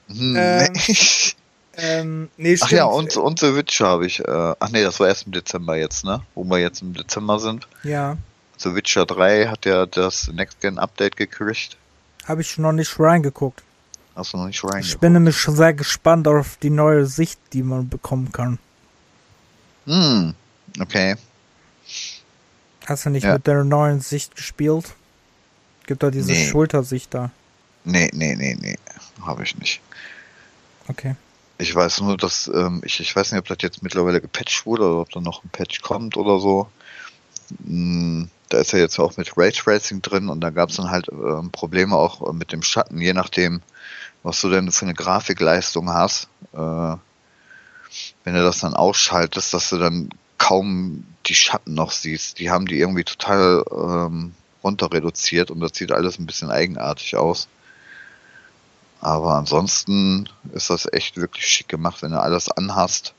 hm ähm, ähm, nee, ach ja, und, und The Witcher habe ich. Äh, ach nee, das war erst im Dezember jetzt, ne? Wo wir jetzt im Dezember sind. Ja. The Witcher 3 hat ja das Next Gen Update gekriegt. Habe ich noch nicht reingeguckt. Hast du noch nicht reingeguckt? Ich bin nämlich schon sehr gespannt auf die neue Sicht, die man bekommen kann. Hm, okay. Hast du nicht ja. mit der neuen Sicht gespielt? Gibt da diese nee. Schultersicht da? Nee, nee, nee, nee. Habe ich nicht. Okay. Ich weiß nur, dass, ähm, ich, ich weiß nicht, ob das jetzt mittlerweile gepatcht wurde oder ob da noch ein Patch kommt oder so. Hm, da ist ja jetzt auch mit Raytracing drin und da gab es dann halt ähm, Probleme auch mit dem Schatten, je nachdem, was du denn für eine Grafikleistung hast. Äh, wenn du das dann ausschaltest, dass du dann kaum die Schatten noch siehst. Die haben die irgendwie total ähm, runter reduziert und das sieht alles ein bisschen eigenartig aus. Aber ansonsten ist das echt wirklich schick gemacht, wenn du alles anhast.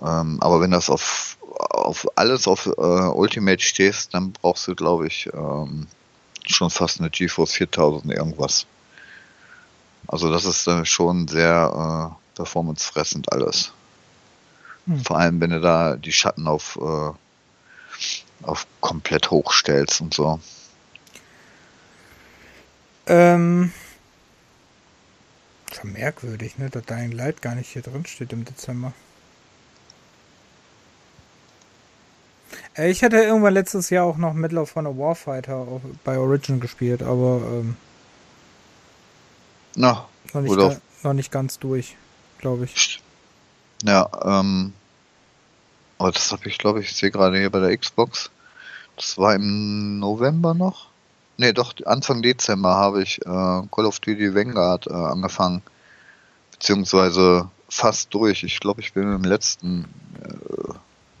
Ähm, aber wenn das auf, auf alles auf äh, Ultimate stehst, dann brauchst du, glaube ich, ähm, schon fast eine GeForce 4000 irgendwas. Also das ist dann schon sehr äh, performancefressend alles. Hm. Vor allem, wenn du da die Schatten auf, äh, auf komplett hochstellst und so. Ähm, schon merkwürdig, ne, dass dein Light gar nicht hier drin steht im Dezember. Äh, ich hatte irgendwann letztes Jahr auch noch Medal of Honor Warfighter bei Origin gespielt, aber ähm, no, noch, nicht noch nicht ganz durch glaube ich. Ja, ähm, aber das habe ich, glaube ich, ich sehe gerade hier bei der Xbox. Das war im November noch. Ne, doch, Anfang Dezember habe ich äh, Call of Duty Vanguard äh, angefangen. Beziehungsweise fast durch. Ich glaube, ich bin im letzten, äh,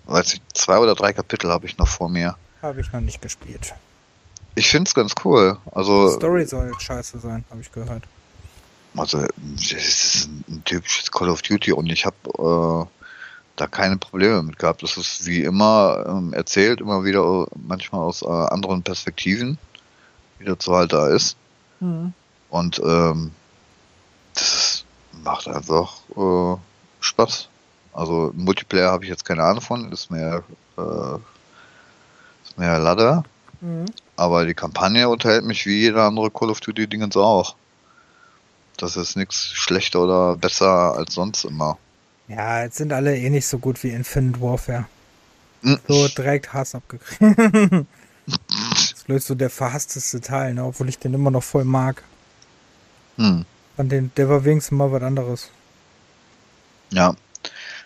weiß ich, zwei oder drei Kapitel habe ich noch vor mir. Habe ich noch nicht gespielt. Ich finde es ganz cool. Also, Die Story soll scheiße sein, habe ich gehört. Also, es ist ein typisches Call of Duty und ich habe da keine Probleme mit gehabt. Das ist wie immer ähm, erzählt, immer wieder manchmal aus äh, anderen Perspektiven, wie dazu halt da ist. Mhm. Und ähm, das macht einfach äh, Spaß. Also Multiplayer habe ich jetzt keine Ahnung von, ist mehr, äh, ist mehr Ladder. Mhm. Aber die Kampagne unterhält mich wie jeder andere Call of Duty Dingens auch. Das ist nichts schlechter oder besser als sonst immer. Ja, jetzt sind alle eh nicht so gut wie Infinite Warfare. Mhm. So direkt Hass abgekriegt. das ist vielleicht so der verhassteste Teil, ne? obwohl ich den immer noch voll mag. Hm. An den, der war wenigstens mal was anderes. Ja.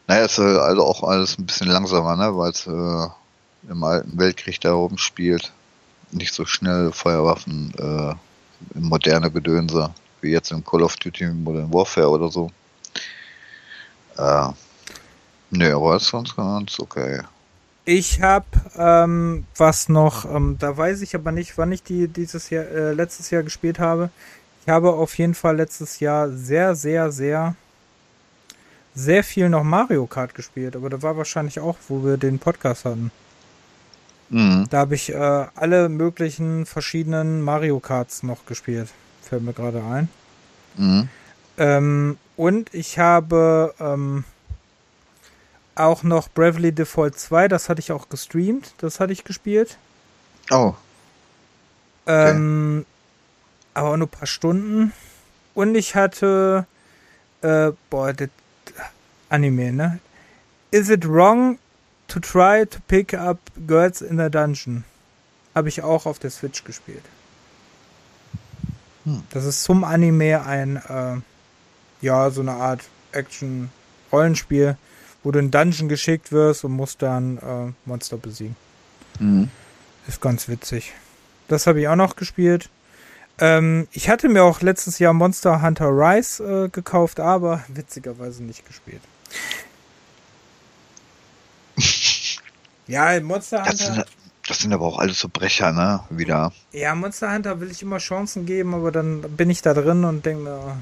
Naja, ist äh, also auch alles ein bisschen langsamer, ne? Weil es äh, im alten Weltkrieg da oben spielt. Nicht so schnell Feuerwaffen, äh, moderne Gedönse, wie jetzt im Call of Duty Modern Warfare oder so. Äh, ne, aber ist sonst ganz okay. Ich habe ähm, was noch, ähm, da weiß ich aber nicht, wann ich die dieses Jahr, äh, letztes Jahr gespielt habe. Ich habe auf jeden Fall letztes Jahr sehr, sehr, sehr, sehr viel noch Mario Kart gespielt, aber da war wahrscheinlich auch, wo wir den Podcast hatten. Mhm. Da habe ich äh, alle möglichen verschiedenen Mario Karts noch gespielt. Fällt mir gerade ein. Mhm. Ähm, und ich habe ähm, auch noch Bravely Default 2, das hatte ich auch gestreamt, das hatte ich gespielt. Oh. Okay. Ähm, aber nur ein paar Stunden. Und ich hatte, äh, boah, das Anime, ne? Is it wrong to try to pick up girls in a dungeon? Habe ich auch auf der Switch gespielt. Hm. Das ist zum Anime ein, äh, ja, so eine Art Action-Rollenspiel, wo du in Dungeon geschickt wirst und musst dann äh, Monster besiegen. Mhm. Ist ganz witzig. Das habe ich auch noch gespielt. Ähm, ich hatte mir auch letztes Jahr Monster Hunter Rise äh, gekauft, aber witzigerweise nicht gespielt. ja, Monster Hunter. Das sind, aber auch alles so Brecher, ne? Wieder. Ja, Monster Hunter will ich immer Chancen geben, aber dann bin ich da drin und denke mir,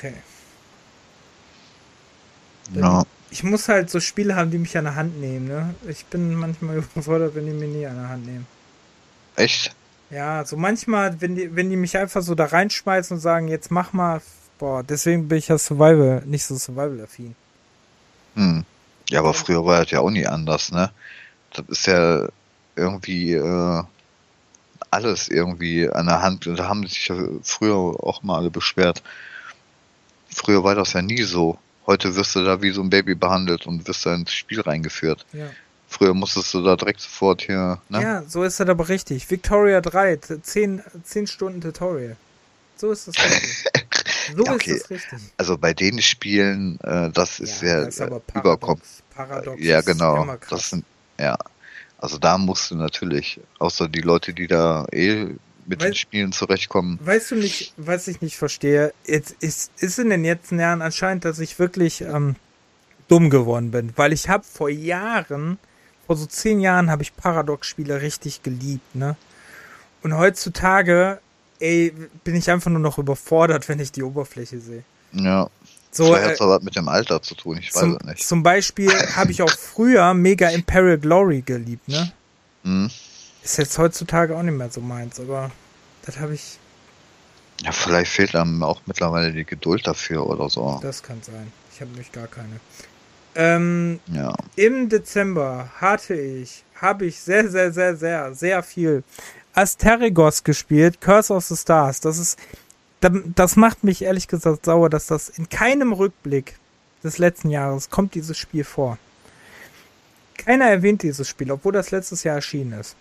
Okay. Ja. Ich muss halt so Spiele haben, die mich an der Hand nehmen, ne? Ich bin manchmal überfordert, wenn die mich nie an der Hand nehmen. Echt? Ja, so manchmal, wenn die, wenn die mich einfach so da reinschmeißen und sagen, jetzt mach mal, boah, deswegen bin ich ja Survival, nicht so Survival-affin. Hm. Ja, aber früher war das ja auch nie anders, ne? Das ist ja irgendwie äh, alles irgendwie an der Hand. Und da haben sich ja früher auch mal alle beschwert. Früher war das ja nie so. Heute wirst du da wie so ein Baby behandelt und wirst da ins Spiel reingeführt. Ja. Früher musstest du da direkt sofort hier. Ne? Ja, so ist das aber richtig. Victoria 3, 10, 10 Stunden Tutorial. So ist das richtig. So okay. ist das richtig. Also bei den Spielen, äh, das ist ja, ja überkommen. Paradox ja, genau. Das sind, ja. Also da musst du natürlich, außer die Leute, die da eh mit Weiß, den Spielen zurechtkommen. Weißt du nicht, was ich nicht verstehe? Jetzt ist, ist in den letzten Jahren anscheinend, dass ich wirklich ähm, dumm geworden bin, weil ich habe vor Jahren, vor so zehn Jahren, habe ich Paradox-Spiele richtig geliebt, ne? Und heutzutage, ey, bin ich einfach nur noch überfordert, wenn ich die Oberfläche sehe. Ja. So, Vielleicht hat es äh, aber mit dem Alter zu tun, ich zum, weiß es nicht. Zum Beispiel habe ich auch früher mega Imperial Glory geliebt, ne? Mhm. Ist jetzt heutzutage auch nicht mehr so meins, aber das habe ich. Ja, vielleicht fehlt einem auch mittlerweile die Geduld dafür oder so. Das kann sein. Ich habe nämlich gar keine. Ähm, ja. Im Dezember hatte ich, habe ich sehr, sehr, sehr, sehr, sehr viel Asterigos gespielt, Curse of the Stars. Das ist, das macht mich ehrlich gesagt sauer, dass das in keinem Rückblick des letzten Jahres kommt dieses Spiel vor. Keiner erwähnt dieses Spiel, obwohl das letztes Jahr erschienen ist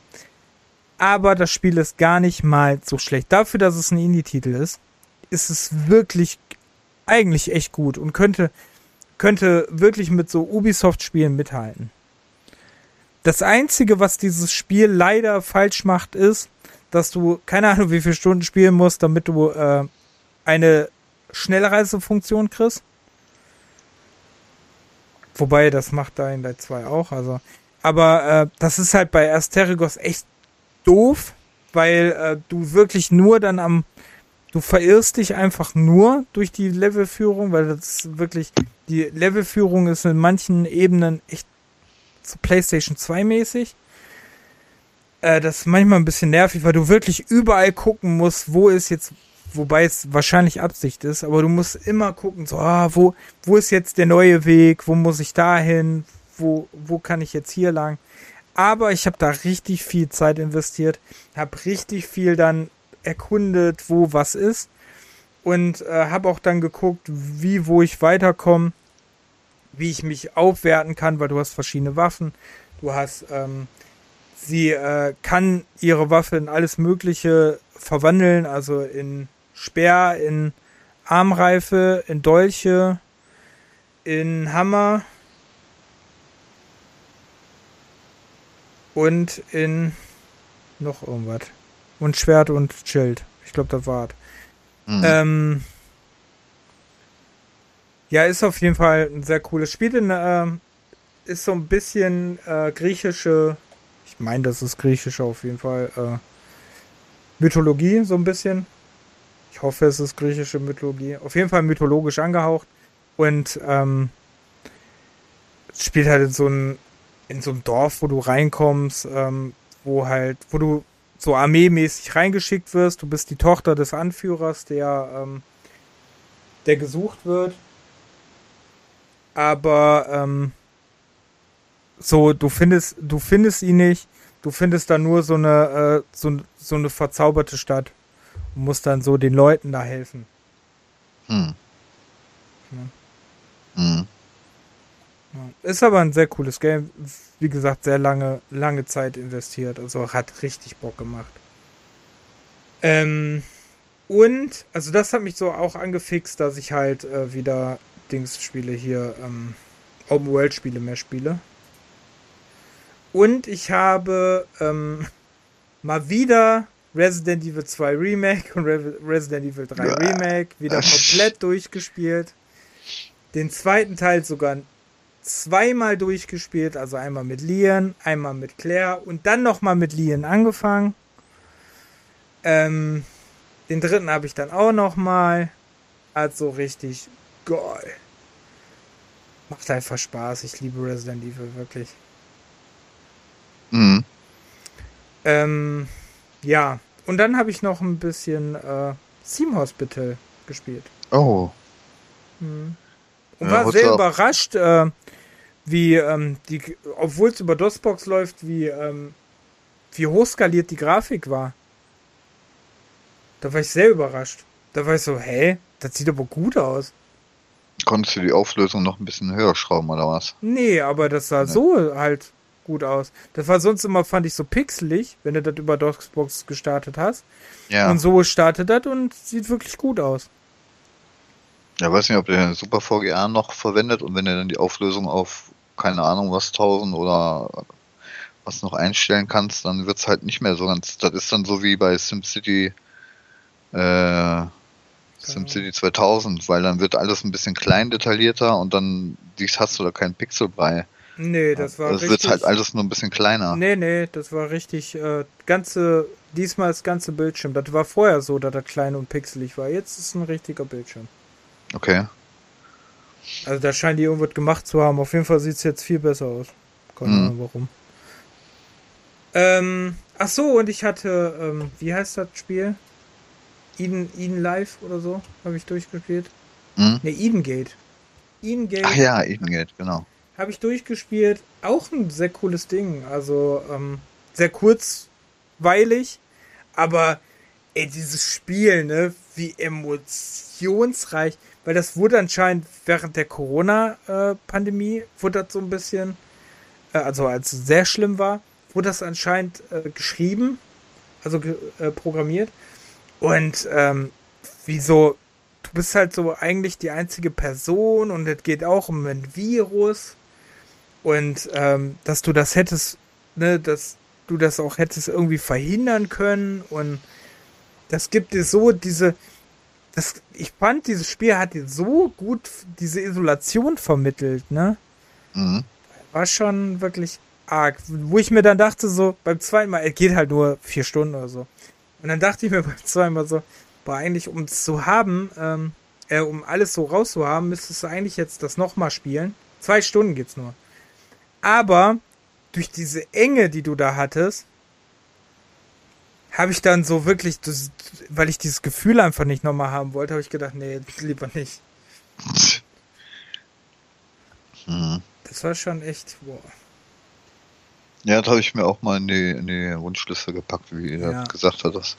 aber das Spiel ist gar nicht mal so schlecht. Dafür, dass es ein Indie-Titel ist, ist es wirklich eigentlich echt gut und könnte, könnte wirklich mit so Ubisoft-Spielen mithalten. Das Einzige, was dieses Spiel leider falsch macht, ist, dass du keine Ahnung, wie viele Stunden spielen musst, damit du äh, eine Schnellreisefunktion kriegst. Wobei, das macht da in der 2 auch, also. Aber äh, das ist halt bei Asterigos echt doof, weil äh, du wirklich nur dann am du verirrst dich einfach nur durch die Levelführung, weil das wirklich, die Levelführung ist in manchen Ebenen echt so PlayStation 2 mäßig. Äh, das ist manchmal ein bisschen nervig, weil du wirklich überall gucken musst, wo ist jetzt, wobei es wahrscheinlich Absicht ist, aber du musst immer gucken, so, ah, wo, wo ist jetzt der neue Weg, wo muss ich da hin, wo, wo kann ich jetzt hier lang. Aber ich habe da richtig viel Zeit investiert, habe richtig viel dann erkundet, wo was ist und äh, habe auch dann geguckt, wie, wo ich weiterkomme, wie ich mich aufwerten kann, weil du hast verschiedene Waffen, du hast, ähm, sie äh, kann ihre Waffe in alles Mögliche verwandeln, also in Speer, in Armreife, in Dolche, in Hammer und in noch irgendwas. Und Schwert und Schild. Ich glaube, das war's. Mhm. Ähm, ja, ist auf jeden Fall ein sehr cooles Spiel. Denn, äh, ist so ein bisschen äh, griechische, ich meine, das ist griechische auf jeden Fall, äh, Mythologie, so ein bisschen. Ich hoffe, es ist griechische Mythologie. Auf jeden Fall mythologisch angehaucht. Und ähm, spielt halt in so einem in so einem Dorf, wo du reinkommst, ähm, wo halt, wo du so armeemäßig reingeschickt wirst. Du bist die Tochter des Anführers, der, ähm, der gesucht wird. Aber ähm, so, du findest, du findest ihn nicht. Du findest da nur so eine, äh, so, so eine verzauberte Stadt und musst dann so den Leuten da helfen. Hm. Ja. Hm. Ist aber ein sehr cooles Game. Wie gesagt, sehr lange, lange Zeit investiert. Also hat richtig Bock gemacht. Ähm, und, also das hat mich so auch angefixt, dass ich halt äh, wieder Dings spiele hier, ähm, Open World Spiele mehr spiele. Und ich habe ähm, mal wieder Resident Evil 2 Remake und Re Resident Evil 3 Remake wieder komplett durchgespielt. Den zweiten Teil sogar zweimal durchgespielt, also einmal mit Lian, einmal mit Claire und dann nochmal mit Lian angefangen. Ähm, den dritten habe ich dann auch nochmal. Also richtig geil. Macht einfach Spaß. Ich liebe Resident Evil wirklich. Mhm. Ähm, ja. Und dann habe ich noch ein bisschen äh, Theme Hospital gespielt. Oh. Mhm. Und ja, war sehr überrascht, äh, wie ähm, die, obwohl es über DOSBox läuft, wie, ähm, wie hochskaliert die Grafik war. Da war ich sehr überrascht. Da war ich so, hä, das sieht aber gut aus. Konntest du die Auflösung noch ein bisschen höher schrauben oder was? Nee, aber das sah nee. so halt gut aus. Das war sonst immer, fand ich, so pixelig, wenn du das über DOSBox gestartet hast. Ja. Und so startet das und sieht wirklich gut aus. Ja, weiß nicht, ob der Super VGA noch verwendet und wenn er dann die Auflösung auf keine Ahnung was 1000 oder was noch einstellen kannst, dann wird es halt nicht mehr so ganz. Das ist dann so wie bei SimCity äh, SimCity 2000, weil dann wird alles ein bisschen klein detaillierter und dann dies hast du da keinen Pixel bei. Nee, das war Das wird halt alles nur ein bisschen kleiner. Nee, nee, das war richtig äh, ganze diesmal das ganze Bildschirm. Das war vorher so, dass das klein und pixelig war. Jetzt ist es ein richtiger Bildschirm. Okay. Also da scheinen die irgendwas gemacht zu haben. Auf jeden Fall sieht es jetzt viel besser aus. Keine mhm. Ahnung warum. Ähm, ach so, und ich hatte, ähm, wie heißt das Spiel? Eden, Eden Live oder so, habe ich durchgespielt. Mhm. Ne, Eden Gate. Eden Gate. Ach ja, Eden Gate, genau. Habe ich durchgespielt. Auch ein sehr cooles Ding. Also, ähm, sehr kurzweilig. Aber, ey, dieses Spiel, ne, wie emotionsreich weil das wurde anscheinend während der Corona-Pandemie, wurde das so ein bisschen, äh, also als es sehr schlimm war, wurde das anscheinend äh, geschrieben, also äh, programmiert. Und ähm, wieso, du bist halt so eigentlich die einzige Person und es geht auch um ein Virus. Und ähm, dass du das hättest, ne, dass du das auch hättest irgendwie verhindern können. Und das gibt dir so diese, das, ich fand, dieses Spiel hat so gut diese Isolation vermittelt, ne? Mhm. War schon wirklich arg. Wo ich mir dann dachte, so, beim zweiten Mal, es geht halt nur vier Stunden oder so. Und dann dachte ich mir beim zweiten Mal so, Aber eigentlich, um es zu haben, ähm, äh, um alles so rauszuhaben, müsstest du eigentlich jetzt das nochmal spielen. Zwei Stunden geht's nur. Aber durch diese Enge, die du da hattest, habe ich dann so wirklich, das, weil ich dieses Gefühl einfach nicht nochmal haben wollte, habe ich gedacht, nee, lieber nicht. Mhm. Das war schon echt, boah. Ja, das habe ich mir auch mal in die, in die Wunschliste gepackt, wie ihr Ja. gesagt hattest.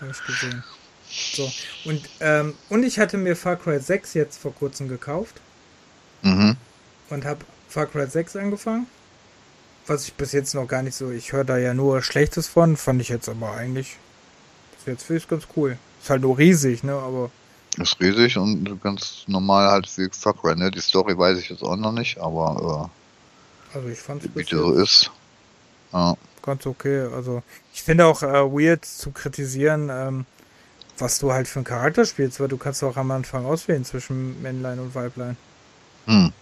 Habe ich gesehen. So, und, ähm, und ich hatte mir Far Cry 6 jetzt vor kurzem gekauft Mhm. und habe Far Cry 6 angefangen. Was ich bis jetzt noch gar nicht so, ich höre da ja nur Schlechtes von, fand ich jetzt aber eigentlich, bis jetzt finde ich ganz cool. Ist halt nur riesig, ne, aber Ist riesig und ganz normal halt wie Far Cry, ne? Die Story weiß ich jetzt auch noch nicht, aber also ich fand es äh, wie die so ist. Ja. ganz okay. Also ich finde auch äh, weird zu kritisieren, ähm, was du halt für einen Charakter spielst, weil du kannst auch am Anfang auswählen zwischen Männlein und Weiblein. Hm.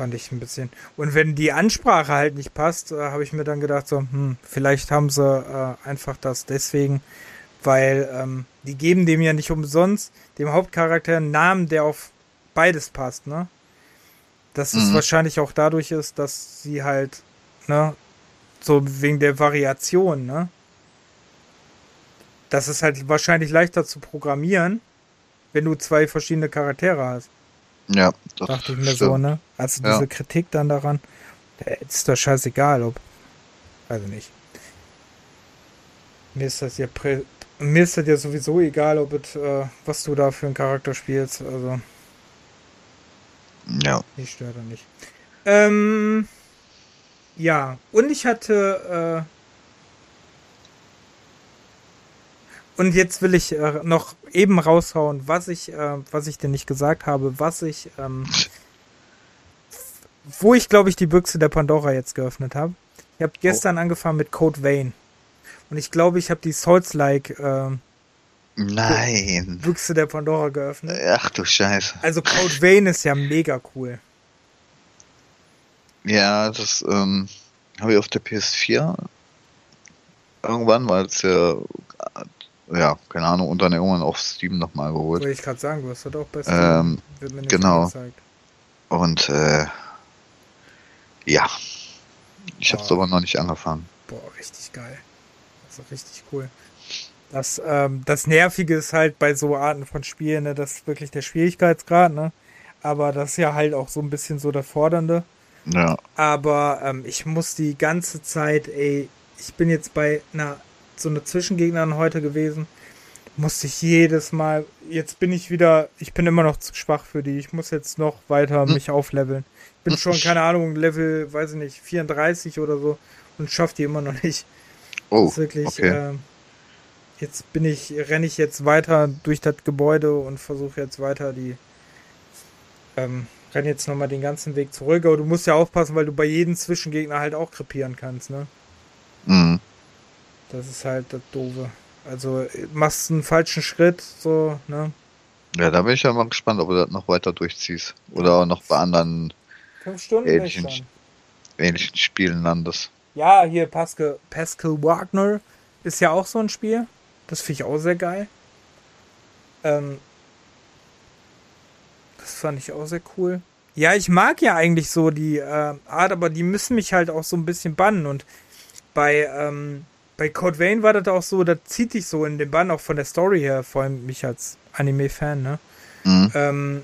Fand ich ein bisschen. Und wenn die Ansprache halt nicht passt, äh, habe ich mir dann gedacht, so, hm, vielleicht haben sie äh, einfach das deswegen, weil ähm, die geben dem ja nicht umsonst, dem Hauptcharakter, einen Namen, der auf beides passt, ne? Dass es Mhm. wahrscheinlich auch dadurch ist, dass sie halt, ne, so wegen der Variation, ne? Das ist halt wahrscheinlich leichter zu programmieren, wenn du zwei verschiedene Charaktere hast. Ja, das Dachte ich mir stimmt. so, ne? Also Ja. diese Kritik dann daran, da ist doch scheißegal, ob. Weiß ich nicht. Mir ist das ja mir ist das ja sowieso egal, ob es, äh, was du da für einen Charakter spielst. Also, Ja. mich stört er nicht. Ähm, ja, und ich hatte, äh, und jetzt will ich äh, noch eben raushauen, was ich, äh, was ich dir nicht gesagt habe, was ich, ähm, wo ich glaube ich die Büchse der Pandora jetzt geöffnet habe. Ich habe gestern angefangen mit Code Vein. Und ich glaube, ich habe die Souls-like äh, Nein. Büchse der Pandora geöffnet. Ach du Scheiße. Also Code Vein ist ja mega cool. Ja, das ähm, habe ich auf der PS4 irgendwann, weil es ja, ja, keine Ahnung, und dann irgendwann auf Steam nochmal geholt. Wollte ich gerade sagen, du hast das auch bei Steam. Ähm, genau. Und äh, ja, ich habe es aber noch nicht angefangen. Boah, richtig geil. Also richtig cool. Das, ähm, das Nervige ist halt bei so Arten von Spielen, ne, das ist wirklich der Schwierigkeitsgrad, ne? Aber das ist ja halt auch so ein bisschen so der Fordernde. Ja, Aber ähm, ich muss die ganze Zeit, ey, ich bin jetzt bei einer, so einer Zwischengegnerin heute gewesen, musste ich jedes Mal, jetzt bin ich wieder, ich bin immer noch zu schwach für die, ich muss jetzt noch weiter Hm. mich aufleveln. Ich bin schon, keine Ahnung, Level, weiß ich nicht, 34 oder so und schaff die immer noch nicht. oh, wirklich, okay. ähm, jetzt bin ich, renne ich jetzt weiter durch das Gebäude und versuche jetzt weiter die, ähm, renne jetzt nochmal den ganzen Weg zurück, aber du musst ja aufpassen, weil du bei jedem Zwischengegner halt auch krepieren kannst, ne? Mhm. Das ist halt das Doofe. Also machst einen falschen Schritt, so, ne? Ja, da bin ich ja mal gespannt, ob du das noch weiter durchziehst. Oder noch bei anderen Fünf Stunden Ähnlichen ähnlichen Spielen landest. Ja, hier Pascal, Pascal Wagner ist ja auch so ein Spiel. Das finde ich auch sehr geil. Ähm, das fand ich auch sehr cool. Ja, ich mag ja eigentlich so die äh, Art, aber die müssen mich halt auch so ein bisschen bannen. Und bei, ähm, bei Code Vein war das auch so, das zieht dich so in den Bann, auch von der Story her, vor allem mich als Anime-Fan, ne? Mhm. ähm,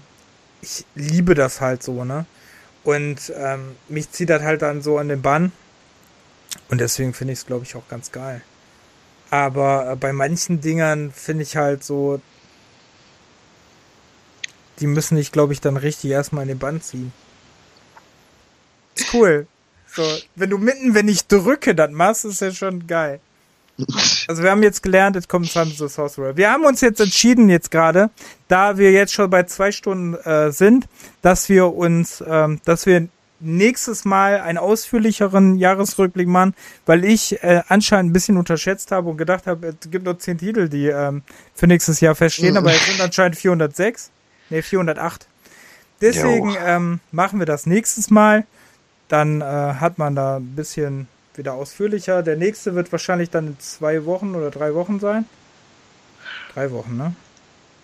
ich liebe das halt so, ne? Und ähm, mich zieht das halt dann so an den Bann. Und deswegen finde ich es, glaube ich, auch ganz geil. Aber äh, bei manchen Dingern finde ich halt so, die müssen dich, glaube ich, dann richtig erstmal in den Bann ziehen. Ist cool. So, wenn du mitten, wenn ich drücke, das machst, ist ja schon geil. Also wir haben jetzt gelernt, jetzt kommt Sons of Sorcerer. Wir haben uns jetzt entschieden jetzt gerade, da wir jetzt schon bei zwei Stunden äh, sind, dass wir uns, ähm, dass wir nächstes Mal einen ausführlicheren Jahresrückblick machen, weil ich äh, anscheinend ein bisschen unterschätzt habe und gedacht habe, es gibt nur zehn Titel, die ähm, für nächstes Jahr feststehen, aber es sind anscheinend 406, nee 408. Deswegen ähm, machen wir das nächstes Mal. Dann äh, hat man da ein bisschen wieder ausführlicher. Der nächste wird wahrscheinlich dann in zwei Wochen oder drei Wochen sein. drei Wochen, ne?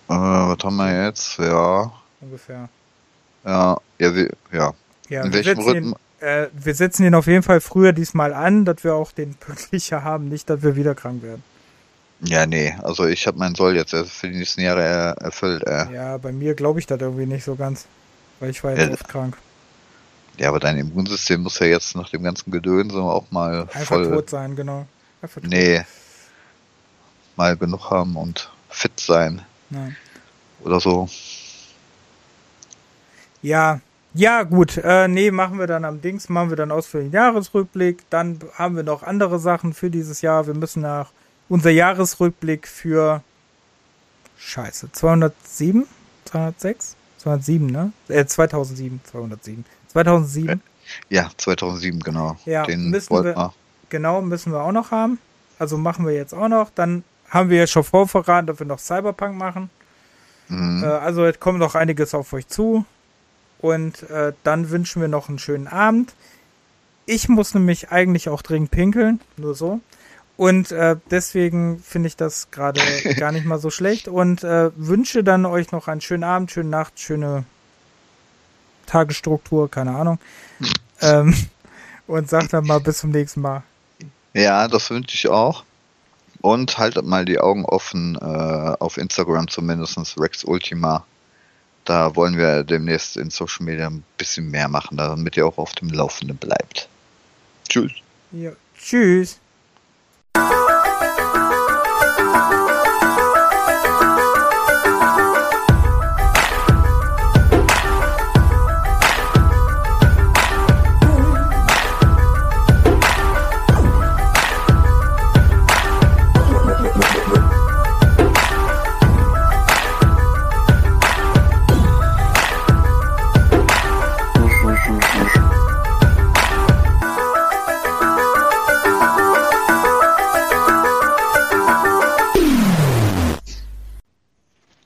Äh, was haben wir jetzt? Ja. Ungefähr. Ja, ja, wie, ja. Ja, In wir welchem setzen, Rhythmus? ihn, äh, wir setzen ihn auf jeden Fall früher diesmal an, dass wir auch den pünktlicher haben, nicht, dass wir wieder krank werden. Ja, nee, also ich habe meinen Soll jetzt für die nächsten Jahre er, erfüllt. Äh. Ja, bei mir glaube ich das irgendwie nicht so ganz, weil ich war jetzt Ja, oft krank. Ja, aber dein Immunsystem muss ja jetzt nach dem ganzen Gedöns auch mal Einfach voll, tot sein, genau. Einfach tot. nee, mal genug haben und fit sein Nein. oder so. Ja, ja, gut. Äh, nee, machen wir dann am Dings, machen wir dann ausführlichen Jahresrückblick. Dann haben wir noch andere Sachen für dieses Jahr. Wir müssen nach unser Jahresrückblick für Scheiße, 207? 206? 207, ne? Äh, 2007, 207. 2007, Ja, 2007, genau. Ja, Den müssen wollten wir- wir. genau, müssen wir auch noch haben. Also machen wir jetzt auch noch. Dann haben wir ja schon vorverraten, dass wir noch Cyberpunk machen. Mhm. Äh, also es kommt noch einiges auf euch zu. Und äh, dann wünschen wir noch einen schönen Abend. Ich muss nämlich eigentlich auch dringend pinkeln, nur so. Und äh, deswegen finde ich das gerade gar nicht mal so schlecht. Und äh, wünsche dann euch noch einen schönen Abend, schöne Nacht, schöne Tagesstruktur, keine Ahnung. ähm, und sag dann mal bis zum nächsten Mal. Ja, das wünsche ich auch. Und haltet mal die Augen offen, äh, auf Instagram zumindest, Rex Ultima. Da wollen wir demnächst in Social Media ein bisschen mehr machen, damit ihr auch auf dem Laufenden bleibt. Tschüss. Ja. Tschüss.